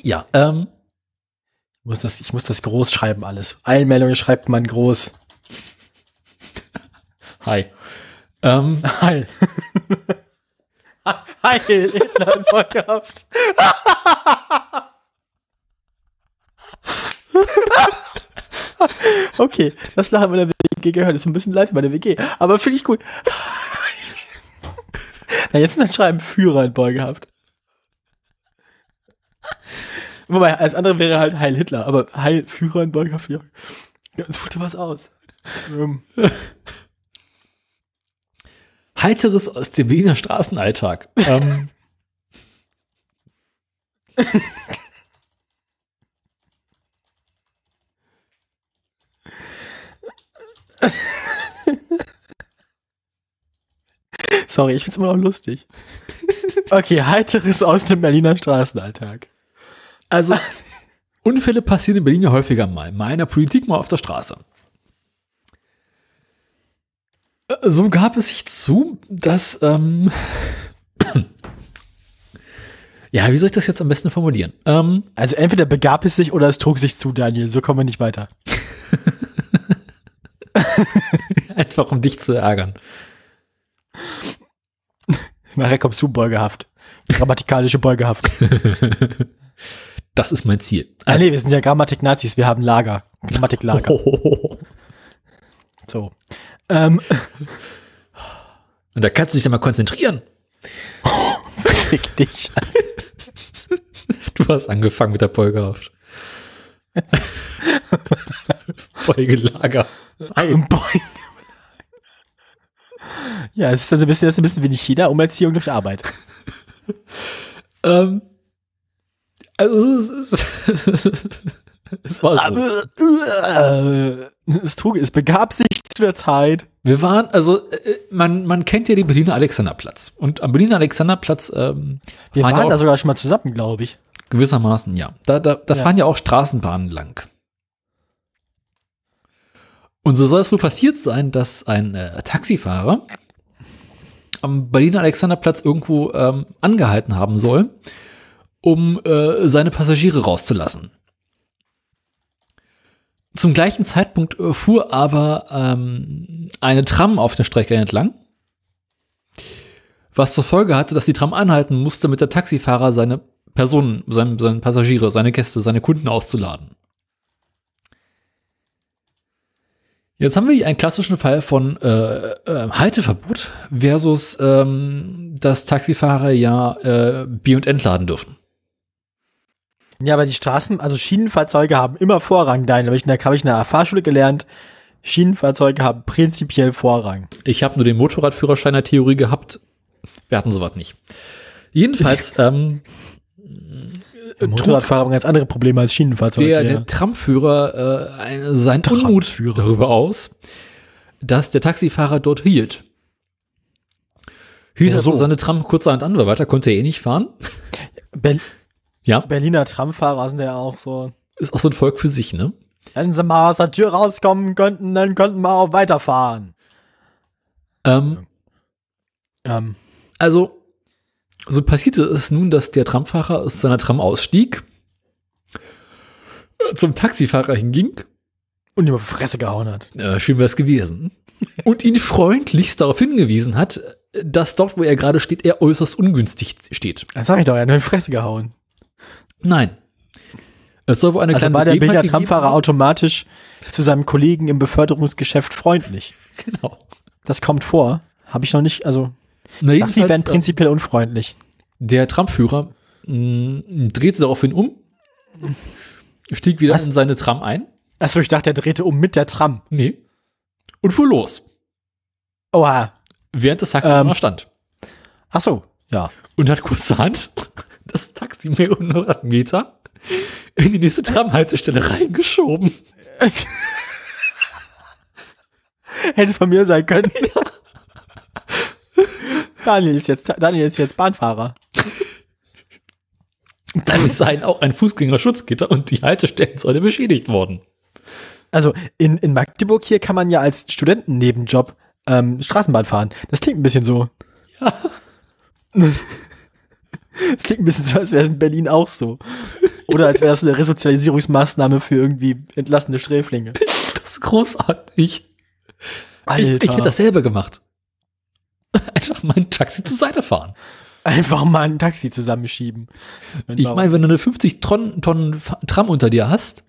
Ja, ähm, Ich muss das, ich muss das groß schreiben alles. Eilmeldungen schreibt man groß. hi. Ähm, Heil. Heil Hitler in Beugehaft. okay, das nachher meiner WG gehört. Ist ein bisschen leid meine WG, aber finde ich gut. Na, jetzt dann schreiben Führer in Beugehaft. Wobei, als andere wäre halt Heil Hitler, aber Heil Führer in Beugehaft, ja. Es wurde was aus. Ähm, Heiteres aus dem Berliner Straßenalltag. ähm, Sorry, ich find's immer noch lustig. Okay, heiteres aus dem Berliner Straßenalltag. also, Unfälle passieren in Berlin ja häufiger mal. Mal in der Politik, mal auf der Straße. Äh, So gab es sich zu, dass, ähm, ja, wie soll ich das jetzt am besten formulieren? Ähm, Also entweder begab es sich oder es trug sich zu, Daniel. So kommen wir nicht weiter. einfach um dich zu ärgern. Nachher kommst du Beugehaft. Grammatikalische Beugehaft. Das ist mein Ziel. Ah nee, wir sind ja Grammatik-Nazis, wir haben Lager. Grammatiklager. So. Ähm, Und da kannst du dich dann mal konzentrieren. fick dich. Du hast angefangen mit der Folgehaft. Folgelager. Nein. Boing. Ja, es ist also ein bisschen, das ist ein bisschen wie nicht jeder Umerziehung durch Arbeit. Ähm, also es, ist, es war so. Es trug, es begab sich zu der Zeit. Wir waren, also äh, man, man kennt ja den Berliner Alexanderplatz. Und am Berliner Alexanderplatz ähm, Wir fahren waren ja da sogar schon mal zusammen, glaube ich. gewissermaßen, ja. Da, da, da Ja. fahren ja auch Straßenbahnen lang. Und so soll es wohl passiert sein, dass ein äh, Taxifahrer am Berliner Alexanderplatz irgendwo ähm, angehalten haben soll, um äh, seine Passagiere rauszulassen. Zum gleichen Zeitpunkt äh, fuhr aber ähm, eine Tram auf der Strecke entlang, was zur Folge hatte, dass die Tram anhalten musste, mit der Taxifahrer seine Personen, seine, seine Passagiere, seine Gäste, seine Kunden auszuladen. Jetzt haben wir hier einen klassischen Fall von äh, äh, Halteverbot versus ähm, dass Taxifahrer ja äh, Bier und entladen dürfen. Ja, aber die Straßen, also Schienenfahrzeuge haben immer Vorrang, Daniel. Habe ich, in der- habe ich in der Fahrschule gelernt. Schienenfahrzeuge haben prinzipiell Vorrang. Ich habe nur den Motorradführerschein der Theorie gehabt. Wir hatten sowas nicht. Jedenfalls, ähm, trug Motorradfahrer haben ganz andere Probleme als Schienenfahrzeuge. der, ja. der Tramführer äh, ein, sein Unmut Tramführer. darüber aus, dass der Taxifahrer dort hielt. Hielt Ja, also so. seine Tram kurzerhand an, weil weiter konnte er eh nicht fahren. Ber Ja, Berliner Tramfahrer sind ja auch so. ist auch so ein Volk für sich, ne? Wenn sie mal aus der Tür rauskommen könnten, dann könnten wir auch weiterfahren. Ähm, Ähm, Also, so passierte es nun, dass der Tramfahrer aus seiner Tram ausstieg, äh, zum Taxifahrer hinging, und ihm auf die Fresse gehauen hat. äh, schön wäre es gewesen, und ihn freundlichst darauf hingewiesen hat, dass dort, wo er gerade steht, er äußerst ungünstig steht. Das sag ich doch, er hat mir in die Fresse gehauen. Nein. Es soll wohl eine Also kleine war der gegeben Tramfahrer automatisch zu seinem Kollegen im Beförderungsgeschäft freundlich. Genau. Das kommt vor. Habe ich noch nicht, also Na, dachte, die wären äh, prinzipiell unfreundlich. der Tramführer mh, drehte daraufhin um, stieg wieder Was? in seine Tram ein. Achso, ich dachte, er drehte um mit der Tram. Nee. Und fuhr los, Oha. während das Taxifahrer Ähm. stand. Ach so, ja. und hat kurzerhand das Taxi mehrere hundert Meter in die nächste Tramhaltestelle reingeschoben. Hätte von mir sein können. Daniel ist jetzt, Daniel ist jetzt Bahnfahrer. Dadurch seien auch ein Fußgängerschutzgitter und die Haltestellensäule beschädigt worden. Also in, in Magdeburg hier kann man ja als Studentennebenjob ähm, Straßenbahn fahren. Das klingt ein bisschen so. Ja. Das klingt ein bisschen so, als wäre es in Berlin auch so. Oder als wäre es eine Resozialisierungsmaßnahme für irgendwie entlassene Sträflinge. Das ist großartig. Ich, Alter. ich hätte das selber gemacht. Einfach mal ein Taxi zur Seite fahren. einfach mal ein Taxi zusammenschieben. Und Ich meine, wenn du eine 50 Tonnen, Tonnen Tram unter dir hast,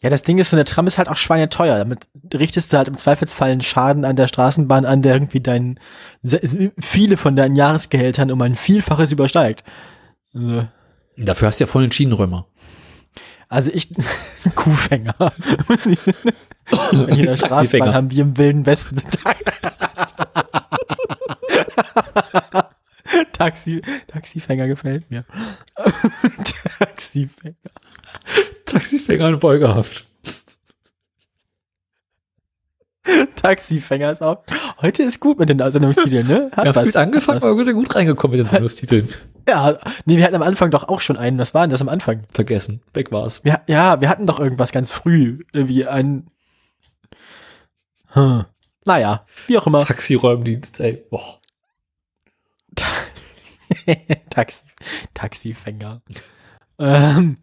Ja, das Ding ist, so eine Tram ist halt auch schweineteuer. Damit richtest du halt im Zweifelsfall einen Schaden an der Straßenbahn an, der irgendwie deinen, viele von deinen Jahresgehältern um ein Vielfaches übersteigt. Also, dafür hast du ja voll einen Schienenräumer. also ich, Kuhfänger. In der Straßenbahn haben wir im Wilden Westen Taxi, Taxifänger gefällt mir. Taxifänger. Taxifänger in Beugehaft. Taxifänger ist auch. Heute ist gut mit den Sendungstiteln, ne? Hat Ja, was. angefangen, aber gut, gut reingekommen mit den Sendungstiteln. Ja, nee, wir hatten am Anfang doch auch schon einen. Was war denn das am Anfang? Vergessen. Weg war's. Wir, ja, wir hatten doch irgendwas ganz früh. Irgendwie ein. Hm. Naja, wie auch immer. Taxiräumdienst, ey. Boah. Taxi, Taxifänger. ähm.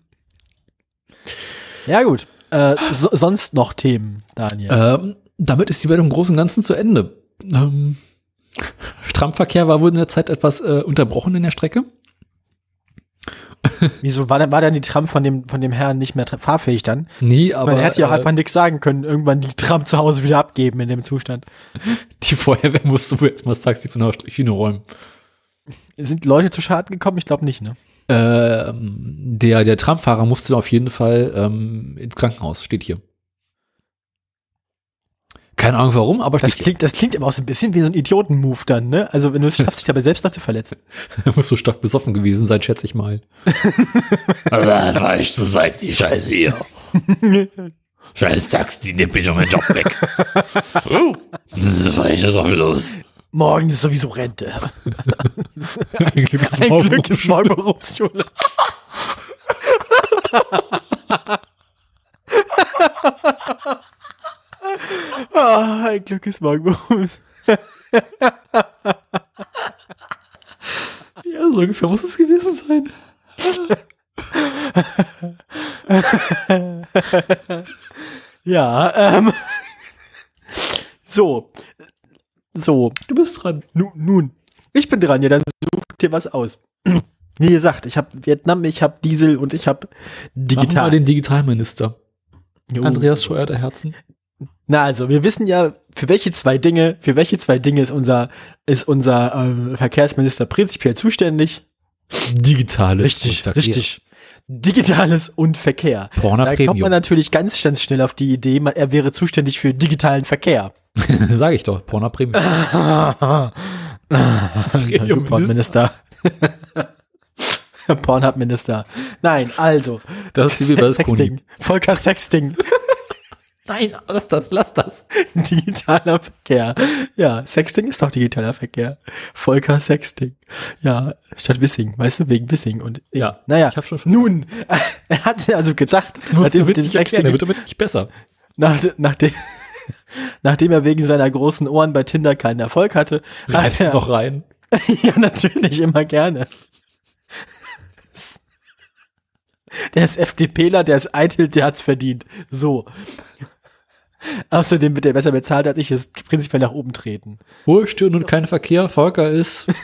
Ja, gut. Äh, so, sonst noch Themen, Daniel. Ähm, damit ist die Welt im Großen und Ganzen zu Ende. Ähm, Tramverkehr war wohl in der Zeit etwas äh, unterbrochen in der Strecke. Wieso war, denn- war denn die Tram von dem, von dem Herrn nicht mehr fahrfähig dann? Nee, aber Man hätte ja auch äh, einfach nichts sagen können. Irgendwann die Tram zu Hause wieder abgeben in dem Zustand. die Feuerwehr musste wohl erstmal das Taxi von der Schiene räumen. Sind Leute zu Schaden gekommen? Ich glaube nicht, ne? Ähm, der, der Tramfahrer musste auf jeden Fall ähm, ins Krankenhaus, steht hier. Keine Ahnung warum, aber Das klingt, das klingt aber auch so ein bisschen wie so ein Idioten-Move dann, ne? Also wenn du es schaffst, dich dabei selbst noch zu verletzen. Er muss so stark besoffen gewesen sein, schätze ich mal. Aber weißt du, seid die Scheiße hier. Scheiß Taxi, nimm bitte meinen Job weg. Das war ich ja drauf los. Morgen ist sowieso Rente. Ein Glück ist Ein morgen Glück ist morgen Berufsschule. ah, ein Glück ist morgen Berufs. Ja, so ungefähr muss es gewesen sein. Ja, ähm. So. So. Du bist dran. Nun, nun. Ich bin dran, ja, dann such dir was aus. Wie gesagt, ich habe Vietnam, ich habe Diesel und ich habe Machen wir digital. den Digitalminister. Jo. Andreas Scheuer der Herzen. Na also, wir wissen ja, für welche zwei Dinge, für welche zwei Dinge ist unser, ist unser ähm, Verkehrsminister prinzipiell zuständig. Digitales. Verkehr. richtig. Digitales und Verkehr. Porno da kommt man Premium. natürlich ganz, ganz schnell auf die Idee, man, er wäre zuständig für digitalen Verkehr. Sag ich doch. Porno Premium. Pornminister. Pornhub-Minister. Nein, also. Das ist wie bei Skoni. Sexting. Volker Sexting. Nein, lass das, lass das. Digitaler Verkehr. Ja, Sexting ist doch digitaler Verkehr. Volker Sexting. Ja, statt Wissing. Weißt du, wegen Wissing. Und Ja, naja, ich hab schon nun, er hatte also gedacht, nachdem, erklären, der Sexting, wird damit nicht besser. nach, nachdem, nachdem er wegen seiner großen Ohren bei Tinder keinen Erfolg hatte, hat Reibst du er, noch rein. ja, natürlich, immer gerne. Der ist FDPler, der ist eitel, der hat's verdient. So. Außerdem wird er besser bezahlt als ich, ist prinzipiell nach oben treten. Hohe Stirn und kein Verkehr. Volker ist.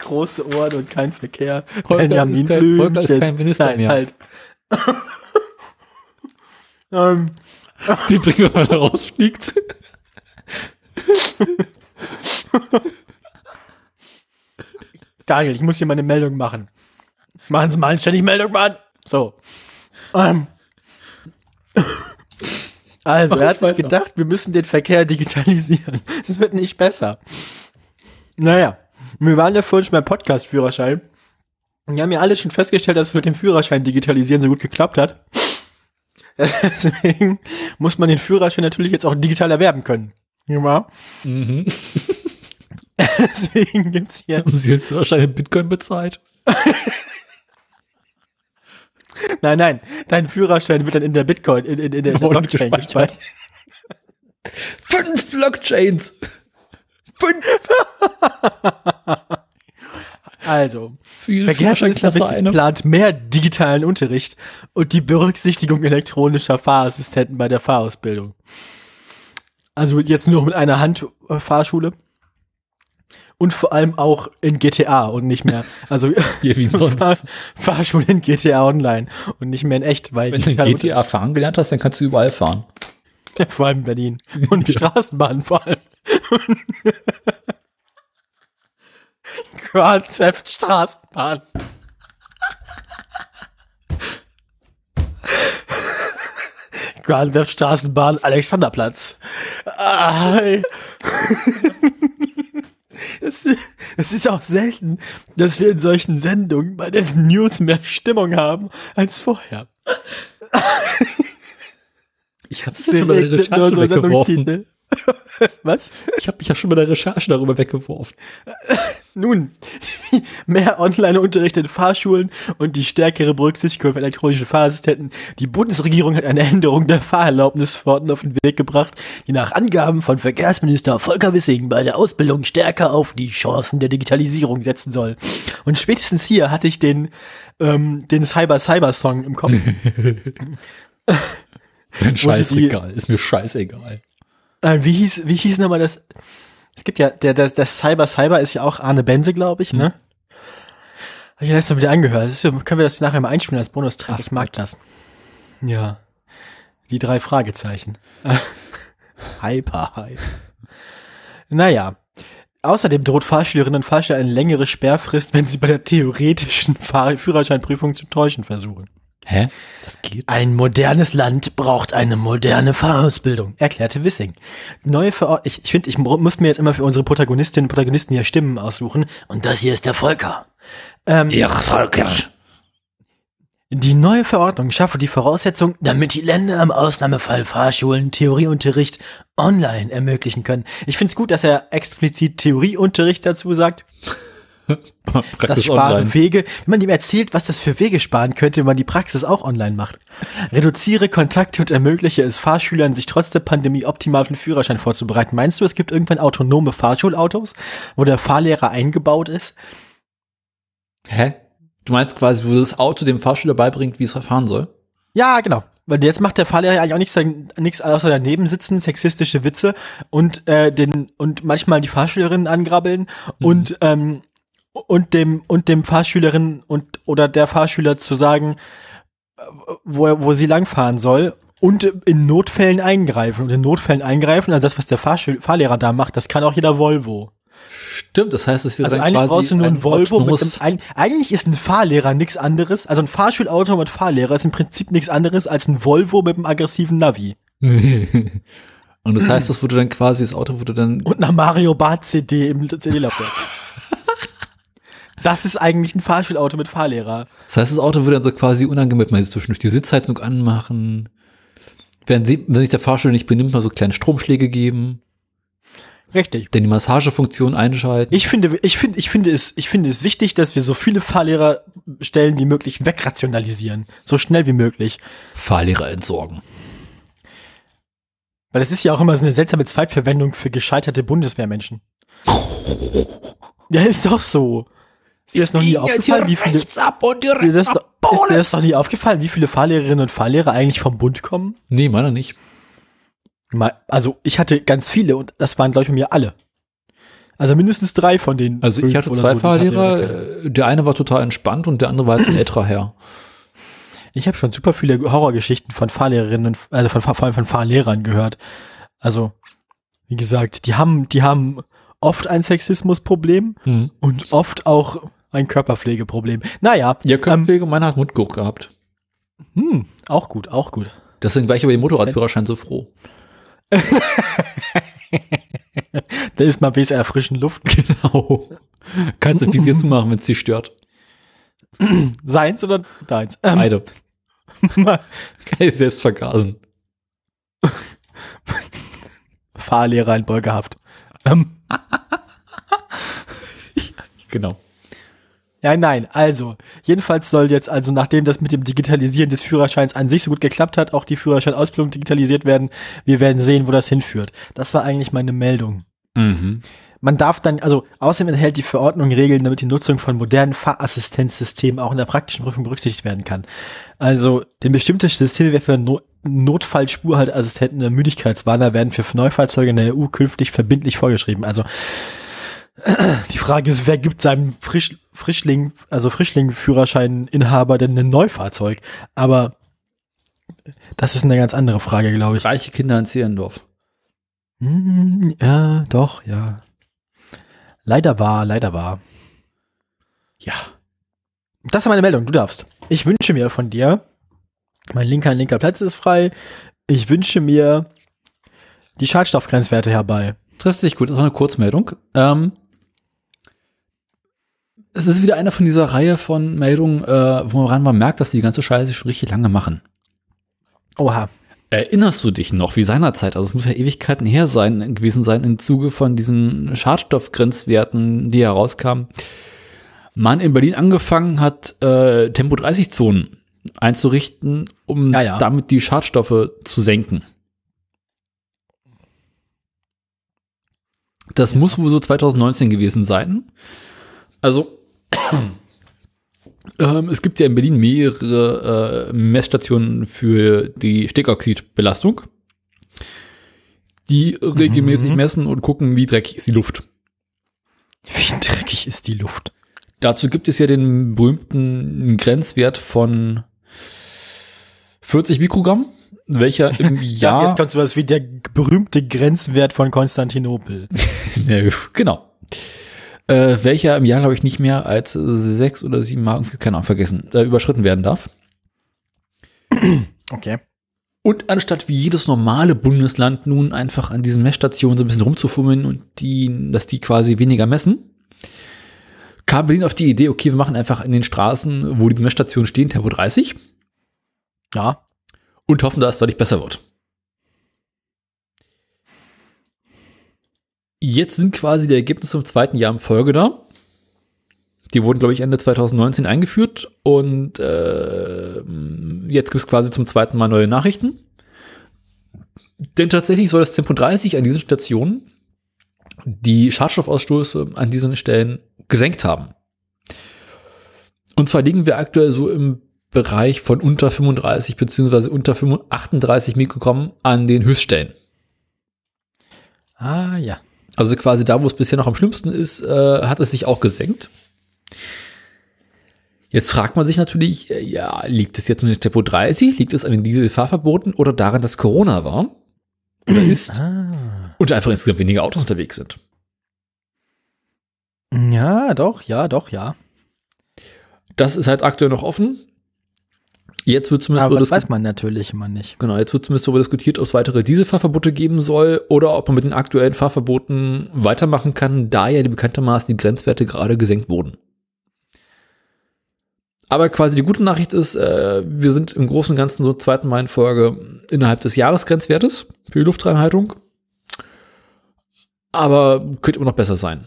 Große Ohren und kein Verkehr. Volker Benjamin ist kein- Volker ist Blümchen. kein Minister Nein, mehr. halt. ähm, Die bringen wir mal rausfliegt. Daniel, ich muss hier mal eine Meldung machen. Machen Sie mal eine ständig Meldung, Mann. So. Ähm. Also, Mach er hat sich gedacht, wir müssen den Verkehr digitalisieren. Das wird nicht besser. Naja, wir waren ja vorhin schon beim Podcast-Führerschein. Und Wir haben ja alle schon festgestellt, dass es mit dem Führerschein digitalisieren so gut geklappt hat. Deswegen muss man den Führerschein natürlich jetzt auch digital erwerben können. Ja. Mhm. Deswegen gibt's hier Haben Sie den Führerschein in Bitcoin bezahlt? Nein, nein, dein Führerschein wird dann in der Bitcoin, in, in, in der Blockchain gespeichert. Fünf Blockchains. Fünf. Also, Viel Verkehrsminister Führerscheinklasse eine. plant mehr digitalen Unterricht und die Berücksichtigung elektronischer Fahrassistenten bei der Fahrausbildung. Also jetzt nur mit einer Hand Fahrschule. Und vor allem auch in GTA und nicht mehr. Also Hier wie sonst. Fahr Fahrschule in GTA Online und nicht mehr in echt, weil Wenn du digital- GTA fahren gelernt hast, dann kannst du überall fahren. Ja, vor allem in Berlin. Und Straßenbahn vor allem. Grand Theft Straßenbahn. Grand Theft Straßenbahn Alexanderplatz. Ah. Es, es ist auch selten, dass wir in solchen Sendungen bei den News mehr Stimmung haben als vorher. Ich habe schon bei der Recherche weggeworfen. Was? Ich habe mich ja schon bei der Recherche darüber weggeworfen. Nun, mehr Online-Unterricht in Fahrschulen und die stärkere Berücksichtigung von elektronischen Fahrassistenten. Die Bundesregierung hat eine Änderung der Fahrerlaubnisverordnung auf den Weg gebracht, die nach Angaben von Verkehrsminister Volker Wissing bei der Ausbildung stärker auf die Chancen der Digitalisierung setzen soll. Und spätestens hier hatte ich den, ähm, den Cyber-Cyber-Song im Kopf. Die- scheißegal, ist mir scheißegal. Äh, wie hieß, wie hieß nochmal das? Es gibt ja, der, der, der Cyber Cyber ist ja auch Arne Benze, glaube ich, ne? Hab ich letztes Mal wieder angehört. Ist, können wir das nachher mal einspielen als Bonustrack? Ich mag Gott. das. Ja. Die drei Fragezeichen. Hyper Hype. Naja. Außerdem droht Fahrschülerinnen und Fahrschüler eine längere Sperrfrist, wenn sie bei der theoretischen Fahr Führerscheinprüfung zu täuschen versuchen. Hä? Das geht? Ein modernes Land braucht eine moderne Fahrausbildung, erklärte Wissing. Neue Verordnung, ich, ich finde, ich mu- muss mir jetzt immer für unsere Protagonistinnen und Protagonisten hier Stimmen aussuchen. Und das hier ist der Volker. Ähm, Der Volker. die neue Verordnung schafft die Voraussetzung, damit die Länder im Ausnahmefall Fahrschulen Theorieunterricht online ermöglichen können. Ich finde es gut, dass er explizit Theorieunterricht dazu sagt. Das Praktisch spare online. Wege. Wenn man ihm erzählt, was das für Wege sparen könnte, wenn man die Praxis auch online macht. Reduziere Kontakte und ermögliche es Fahrschülern, sich trotz der Pandemie optimal auf den Führerschein vorzubereiten. Meinst du, es gibt irgendwann autonome Fahrschulautos, wo der Fahrlehrer eingebaut ist? Hä? Du meinst quasi, wo das Auto dem Fahrschüler beibringt, wie es fahren soll? Ja, genau. Weil jetzt macht der Fahrlehrer eigentlich auch nichts, nichts außer daneben sitzen, sexistische Witze und äh, den und manchmal die Fahrschülerinnen angrabbeln und ähm, und dem und dem Fahrschülerin und oder der Fahrschüler zu sagen, wo er, wo sie langfahren soll und in Notfällen eingreifen und in Notfällen eingreifen, also das was der Fahrschül Fahrlehrer da macht, das kann auch jeder Volvo. Stimmt, das heißt, es wäre Also eigentlich brauchst du nur ein ein Volvo mit einem, eig- eigentlich ist ein Fahrlehrer nichts anderes, also ein Fahrschulauto mit Fahrlehrer ist im Prinzip nichts anderes als ein Volvo mit einem aggressiven Navi Und das heißt, das wurde dann quasi, das Auto wurde dann, und einer Mario Bart CD im CD-Laufwerk. das ist eigentlich ein Fahrschulauto mit Fahrlehrer. das heißt, das Auto würde dann so quasi unangemeldet mal zwischendurch die Sitzheizung anmachen. Wenn, sie, wenn sich der Fahrschüler nicht benimmt, mal so kleine Stromschläge geben, Richtig. dann die Massagefunktion einschalten. Ich finde, ich finde, ich finde es, ich finde es wichtig, dass wir so viele Fahrlehrerstellen wie möglich wegrationalisieren. So schnell wie möglich. Fahrlehrer entsorgen. Weil das ist ja auch immer so eine seltsame Zweitverwendung für gescheiterte Bundeswehrmenschen. Ja, ist doch so. Ist dir das noch nie aufgefallen, wie viele, ist ab und dir das, ist dir das noch nie aufgefallen, wie viele Fahrlehrerinnen und Fahrlehrer eigentlich vom Bund kommen? Nee, meiner nicht. Also ich hatte ganz viele und das waren, glaube ich, bei mir alle. Also mindestens drei von denen. Also ich hatte zwei so, Fahrlehrer äh, der eine war total entspannt und der andere war halt ein älterer Herr. Ich habe schon super viele Horrorgeschichten von Fahrlehrerinnen und also von, vor allem von Fahrlehrern gehört. Also wie gesagt, die haben, die haben oft ein Sexismusproblem Hm. und oft auch ein Körperpflegeproblem. Naja, Ja, ähm, Körperpflege, meiner hat Mundgeruch gehabt. hm, auch gut, auch gut. Deswegen war ich über den Motorradführerschein so froh. Da ist mal WSR frischen Luft. Genau. Kannst du Visier zumachen, wenn es dich stört. Seins oder deins? Ähm, Beide. Kann ich selbst vergasen. Fahrlehrer in Beugehaft. Ähm, Genau. Ja, nein, also, jedenfalls soll jetzt, also nachdem das mit dem Digitalisieren des Führerscheins an sich so gut geklappt hat, auch die Führerscheinausbildung digitalisiert werden. Wir werden sehen, wo das hinführt. Das war eigentlich meine Meldung. Mhm. man darf dann, also außerdem enthält die Verordnung Regeln, damit die Nutzung von modernen Fahrassistenzsystemen auch in der praktischen Prüfung berücksichtigt werden kann. Also, denn bestimmte Systeme wie für no Notfallspurhaltassistenten oder Müdigkeitswarner werden für Neufahrzeuge in der EU künftig verbindlich vorgeschrieben. Also, die Frage ist, wer gibt seinem Frisch, Frischling, also Frischling-Führerschein-Inhaber denn ein Neufahrzeug? Aber das ist eine ganz andere Frage, glaube ich. Reiche Kinder in Zehlendorf. Hm, ja, doch, ja. Leider war, leider war. Ja. Das ist meine Meldung, du darfst. Ich wünsche mir von dir, mein linker linker Platz ist frei. Ich wünsche mir die Schadstoffgrenzwerte herbei. Trifft sich gut, das war eine Kurzmeldung. Ähm, es ist wieder einer von dieser Reihe von Meldungen, äh, woran man merkt, dass wir die ganze Scheiße schon richtig lange machen. Oha. Erinnerst du dich noch, wie seinerzeit, also es muss ja Ewigkeiten her sein, gewesen sein, im Zuge von diesen Schadstoffgrenzwerten, die herauskamen, man in Berlin angefangen hat, äh, Tempo 30 Zonen einzurichten, um Ja, ja. damit die Schadstoffe zu senken. Das muss wohl so 2019 gewesen sein. Also, ähm, es gibt ja in Berlin mehrere äh, Messstationen für die Stickoxidbelastung, die regelmäßig Mhm. messen und gucken, wie dreckig ist die Luft. Wie dreckig ist die Luft? Dazu gibt es ja den berühmten Grenzwert von 40 Mikrogramm, welcher im Ja, Jahr jetzt kommt sowas wie der berühmte Grenzwert von Konstantinopel. Ja, genau. Äh, welcher im Jahr, glaube ich, nicht mehr als sechs oder sieben Marken, keine Ahnung, vergessen, äh, überschritten werden darf. Okay. Und anstatt wie jedes normale Bundesland nun einfach an diesen Messstationen so ein bisschen rumzufummeln und die, dass die quasi weniger messen, kam Berlin auf die Idee, okay, wir machen einfach in den Straßen, wo die Messstationen stehen, Tempo 30 Ja. und hoffen, dass es deutlich besser wird. Jetzt sind quasi die Ergebnisse im zweiten Jahr in Folge da. Die wurden, glaube ich, Ende 2019 eingeführt und äh, jetzt gibt es quasi zum zweiten Mal neue Nachrichten. Denn tatsächlich soll das Tempo 30 an diesen Stationen die Schadstoffausstoße an diesen Stellen gesenkt haben. Und zwar liegen wir aktuell so im Bereich von unter 35 beziehungsweise unter 35 38 Mikrogramm an den Höchststellen. Ah, ja. Also quasi da, wo es bisher noch am schlimmsten ist, äh, hat es sich auch gesenkt. Jetzt fragt man sich natürlich, äh, ja, liegt es jetzt nur in Tempo 30? Liegt es an den Dieselfahrverboten oder daran, dass Corona war? Oder ist? Ah. Und einfach insgesamt weniger Autos unterwegs sind. Ja, doch, ja, doch, ja. Das ist halt aktuell noch offen. Jetzt wird zumindest Aber darüber das diskutiert- weiß man natürlich immer nicht. Genau, jetzt wird zumindest darüber diskutiert, ob es weitere Dieselfahrverbote geben soll oder ob man mit den aktuellen Fahrverboten weitermachen kann, da ja die bekanntermaßen die Grenzwerte gerade gesenkt wurden. Aber quasi die gute Nachricht ist, äh, wir sind im Großen und Ganzen so zweiten Mal in Folge innerhalb des Jahresgrenzwertes für die Luftreinhaltung. Aber könnte immer noch besser sein.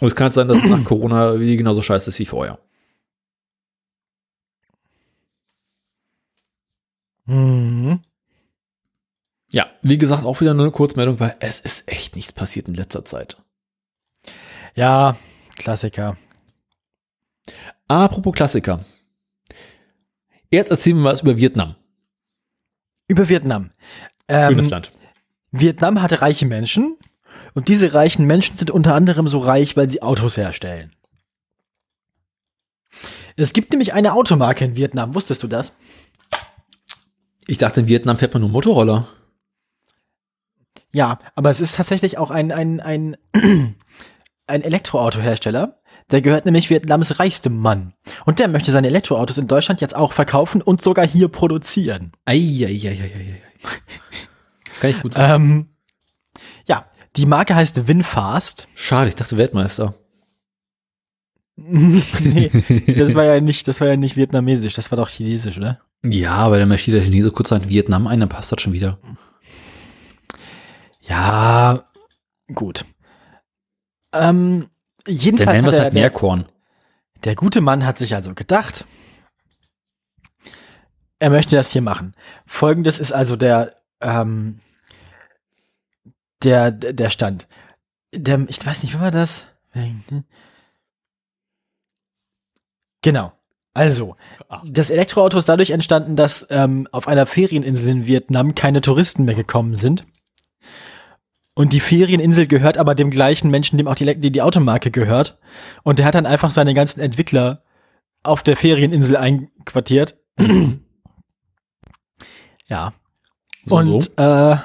Und es kann sein, dass es nach Corona wie genauso scheiße ist wie vorher. Mhm. Ja, wie gesagt, auch wieder nur eine Kurzmeldung, weil es ist echt nichts passiert in letzter Zeit. Ja, Klassiker. Apropos Klassiker. Jetzt erzählen wir was über Vietnam. Über Vietnam. Schönes Ähm, Land. Vietnam hatte reiche Menschen und diese reichen Menschen sind unter anderem so reich, weil sie Autos herstellen. Es gibt nämlich eine Automarke in Vietnam, wusstest du das? Ich dachte, in Vietnam fährt man nur Motorroller. Ja, aber es ist tatsächlich auch ein, ein, ein, ein Elektroautohersteller. Der gehört nämlich Vietnams reichstem Mann. Und der möchte seine Elektroautos in Deutschland jetzt auch verkaufen und sogar hier produzieren. Eieieiei. Kann ich gut sein. Ähm, ja, die Marke heißt Winfast. Schade, ich dachte Weltmeister. nee, das war ja nicht, das war ja nicht vietnamesisch, das war doch chinesisch, oder? Ja, aber dann möchte der Chinese kurz an Vietnam ein, dann passt das schon wieder. Ja, gut. Ähm, Dann jedenfalls nennen wir hat es der, halt der, Meerkorn. der gute Mann hat sich also gedacht, er möchte das hier machen. Folgendes ist also der, ähm, der, der Stand. der, ich weiß nicht, wie war das? Genau. Also, das Elektroauto ist dadurch entstanden, dass ähm, auf einer Ferieninsel in Vietnam keine Touristen mehr gekommen sind. Und die Ferieninsel gehört aber dem gleichen Menschen, dem auch die, die, die Automarke gehört. Und der hat dann einfach seine ganzen Entwickler auf der Ferieninsel einquartiert. ja. So, und so. Äh,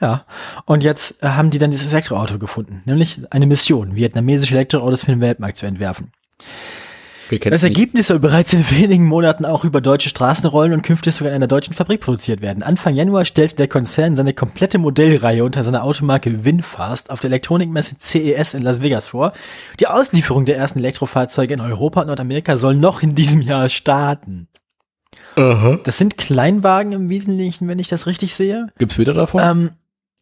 ja. Und jetzt äh, haben die dann dieses Elektroauto gefunden, nämlich eine Mission, vietnamesische Elektroautos für den Weltmarkt zu entwerfen. Das. Ergebnis soll bereits in wenigen Monaten auch über deutsche Straßen rollen und künftig sogar in einer deutschen Fabrik produziert werden. Anfang Januar stellte der Konzern seine komplette Modellreihe unter seiner Automarke Winfast auf der Elektronikmesse CES in Las Vegas vor. Die Auslieferung der ersten Elektrofahrzeuge in Europa und Nordamerika soll noch in diesem Jahr starten. Das sind Kleinwagen im Wesentlichen, wenn ich das richtig sehe. Gibt's wieder davon?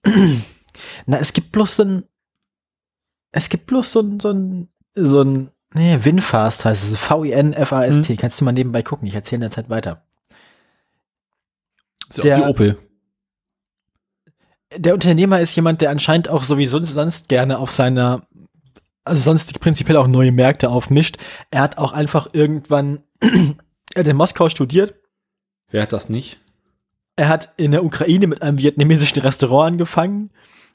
Ähm, na, es gibt bloß so ein, es gibt bloß so ein, so ein, so ein, nee, Winfast heißt es, V-I-N-F-A-S-T. Hm. Kannst du mal nebenbei gucken, ich erzähle in der Zeit weiter. ist ja auch der- wie Opel. Der Unternehmer ist jemand, der anscheinend auch sowieso sonst gerne auf seiner, also sonst prinzipiell auch neue Märkte aufmischt. Er hat auch einfach irgendwann, er hat in Moskau studiert, Wer hat das nicht? Er hat in der Ukraine mit einem vietnamesischen Restaurant angefangen.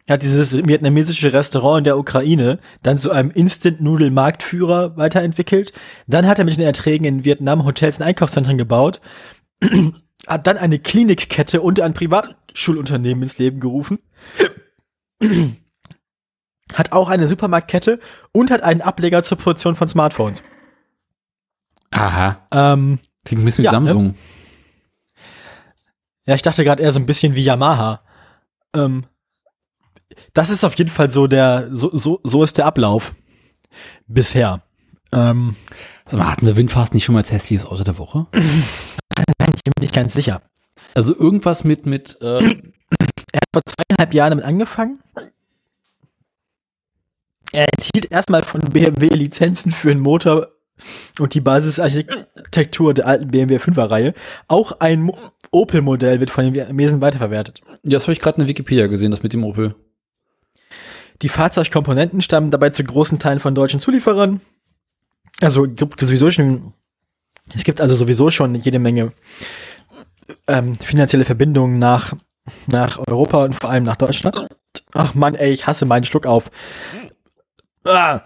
Er hat dieses vietnamesische Restaurant in der Ukraine dann zu einem Instant-Nudel-Marktführer weiterentwickelt. Dann hat er mit den Erträgen in Vietnam Hotels und Einkaufszentren gebaut. hat dann eine Klinikkette und ein Privatschulunternehmen ins Leben gerufen. hat auch eine Supermarktkette und hat einen Ableger zur Produktion von Smartphones. Aha. Ähm, Klingt ein bisschen Ja, wie Samsung. Ja, ich dachte gerade eher so ein bisschen wie Yamaha. Ähm, das ist auf jeden Fall so der, so, so, so ist der Ablauf. Bisher. Ähm, Also, hatten wir Windfast nicht schon mal als hässliches Auto der Woche? ich bin nicht ganz sicher. Also irgendwas mit, mit, äh, Er hat vor zweieinhalb Jahren damit angefangen. Er enthielt erstmal von BMW Lizenzen für einen Motor und die Basisarchitektur der alten BMW 5er-Reihe. Auch ein Mo Opel-Modell wird von den Vietnamesen weiterverwertet. ja, das habe ich gerade in der Wikipedia gesehen, das mit dem Opel. Die Fahrzeugkomponenten stammen dabei zu großen Teilen von deutschen Zulieferern. Also gibt sowieso schon, es gibt also sowieso schon jede Menge ähm, finanzielle Verbindungen nach, nach Europa und vor allem nach Deutschland. Ach Mann, ey, ich hasse meinen Schluck auf. Ah.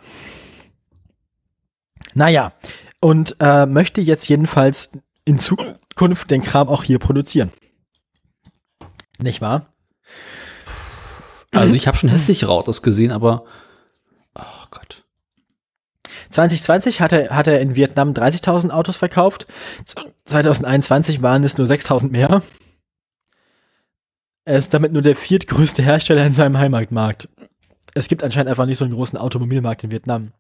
Naja, und äh, möchte jetzt jedenfalls in Zukunft den Kram auch hier produzieren. Nicht wahr? Also ich habe schon hässlichere Autos gesehen, aber oh Gott. 2020 hat er, hat er in Vietnam 30.000 Autos verkauft. Z- 2021 waren es nur 6.000 mehr. Er ist damit nur der viertgrößte Hersteller in seinem Heimatmarkt. Es gibt anscheinend einfach nicht so einen großen Automobilmarkt in Vietnam.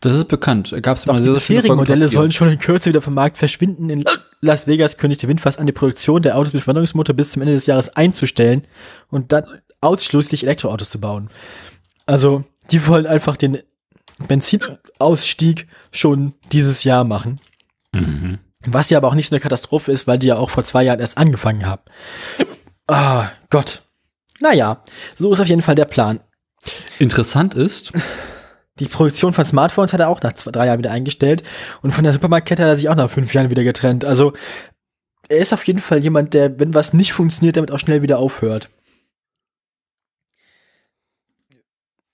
Das ist bekannt. Gab es mal die sehr, viele bisherigen Modelle sollen schon in Kürze wieder vom Markt verschwinden. In Las Vegas kündigte Windfast an, die Produktion der Autos mit Verbrennungsmotor bis zum Ende des Jahres einzustellen und dann ausschließlich Elektroautos zu bauen. Also, die wollen einfach den Benzinausstieg schon dieses Jahr machen. Mhm. Was ja aber auch nicht so eine Katastrophe ist, weil die ja auch vor zwei Jahren erst angefangen haben. Ah, Gott. Naja, so ist auf jeden Fall der Plan. Interessant ist, Die Produktion von Smartphones hat er auch nach zwei, drei Jahren wieder eingestellt und von der Supermarktkette hat er sich auch nach fünf Jahren wieder getrennt. Also er ist auf jeden Fall jemand, der, wenn was nicht funktioniert, damit auch schnell wieder aufhört.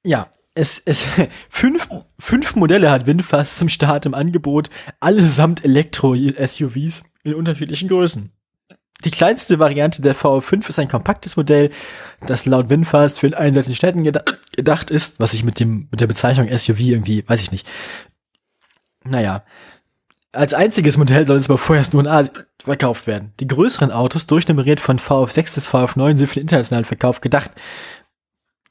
Ja, es, es, fünf, fünf Modelle hat Winfast zum Start im Angebot, allesamt Elektro-SUVs in unterschiedlichen Größen. Die kleinste Variante der VW5 ist ein kompaktes Modell, das laut Winfast für den Einsatz in Städten geda gedacht ist, was ich mit dem, mit der Bezeichnung SUV irgendwie, weiß ich nicht. Naja. Als einziges Modell soll es aber vorerst nur in Asien verkauft werden. Die größeren Autos, durchnummeriert von VF6 bis VF9, sind für den internationalen Verkauf gedacht.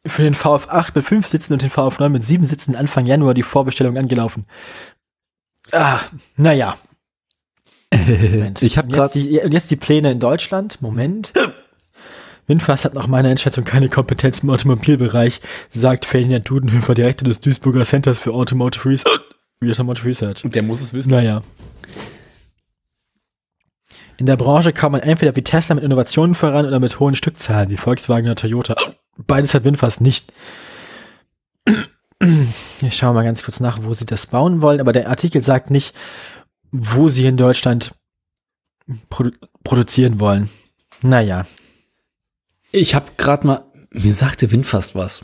Für den VF8 mit 5 Sitzen und den VF9 mit 7 Sitzen Anfang Januar die Vorbestellung angelaufen. Ah, naja. Moment. ich habe Und jetzt, jetzt die Pläne in Deutschland. Moment. Winfast hat nach meiner Einschätzung keine Kompetenz im Automobilbereich, sagt Ferdinand Dudenhöfer, Direktor des Duisburger Centers für Automotive Research. Automotive Research. der muss es wissen. Naja. In der Branche kann man entweder wie Tesla mit Innovationen voran oder mit hohen Stückzahlen, wie Volkswagen oder Toyota. Beides hat Winfast nicht. Ich schaue mal ganz kurz nach, wo sie das bauen wollen, aber der Artikel sagt nicht, wo sie in Deutschland produ produzieren wollen. Naja. Ich habe gerade mal, mir sagte Wind fast was.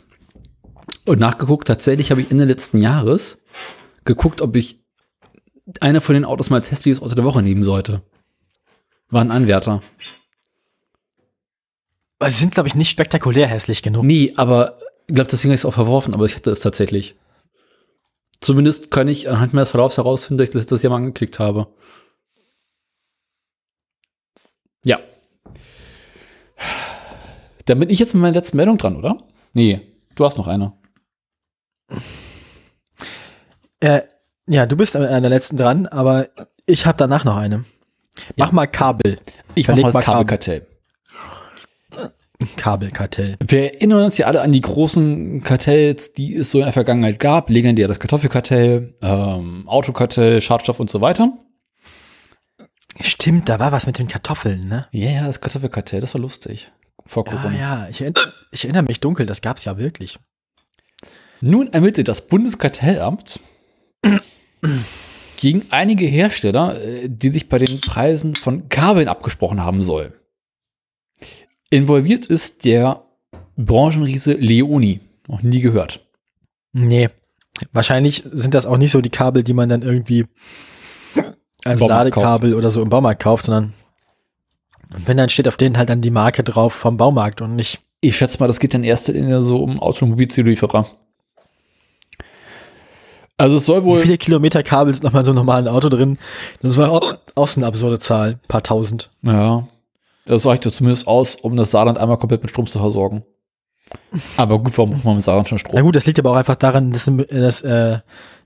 Und nachgeguckt, tatsächlich habe ich Ende letzten Jahres geguckt, ob ich einer von den Autos mal als hässliches Auto der Woche nehmen sollte. War ein Anwärter. Sie sind, glaube ich, nicht spektakulär hässlich genug. Nee, aber ich glaube, deswegen habe ich es auch verworfen, aber ich hatte es tatsächlich. Zumindest kann ich anhand meines Verlaufs herausfinden, dass ich das Jahr mal angeklickt habe. Ja. Dann bin ich jetzt mit meiner letzten Meldung dran, oder? Nee, du hast noch eine. Äh, ja, du bist an der letzten dran, aber ich habe danach noch eine. Mach Ja. mal Kabel. Ich Verleg mal das mal Kabel. Kabelkartell. Kabelkartell. Wir erinnern uns ja alle an die großen Kartells, die es so in der Vergangenheit gab. Legendär das Kartoffelkartell, ähm, Autokartell, Schadstoff und so weiter. Stimmt, da war was mit den Kartoffeln, ne? Ja, ja, das Kartoffelkartell, das war lustig. Vor Ja, Corona. ja, ich, erinner, ich erinnere mich dunkel, das gab's ja wirklich. Nun ermittelt das Bundeskartellamt gegen einige Hersteller, äh, die sich bei den Preisen von Kabeln abgesprochen haben soll. Involviert ist der Branchenriese Leoni. Noch nie gehört. Nee. Wahrscheinlich sind das auch nicht so die Kabel, die man dann irgendwie als Baumarkt Ladekabel oder so im Baumarkt kauft, sondern wenn dann steht auf denen halt dann die Marke drauf vom Baumarkt und nicht. Ich schätze mal, das geht in erster Linie so um Automobilzulieferer. Also es soll Wie wohl. viele Kilometer Kabel sind nochmal in so einem normalen Auto drin? Das war auch, auch so eine absurde Zahl. Ein paar tausend. Ja. Das reicht ja zumindest aus, um das Saarland einmal komplett mit Strom zu versorgen. Aber gut, warum braucht man im Saarland schon Strom? Na gut, das liegt aber auch einfach daran, dass, dass äh,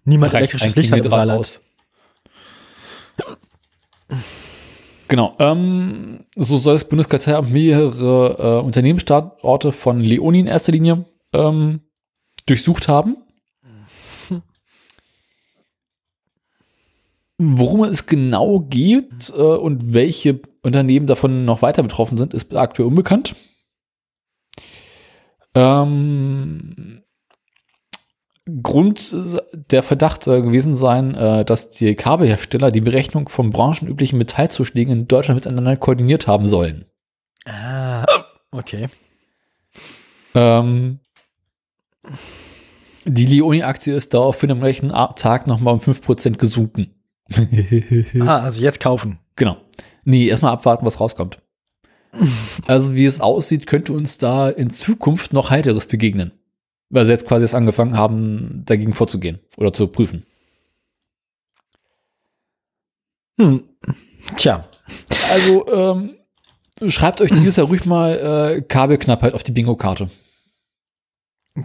niemand Reicht elektrisches Licht hat im Saarland. aus. Genau. Ähm, so soll das Bundeskartellamt mehrere äh, Unternehmensstandorte von Leoni in erster Linie ähm, durchsucht haben. Worum es genau geht äh, und welche Unternehmen davon noch weiter betroffen sind, ist aktuell unbekannt. Ähm, Grund der Verdacht soll gewesen sein, äh, dass die Kabelhersteller die Berechnung von branchenüblichen Metallzuschlägen in Deutschland miteinander koordiniert haben sollen. Ah, okay. Ähm, die Leoni-Aktie ist daraufhin am gleichen Tag nochmal um 5% gesunken. Ah, also jetzt kaufen. Genau. Nee, erstmal abwarten, was rauskommt. Also, wie es aussieht, könnte uns da in Zukunft noch Heiteres begegnen. Weil sie jetzt quasi erst angefangen haben, dagegen vorzugehen oder zu prüfen. Hm. Tja, Also, ähm, schreibt euch dieses Jahr ruhig mal äh, Kabelknappheit auf die Bingo-Karte.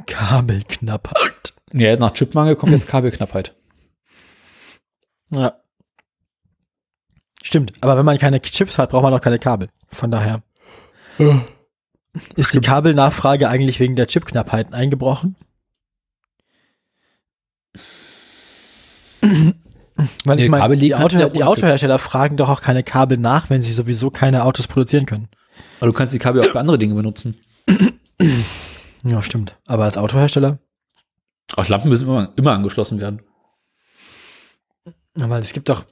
Kabelknappheit. Ja, nach Chipmangel kommt jetzt Kabelknappheit. Ja. Stimmt, aber wenn man keine Chips hat, braucht man auch keine Kabel. Von daher. Ist die Kabelnachfrage eigentlich wegen der Chipknappheit eingebrochen? Weil Nee, ich meine, Kabel die, Auto, ja die Autohersteller fragen doch auch keine Kabel nach, wenn sie sowieso keine Autos produzieren können. Aber du kannst die Kabel auch für andere Dinge benutzen. Ja, stimmt. Aber als Autohersteller? Auch Lampen müssen immer, immer angeschlossen werden. Weil es gibt doch.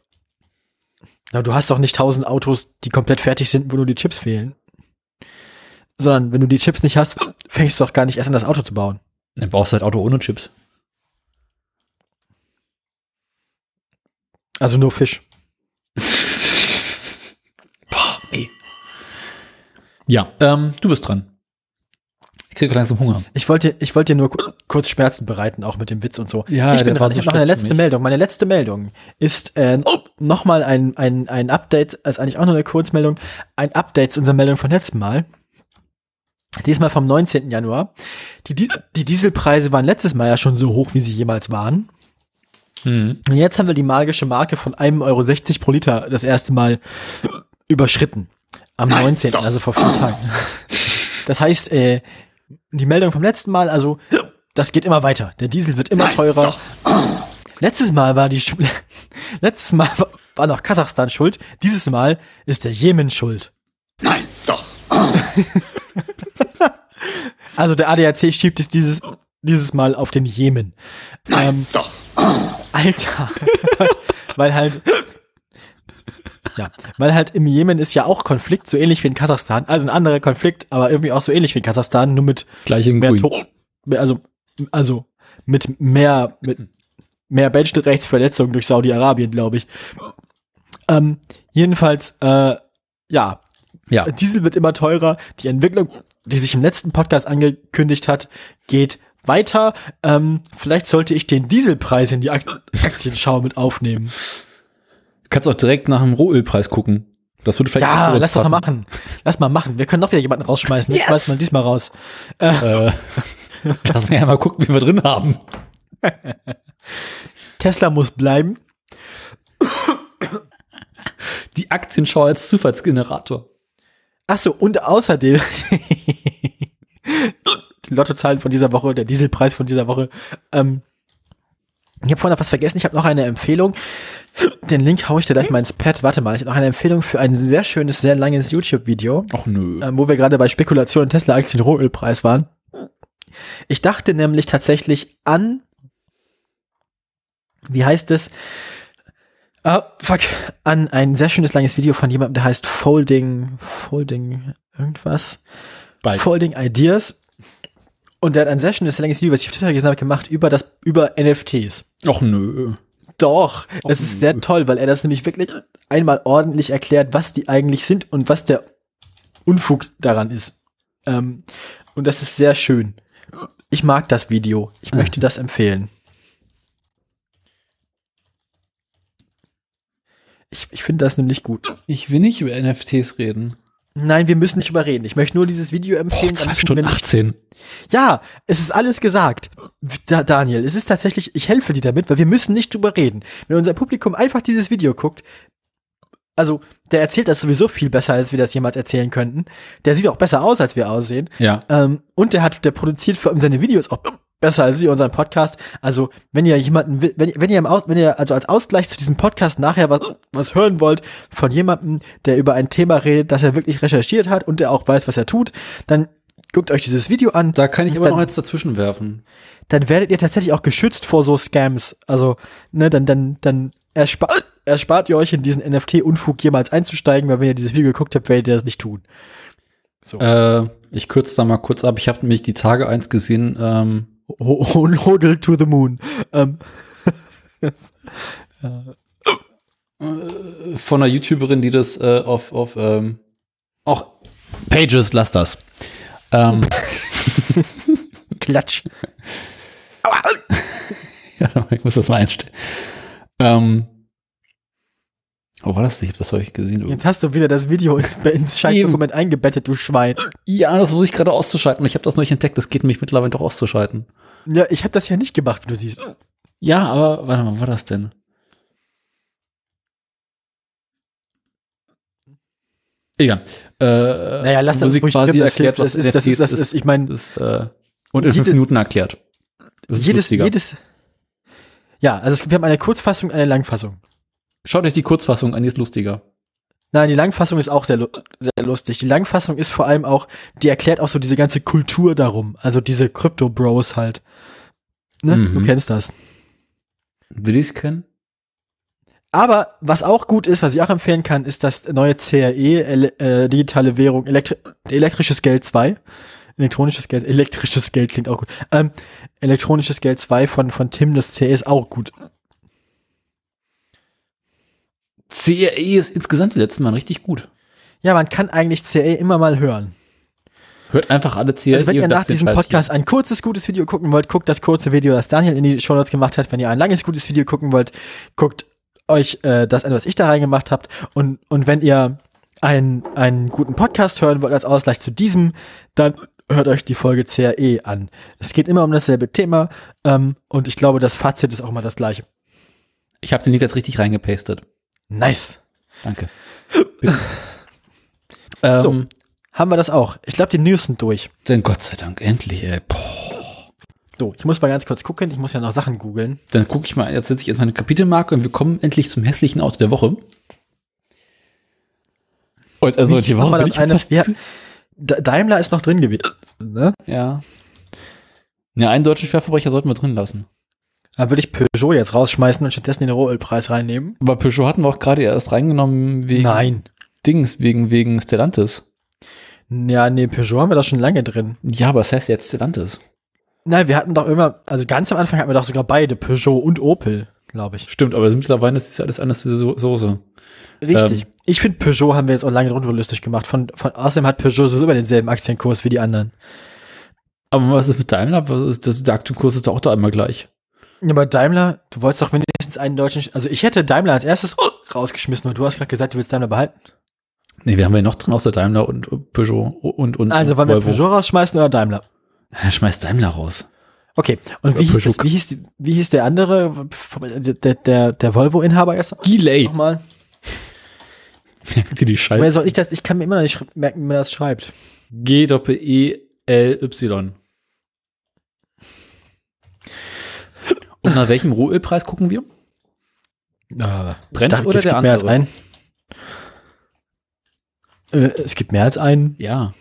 Na, du hast doch nicht tausend Autos, die komplett fertig sind, wo nur die Chips fehlen. Sondern wenn du die Chips nicht hast, fängst du doch gar nicht erst an, das Auto zu bauen. Dann brauchst du halt Auto ohne Chips. Also nur Fisch. Ja, ähm, du bist dran. Ich kriege langsam Hunger. Ich wollte, ich wollte dir nur ku- kurz Schmerzen bereiten, auch mit dem Witz und so. Ja, ich bin dran. so Ich habe noch eine schlecht für letzte mich. Meldung. Meine letzte Meldung ist äh, nochmal ein, ein, ein Update, ist eigentlich auch nur eine Kurzmeldung, ein Update zu unserer Meldung von letztem Mal. Diesmal vom 19. Januar. Die, Di- die Dieselpreise waren letztes Mal ja schon so hoch, wie sie jemals waren. Hm. Und jetzt haben wir die magische Marke von 1,60 Euro pro Liter das erste Mal überschritten. Am 19., also vor vier Tagen. Das heißt, äh, die Meldung vom letzten Mal, also das geht immer weiter. Der Diesel wird immer teurer. Letztes Mal war die Schu- letztes Mal war- noch Kasachstan schuld. Dieses Mal ist der Jemen schuld. Nein, doch. Also der ADAC schiebt es dieses dieses Mal auf den Jemen. Ähm, Doch. Alter. weil halt, ja, weil halt im Jemen ist ja auch Konflikt, so ähnlich wie in Kasachstan. Also ein anderer Konflikt, aber irgendwie auch so ähnlich wie in Kasachstan, nur mit Gleich in mehr grün. To also, also mit mehr, mit mehr Menschenrechtsverletzungen durch Saudi-Arabien, glaube ich. Ähm, jedenfalls, äh, ja, Ja. Diesel wird immer teurer. Die Entwicklung, die sich im letzten Podcast angekündigt hat, geht weiter. Ähm, vielleicht sollte ich den Dieselpreis in die Ak Aktienschau mit aufnehmen. Du kannst auch direkt nach dem Rohölpreis gucken. Das würde vielleicht Ja, lass das mal machen. Lass mal machen. Wir können noch wieder jemanden rausschmeißen. Ich Yes. schmeiß mal diesmal raus. Äh, lass mal ja mal gucken, wie wir drin haben. Tesla muss bleiben. Die Aktienschau als Zufallsgenerator. Ach so, und außerdem die Lottozahlen von dieser Woche, der Dieselpreis von dieser Woche. Ähm, ich habe vorhin noch was vergessen. Ich habe noch eine Empfehlung. Den Link haue ich dir gleich mal ins Pad. Warte mal, ich habe noch eine Empfehlung für ein sehr schönes, sehr langes YouTube-Video, Ach nö. ähm, wo wir gerade bei Spekulation Tesla-Aktien Rohölpreis waren. Ich dachte nämlich tatsächlich an, wie heißt es? Ah, fuck, an ein sehr schönes langes Video von jemandem, der heißt Folding, Folding, irgendwas. Bei Folding Ideas. Und der hat ein sehr schönes langes Video, was ich auf Twitter gesehen habe, gemacht über das, über NFTs. Ach nö. Doch, Och, es ist sehr nö. toll, weil er das nämlich wirklich einmal ordentlich erklärt, was die eigentlich sind und was der Unfug daran ist. Ähm, und das ist sehr schön. Ich mag das Video. Ich möchte das empfehlen. Ich, ich finde das nämlich gut. Ich will nicht über NFTs reden. Nein, wir müssen nicht überreden. Ich möchte nur dieses Video Boah, empfehlen. zwei damit Stunden wir nicht- 18. Ja, es ist alles gesagt. Da, Daniel, es ist tatsächlich, ich helfe dir damit, weil wir müssen nicht drüber reden. Wenn unser Publikum einfach dieses Video guckt, also der erzählt das sowieso viel besser, als wir das jemals erzählen könnten. Der sieht auch besser aus, als wir aussehen. Ja. Ähm, und der hat, der produziert allem seine Videos auch besser als wir unseren Podcast. Also, wenn ihr jemanden, wenn, wenn ihr im Aus, wenn ihr also als Ausgleich zu diesem Podcast nachher was, was hören wollt von jemandem, der über ein Thema redet, das er wirklich recherchiert hat und der auch weiß, was er tut, dann guckt euch dieses Video an. Da kann ich aber Dann- noch jetzt dazwischen werfen. dann werdet ihr tatsächlich auch geschützt vor so Scams. Also, ne, dann, dann, dann erspart, erspart ihr euch in diesen NFT-Unfug jemals einzusteigen, weil wenn ihr dieses Video geguckt habt, werdet ihr das nicht tun. So. Äh, ich kürze da mal kurz ab. Ich habe nämlich die Tage eins gesehen. Ähm, Ho- ho- Hodel to the moon. Ähm, das- von einer YouTuberin, die das äh, auf, auf ähm, auch Pages, lass das. Ähm, Klatsch. ja, ich muss das mal einstellen. Ähm, wo war das nicht? Das habe ich gesehen. Jetzt hast du wieder das Video ins, ins Scheißdokument eingebettet, du Schwein. Ja, das versuche ich gerade auszuschalten. Ich habe das noch nicht entdeckt. Das geht nämlich mittlerweile doch auszuschalten. Ja, ich habe das ja nicht gemacht, wie du siehst. Ja, aber warte mal, war das denn? Egal. Äh, Naja, lass das Musik ruhig quasi drin, das erklärt, hilft. was Das ist, das ist, das NFTs ist, ich meine, ist, äh, und in fünf Jede- Minuten erklärt. Ist jedes, lustiger. jedes, ja, also es, wir haben eine Kurzfassung, eine Langfassung. Schaut euch die Kurzfassung an, die ist lustiger. Nein, die Langfassung ist auch sehr, sehr lustig. Die Langfassung ist vor allem auch, die erklärt auch so diese ganze Kultur darum. Also diese Crypto-Bros halt. Ne? Mhm. Du kennst das. Will ich es kennen? Aber was auch gut ist, was ich auch empfehlen kann, ist das neue CRE, äh, digitale Währung, elektri elektrisches Geld 2. Elektronisches Geld, elektrisches Geld klingt auch gut. Ähm, elektronisches Geld 2 von, von Tim, das CRE ist auch gut. CRE ist insgesamt die letzten Mal richtig gut. Ja, man kann eigentlich CRE immer mal hören. Hört einfach alle CRE. Also wenn ihr nach diesem Podcast ein kurzes, gutes Video gucken wollt, guckt das kurze Video, das Daniel in die Show Notes gemacht hat. Wenn ihr ein langes, gutes Video gucken wollt, guckt euch äh, das an, was ich da reingemacht habt. Und, und wenn ihr einen, einen guten Podcast hören wollt als Ausgleich zu diesem, dann hört euch die Folge CRE an. Es geht immer um dasselbe Thema ähm, und ich glaube, das Fazit ist auch mal das gleiche. Ich habe den Link jetzt richtig reingepastet. Nice. Danke. Ähm, Haben wir das auch. Ich glaube, die News sind durch. Denn Gott sei Dank, endlich, ey. Boah. So, ich muss mal ganz kurz gucken. Ich muss ja noch Sachen googeln. Dann gucke ich mal, jetzt setze ich jetzt meine Kapitelmarke und wir kommen endlich zum hässlichen Auto der Woche. Und also Wie die Woche das eine, ja, Daimler ist noch drin gewesen. Ne? ja. Ja, einen deutschen Schwerverbrecher sollten wir drin lassen. Da würde ich Peugeot jetzt rausschmeißen und stattdessen den Rohölpreis reinnehmen. Aber Peugeot hatten wir auch gerade erst reingenommen wegen Nein. Dings, wegen, wegen Stellantis. Ja, nee, Peugeot haben wir doch schon lange drin. Ja, aber es heißt jetzt Stellantis. Nein, wir hatten doch immer, also ganz am Anfang hatten wir doch sogar beide, Peugeot und Opel, glaube ich. Stimmt, aber mittlerweile ist das alles anders diese So- Soße. Richtig. Ähm. ich finde, Peugeot haben wir jetzt auch lange drunter lustig gemacht. Von, von außerdem hat Peugeot sowieso immer denselben Aktienkurs wie die anderen. Aber was ist mit Daimler? Was ist das, der Aktienkurs ist doch auch da einmal gleich. Ja, bei Daimler, du wolltest doch wenigstens einen deutschen, also ich hätte Daimler als erstes oh, rausgeschmissen und du hast gerade gesagt, du willst Daimler behalten. Nee, wir haben ja noch drin außer Daimler und Peugeot und, und Also wollen wir. Peugeot rausschmeißen oder Daimler? Ja, schmeiß Daimler raus. Okay, und wie hieß, das, wie, hieß, wie hieß der andere, der, der, der Volvo-Inhaber jetzt? Delay. Nochmal. Merkt ihr die Woher Scheiße? soll ich das, ich kann mir immer noch nicht merken, wie man das schreibt. G Doppel E L Y. Und nach welchem Rohölpreis gucken wir? Brennt dachte, oder es der gibt mehr als andere? einen. Äh, es gibt mehr als einen. Ja.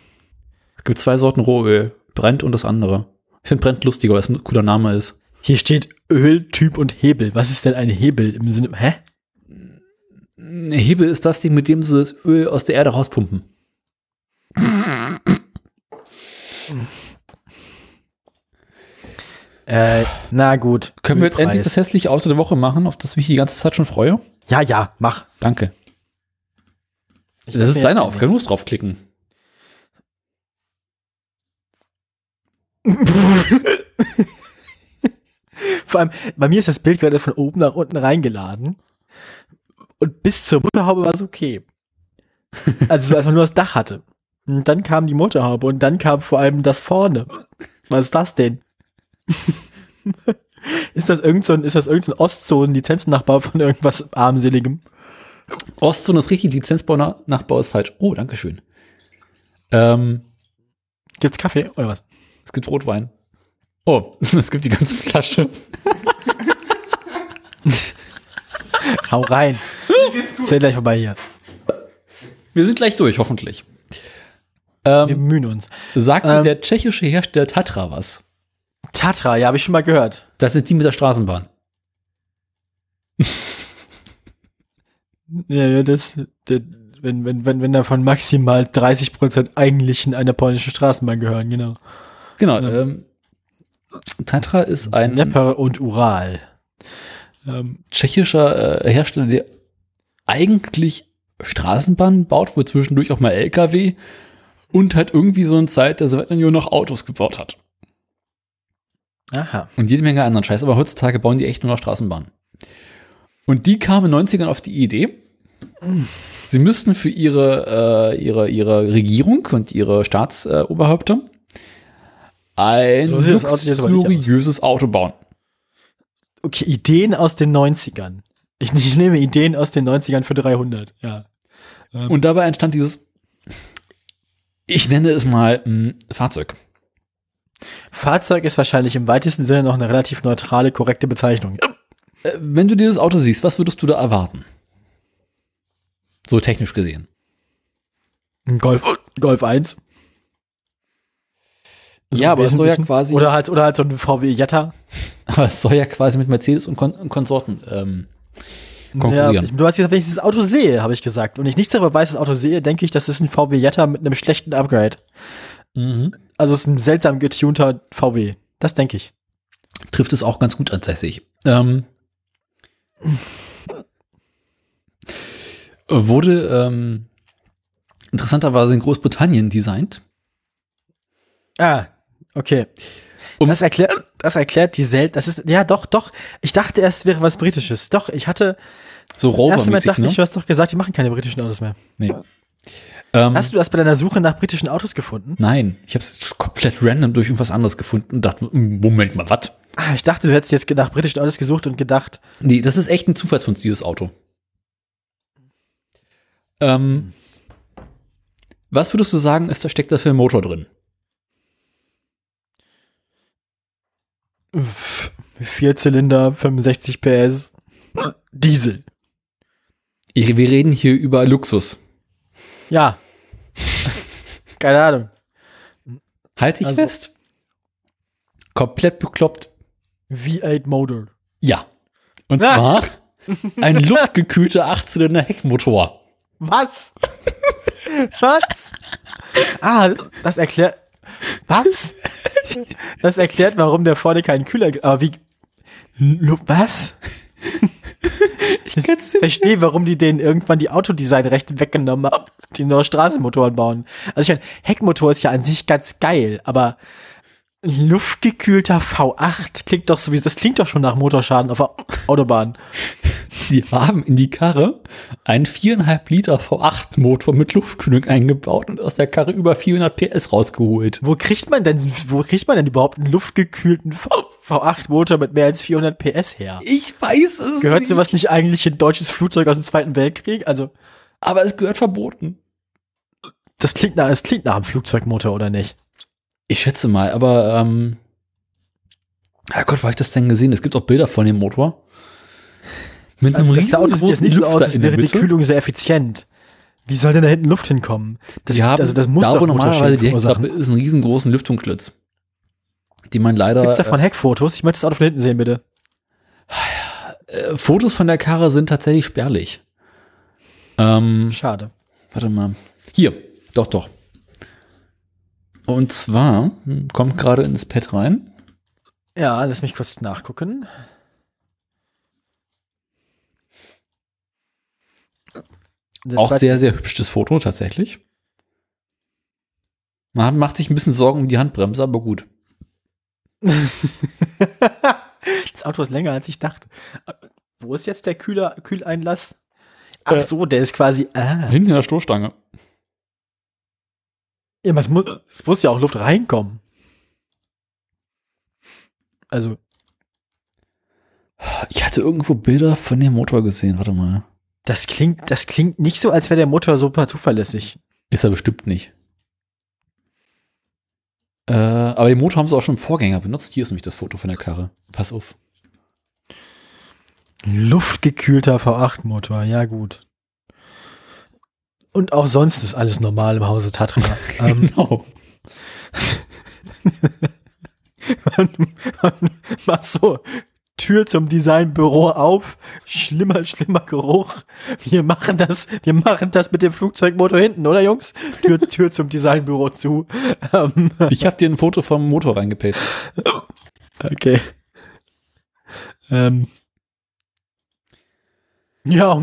Es gibt zwei Sorten Rohöl. Brennt und das andere. Ich finde Brennt lustiger, weil es ein cooler Name ist. Hier steht Öl, Typ und Hebel. Was ist denn ein Hebel im Sinne, hä? Ein Hebel ist das Ding, mit dem sie das Öl aus der Erde rauspumpen. Äh, na gut. Können wir jetzt Ölpreis. endlich das hässliche Auto der Woche machen, auf das ich mich die ganze Zeit schon freue? Ja, ja, mach. Danke. Ich Das ist seine Aufgabe, du musst draufklicken. Vor allem, bei mir ist das Bild gerade von oben nach unten reingeladen. Und bis zur Motorhaube war es okay. Also so, als man nur das Dach hatte. Und dann kam die Motorhaube und dann kam vor allem das vorne. Was ist das denn? ist das irgend so ist das irgend so ein Ostzonen-Lizenzennachbau von irgendwas armseligem? Ostzone ist richtig, Lizenzbau-Nachbau ist falsch. Oh, danke schön. Ähm, Gibt's Kaffee oder was? Es gibt Rotwein. Oh, es gibt die ganze Flasche. Hau rein. Zähl gleich vorbei hier. Wir sind gleich durch, hoffentlich. Wir Ähm, bemühen uns. sagt mir Ähm. der tschechische Hersteller Tatra was? Tatra, ja, habe ich schon mal gehört. Das sind die mit der Straßenbahn. Ja, ja, das, der, wenn, wenn, wenn, wenn davon maximal 30 Prozent eigentlich in einer polnischen Straßenbahn gehören, genau. Genau. Ähm, Tatra ist ein Dnepr und Ural. Ähm, tschechischer äh, Hersteller, der eigentlich Straßenbahnen baut, wo zwischendurch auch mal LKW und halt irgendwie so eine Zeit der Sowjetunion noch Autos gebaut hat. aha. Und jede Menge anderen Scheiß. Aber heutzutage bauen die echt nur noch Straßenbahnen. Und die kamen in den 90ern auf die Idee, sie müssten für ihre, äh, ihre, ihre Regierung und ihre Staatsoberhäupter ein So das Auto luxuriöses Auto bauen. Okay, Ideen aus den 90ern. Ich, ich nehme Ideen aus den 90ern für 300, ja. Und dabei entstand dieses, ich nenne es mal mh, Fahrzeug. Fahrzeug ist wahrscheinlich im weitesten Sinne noch eine relativ neutrale, korrekte Bezeichnung. Äh, wenn du dieses Auto siehst, was würdest du da erwarten? So technisch gesehen. Ein Golf, Golf 1. So ja, aber es soll ja quasi, Oder halt, oder halt so ein VW Jetta. aber es soll ja quasi mit Mercedes und, Kon und Konsorten ähm, konkurrieren. Ja, ich- du hast gesagt, wenn ich dieses Auto sehe, habe ich gesagt. Und ich nichts darüber weiß, das Auto sehe, denke ich, das ist ein VW Jetta mit einem schlechten Upgrade. Mhm. Also es ist ein seltsam getunter VW. Das denke ich. Trifft es auch ganz gut tatsächlich. Ähm, wurde ähm, interessanterweise in Großbritannien designt. Ah, okay. Um- das erklärt, das erklärt die Sel das ist, ja doch, doch. Ich dachte erst, es wäre was Britisches. Doch, ich hatte, So erst Moment Rover-mäßig, dachte ne? ich, du hast doch gesagt, die machen keine britischen Autos mehr. Nee. Ähm, Hast du das bei deiner Suche nach britischen Autos gefunden? Nein, ich habe es komplett random durch irgendwas anderes gefunden und dachte, hm, Moment mal, was? Ah, ich dachte, du hättest jetzt nach britischen Autos gesucht und gedacht, Nee, das ist echt ein Zufallsfund, dieses Auto. Ähm, was würdest du sagen, ist da steckt da für ein Motor drin? Vierzylinder, 65 PS, Diesel. Ich, wir reden hier über Luxus. Ja. Keine Ahnung. Halt dich Also- fest. Komplett bekloppt. V8 Motor. Ja. Und zwar ein luftgekühlter Achtzylinder Heckmotor. Was? Was? Ah, das erklärt. Was? Das erklärt, warum der vorne keinen Kühler. Aber wie. Was? Ich verstehe, warum die denen irgendwann die Autodesignrechte weggenommen haben, die nur Straßenmotoren bauen. Also ich meine, Heckmotor ist ja an sich ganz geil, aber luftgekühlter V8 klingt doch sowieso, das klingt doch schon nach Motorschaden auf der Autobahn. Die haben in die Karre einen 4,5 Liter V8-Motor mit Luftkühlung eingebaut und aus der Karre über 400 PS rausgeholt. Wo kriegt man denn, wo kriegt man denn überhaupt einen luftgekühlten V- V8-Motor mit mehr als 400 PS her? Ich weiß es Gehört nicht, sowas nicht eigentlich in ein deutsches Flugzeug aus dem Zweiten Weltkrieg? Also, aber es gehört verboten. das klingt nach, es klingt nach einem Flugzeugmotor, oder nicht? Ich schätze mal, aber ähm, Herrgott, wo hab ich das denn gesehen? Es gibt auch Bilder von dem Motor. Mit einem Also, das Auto sieht jetzt riesengroßen nicht so aus, als wäre die. Kühlung sehr effizient. Wie soll denn da hinten Luft hinkommen? Das, haben, also das muss da, doch wo normalerweise die Heckklappe ist, einen riesengroßen Lüftungsschlitz. Die man leider. Gibt's davon Heckfotos? Ich möchte das Auto von hinten sehen, bitte. äh, Fotos von der Karre sind tatsächlich spärlich. Ähm, Schade. warte mal. Hier, doch, doch. Und zwar kommt gerade ins Pad rein. Ja, lass mich kurz nachgucken. Der Auch sehr, sehr hübsches Foto tatsächlich. Man hat- macht sich ein bisschen Sorgen um die Handbremse, aber gut. das Auto ist länger, als ich dachte. Wo ist jetzt der Kühler, Kühleinlass? Ach Äh. so, der ist quasi. Ah. Hinten in der Stoßstange. Ja, aber es muss, es muss ja auch Luft reinkommen. Also, Ich hatte irgendwo Bilder von dem Motor gesehen. Warte mal. das klingt, das klingt nicht so, als wäre der Motor super zuverlässig. Ist er bestimmt nicht. Äh, aber den Motor haben sie auch schon im Vorgänger benutzt. Hier ist nämlich das Foto von der Karre. Pass auf. Luftgekühlter V8-Motor, ja gut. Und auch sonst ist alles normal im Hause Tatra. ähm, Genau. Mach so, Tür zum Designbüro auf, schlimmer, schlimmer Geruch. Wir machen das, wir machen das mit dem Flugzeugmotor hinten, oder Jungs? Tür, Tür zum Designbüro zu. Ähm, Ich habe dir ein Foto vom Motor reingepastet. okay. Ähm. Ja,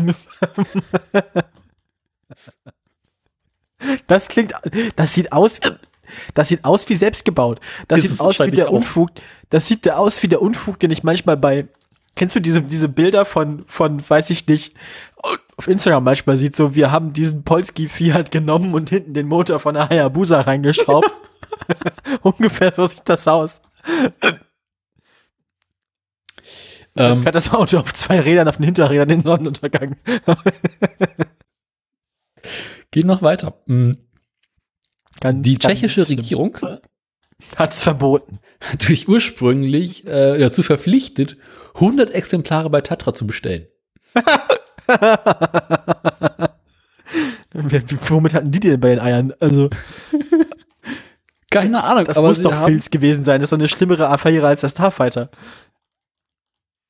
das klingt, das sieht aus, das sieht aus wie selbstgebaut. Das Ist sieht aus wie der auch. Unfug, das sieht aus wie der Unfug, den ich manchmal bei, kennst du diese, diese Bilder von, von, weiß ich nicht, auf Instagram manchmal sieht, so, wir haben diesen Polski Fiat genommen und hinten den Motor von der Hayabusa reingeschraubt. Ungefähr so sieht das aus. Ähm, fährt das Auto auf zwei Rädern auf den Hinterrädern in den Sonnenuntergang. Geht noch weiter. Mm, Ganz, Die ganz tschechische schlimm. Regierung Hat's verboten. hat sich ursprünglich äh, dazu verpflichtet, 100 Exemplare bei Tatra zu bestellen. Womit hatten die denn bei den Eiern? Also, Keine Ahnung, das aber muss doch Filz gewesen sein. Das ist doch eine schlimmere Affäre als der Starfighter.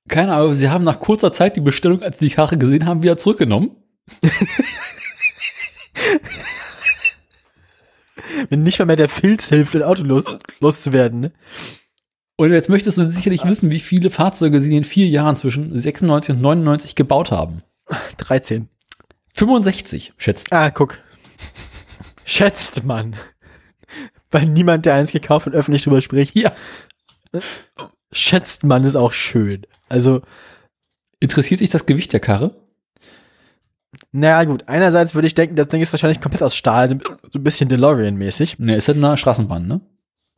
keine Ahnung, aber sie haben nach kurzer Zeit die Bestellung, als sie die Karre gesehen haben, wieder zurückgenommen. Wenn nicht mal mehr der Filz hilft, ein Auto los, loszuwerden. Ne? Und jetzt möchtest du sicherlich wissen, wie viele Fahrzeuge sie in den vier Jahren zwischen 96 und 99 gebaut haben. 13. 65, schätzt. Ah, guck. Schätzt man. Weil niemand, der eins gekauft und öffentlich drüber spricht, Ja. schätzt man ist auch schön. Also, Interessiert dich das Gewicht der Karre? Naja, gut. Einerseits würde ich denken, das Ding ist wahrscheinlich komplett aus Stahl, so ein bisschen DeLorean-mäßig. Ne, ist halt eine Straßenbahn, ne?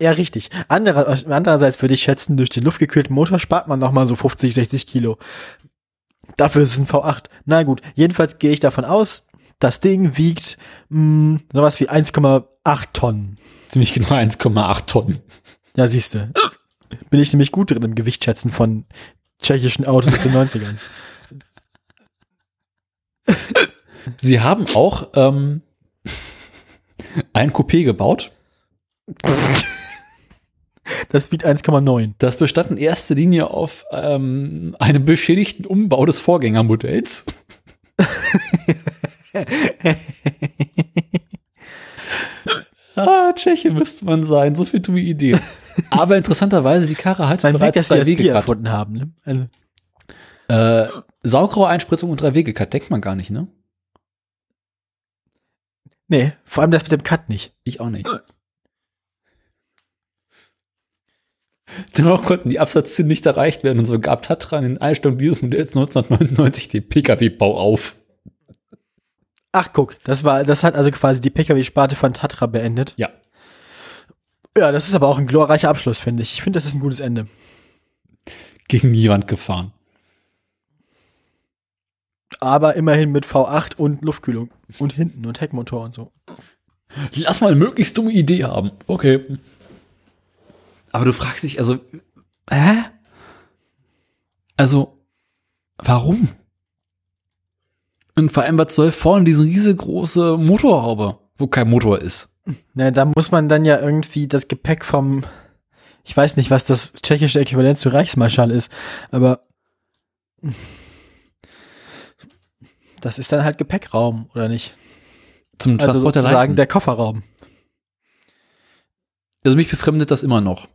Ja, richtig. Anderer, andererseits würde ich schätzen, durch den luftgekühlten Motor spart man nochmal so 50, 60 Kilo. Dafür ist es ein V8. Na gut, jedenfalls gehe ich davon aus, das Ding wiegt mh, sowas wie 1,8 Tonnen. Ziemlich genau 1,8 Tonnen. Ja, siehste. Bin ich nämlich gut drin im Gewichtschätzen von tschechischen Autos aus den 90ern. Sie haben auch ähm, ein Coupé gebaut. Das wiegt 1,9. Das bestand in erster Linie auf ähm, einem beschädigten Umbau des Vorgängermodells. ah, Tscheche müsste man sein. So viel dumme Idee. Aber interessanterweise, die Karre hat Man merkt, bereits dass sie drei das Bier Wege erfunden haben. Ne? Also, äh, Saugrohreinspritzung und drei Wege denkt man gar nicht, ne? nee, vor allem das mit dem Cut nicht. Ich auch nicht. Dennoch konnten die Absatzziele nicht erreicht werden und so gab Tatra in den Einstellungen dieses Modells 1999 den Pkw-Bau auf. Ach, guck, das war, das hat also quasi die Pkw-Sparte von Tatra beendet. Ja. Ja, das ist aber auch ein glorreicher Abschluss, finde ich. Ich finde, das ist ein gutes Ende. Gegen die Wand gefahren. Aber immerhin mit V8 und Luftkühlung. Und hinten und Heckmotor und so. Lass mal eine möglichst dumme Idee haben. Okay. Aber du fragst dich, also, hä? Also, warum? Und vor allem, was soll vorne diese riesengroße Motorhaube, wo kein Motor ist? Na, da muss man dann ja irgendwie das Gepäck vom, ich weiß nicht, was das tschechische Äquivalent zu Reichsmarschall ist, aber das ist dann halt Gepäckraum, oder nicht? Zum Also Transport der sozusagen Leichen. der Kofferraum. Also mich befremdet das immer noch.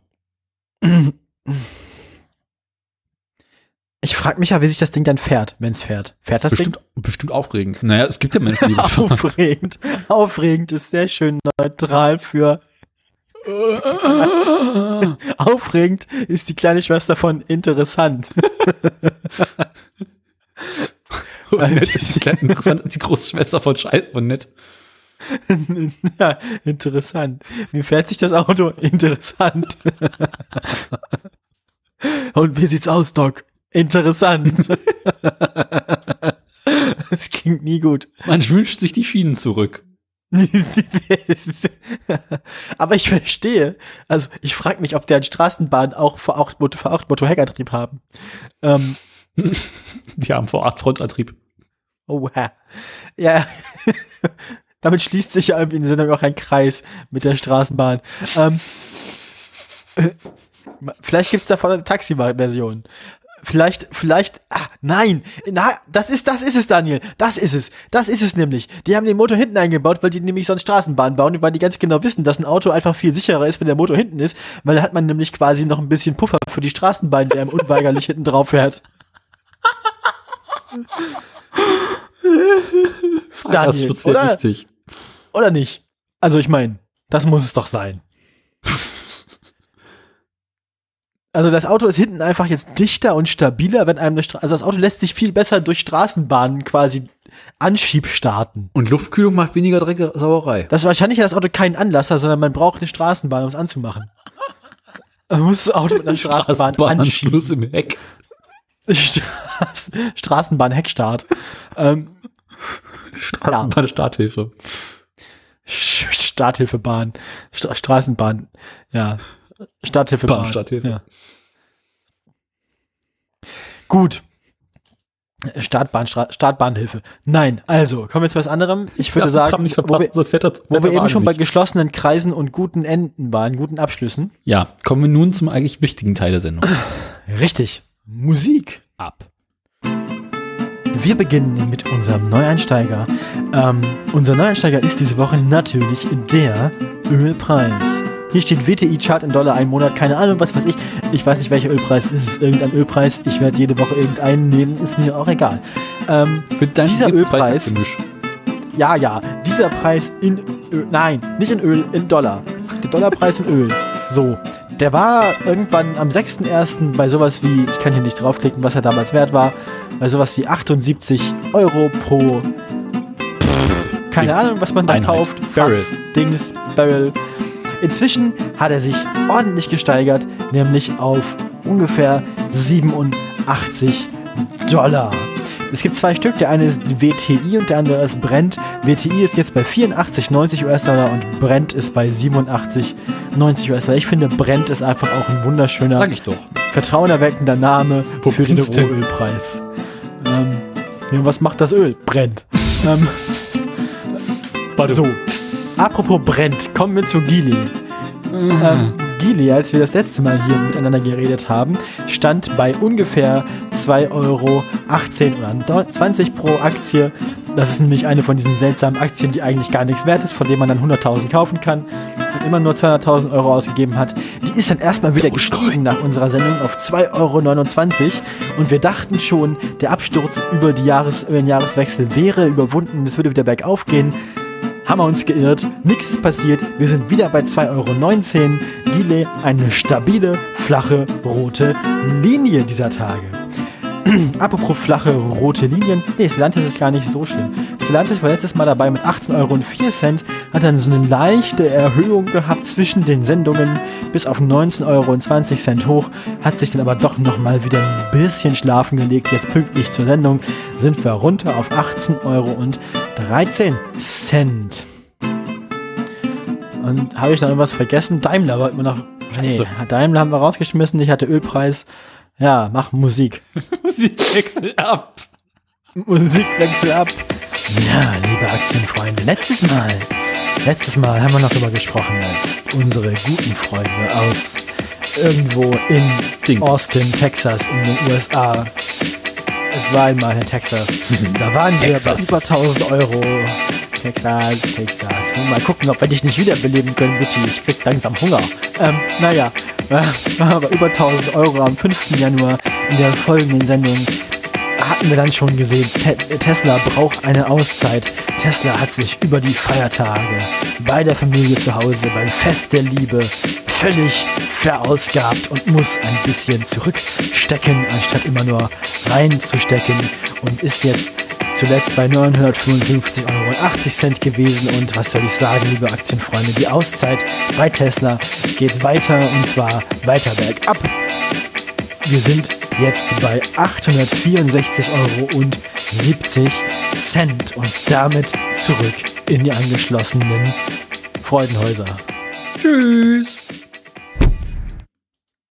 Ich frage mich ja, wie sich das Ding dann fährt, wenn es fährt. Fährt das Bestimmt, bestimmt aufregend. Naja, es gibt ja Menschen, die Ding? das. Aufregend. Aufregend ist sehr schön neutral für. Aufregend ist die kleine Schwester von interessant. nett ist interessant als die Großschwester von Scheiß von nett. ja, interessant. Wie fährt sich das Auto? Interessant. Und wie sieht's aus, Doc? Interessant. Es klingt nie gut. Man wünscht sich die Schienen zurück. Aber ich verstehe. Also ich frage mich, ob deren Straßenbahnen auch V8 V8 Motor-Heckantrieb haben. Ähm, Die haben vor acht Frontantrieb. Oha. Ja. Damit schließt sich ja irgendwie in Sendung auch ein Kreis mit der Straßenbahn. Ähm, äh, vielleicht gibt's davon eine Taxi-Version. Vielleicht, vielleicht, ah, nein, na, das ist, das ist es, Daniel, das ist es, das ist es nämlich. Die haben den Motor hinten eingebaut, weil die nämlich sonst Straßenbahnen bauen, weil die ganz genau wissen, dass ein Auto einfach viel sicherer ist, wenn der Motor hinten ist, weil da hat man nämlich quasi noch ein bisschen Puffer für die Straßenbahn, der einem unweigerlich hinten drauf fährt. Das Daniel, ist sehr oder? wichtig. Oder nicht? Also ich meine, das muss es doch sein. Also das Auto ist hinten einfach jetzt dichter und stabiler, wenn einem eine Stra also das Auto lässt sich viel besser durch Straßenbahnen quasi Anschieb starten. Und Luftkühlung macht weniger Drecksauerei. Das ist wahrscheinlich das Auto keinen Anlasser, sondern man braucht eine Straßenbahn, um es anzumachen. Man muss das Auto mit einer Straßenbahn anschieben. Straßenbahnanschluss im Heck. Straßen Straßenbahn-Heckstart. ähm, Straßenbahn Starthilfe. Sch- Starthilfebahn. Stra Straßenbahn. Ja. Starthilfebahn. Bahn, Starthilfe. Ja. Gut. Startbahn, Stra Startbahnhilfe. Nein, also, kommen wir zu was anderem. Ich würde sagen, wo wir, das, wo wir eben schon bei nicht. geschlossenen Kreisen und guten Enden waren, guten Abschlüssen. Ja, kommen wir nun zum eigentlich wichtigen Teil der Sendung. Richtig. Musik. Ab. Wir beginnen mit unserem Neueinsteiger. Ähm, unser Neueinsteiger ist diese Woche natürlich der Ölpreis. Hier steht WTI-Chart in Dollar ein Monat, keine Ahnung, was weiß ich. Ich weiß nicht, welcher Ölpreis ist. Es ist irgendein Ölpreis. Ich werde jede Woche irgendeinen nehmen, ist mir auch egal. Ähm, Dieser Ölpreis- ja, ja, dieser Preis in Öl, nein, nicht in Öl, in Dollar. Der Dollarpreis in Öl. So, der war irgendwann am 6.1. bei sowas wie, ich kann hier nicht draufklicken, was er damals wert war, bei sowas wie 78 Euro pro, pff, keine Dings. Ahnung, was man da Einheit. kauft, Barrel. Fass, Dings, Barrel. Inzwischen hat er sich ordentlich gesteigert, nämlich auf ungefähr 87 Dollar. Es gibt zwei Stück, der eine ist WTI und der andere ist Brent. WTI ist jetzt bei 84,90 US-Dollar und Brent ist bei 87,90 US-Dollar. Ich finde, Brent ist einfach auch ein wunderschöner, Sag ich doch. vertrauenerweckender Name Wo für den? Rohölpreis. Ähm, ja, was macht das Öl? Brennt. ähm, so, apropos Brent, kommen wir zu Gili. Ähm, Gili, als wir das letzte Mal hier miteinander geredet haben, stand bei ungefähr 2,18 Euro oder 20 pro Aktie. Das ist nämlich eine von diesen seltsamen Aktien, die eigentlich gar nichts wert ist, von denen man dann 100.000 kaufen kann und immer nur 200.000 Euro ausgegeben hat. Die ist dann erstmal wieder gestiegen nach unserer Sendung auf 2,29 Euro und wir dachten schon, der Absturz über, die Jahres-, über den Jahreswechsel wäre überwunden, es würde wieder bergauf gehen haben wir uns geirrt, nichts ist passiert, wir sind wieder bei 2,19 Euro. Gile, eine stabile, flache, rote Linie dieser Tage. Apropos flache, rote Linien. Nee, Stellantis ist gar nicht so schlimm. Stellantis war letztes Mal dabei mit 18,04 Euro, hat dann so eine leichte Erhöhung gehabt zwischen den Sendungen bis auf 19,20 Euro hoch, hat sich dann aber doch nochmal wieder ein bisschen schlafen gelegt. Jetzt pünktlich zur Sendung sind wir runter auf 18,13 Euro. Und habe ich noch irgendwas vergessen? Daimler wollten wir noch. Nee, Daimler haben wir rausgeschmissen. Ich hatte Ölpreis. Ja, mach Musik. Musikwechsel ab. Musikwechsel ab. Ja, liebe Aktienfreunde, letztes Mal, letztes Mal haben wir noch darüber gesprochen, als unsere guten Freunde aus irgendwo in Ding. Austin, Texas, in den USA. Es war einmal in Texas. Da waren wir bei Texas. über 1000 Euro. Texas, Texas. Mal gucken, ob wir dich nicht wiederbeleben können, Butti. Ich krieg langsam Hunger. Ähm, naja, äh, aber über 1000 Euro am 5. Januar in der folgenden Sendung hatten wir dann schon gesehen, Te Tesla braucht eine Auszeit. Tesla hat sich über die Feiertage bei der Familie zu Hause, beim Fest der Liebe, völlig verausgabt und muss ein bisschen zurückstecken, anstatt immer nur reinzustecken und ist jetzt zuletzt bei 955,80 Euro gewesen. Und was soll ich sagen, liebe Aktienfreunde, die Auszeit bei Tesla geht weiter und zwar weiter bergab. Wir sind jetzt bei 864,70 Euro und damit zurück in die angeschlossenen Freudenhäuser. Tschüss.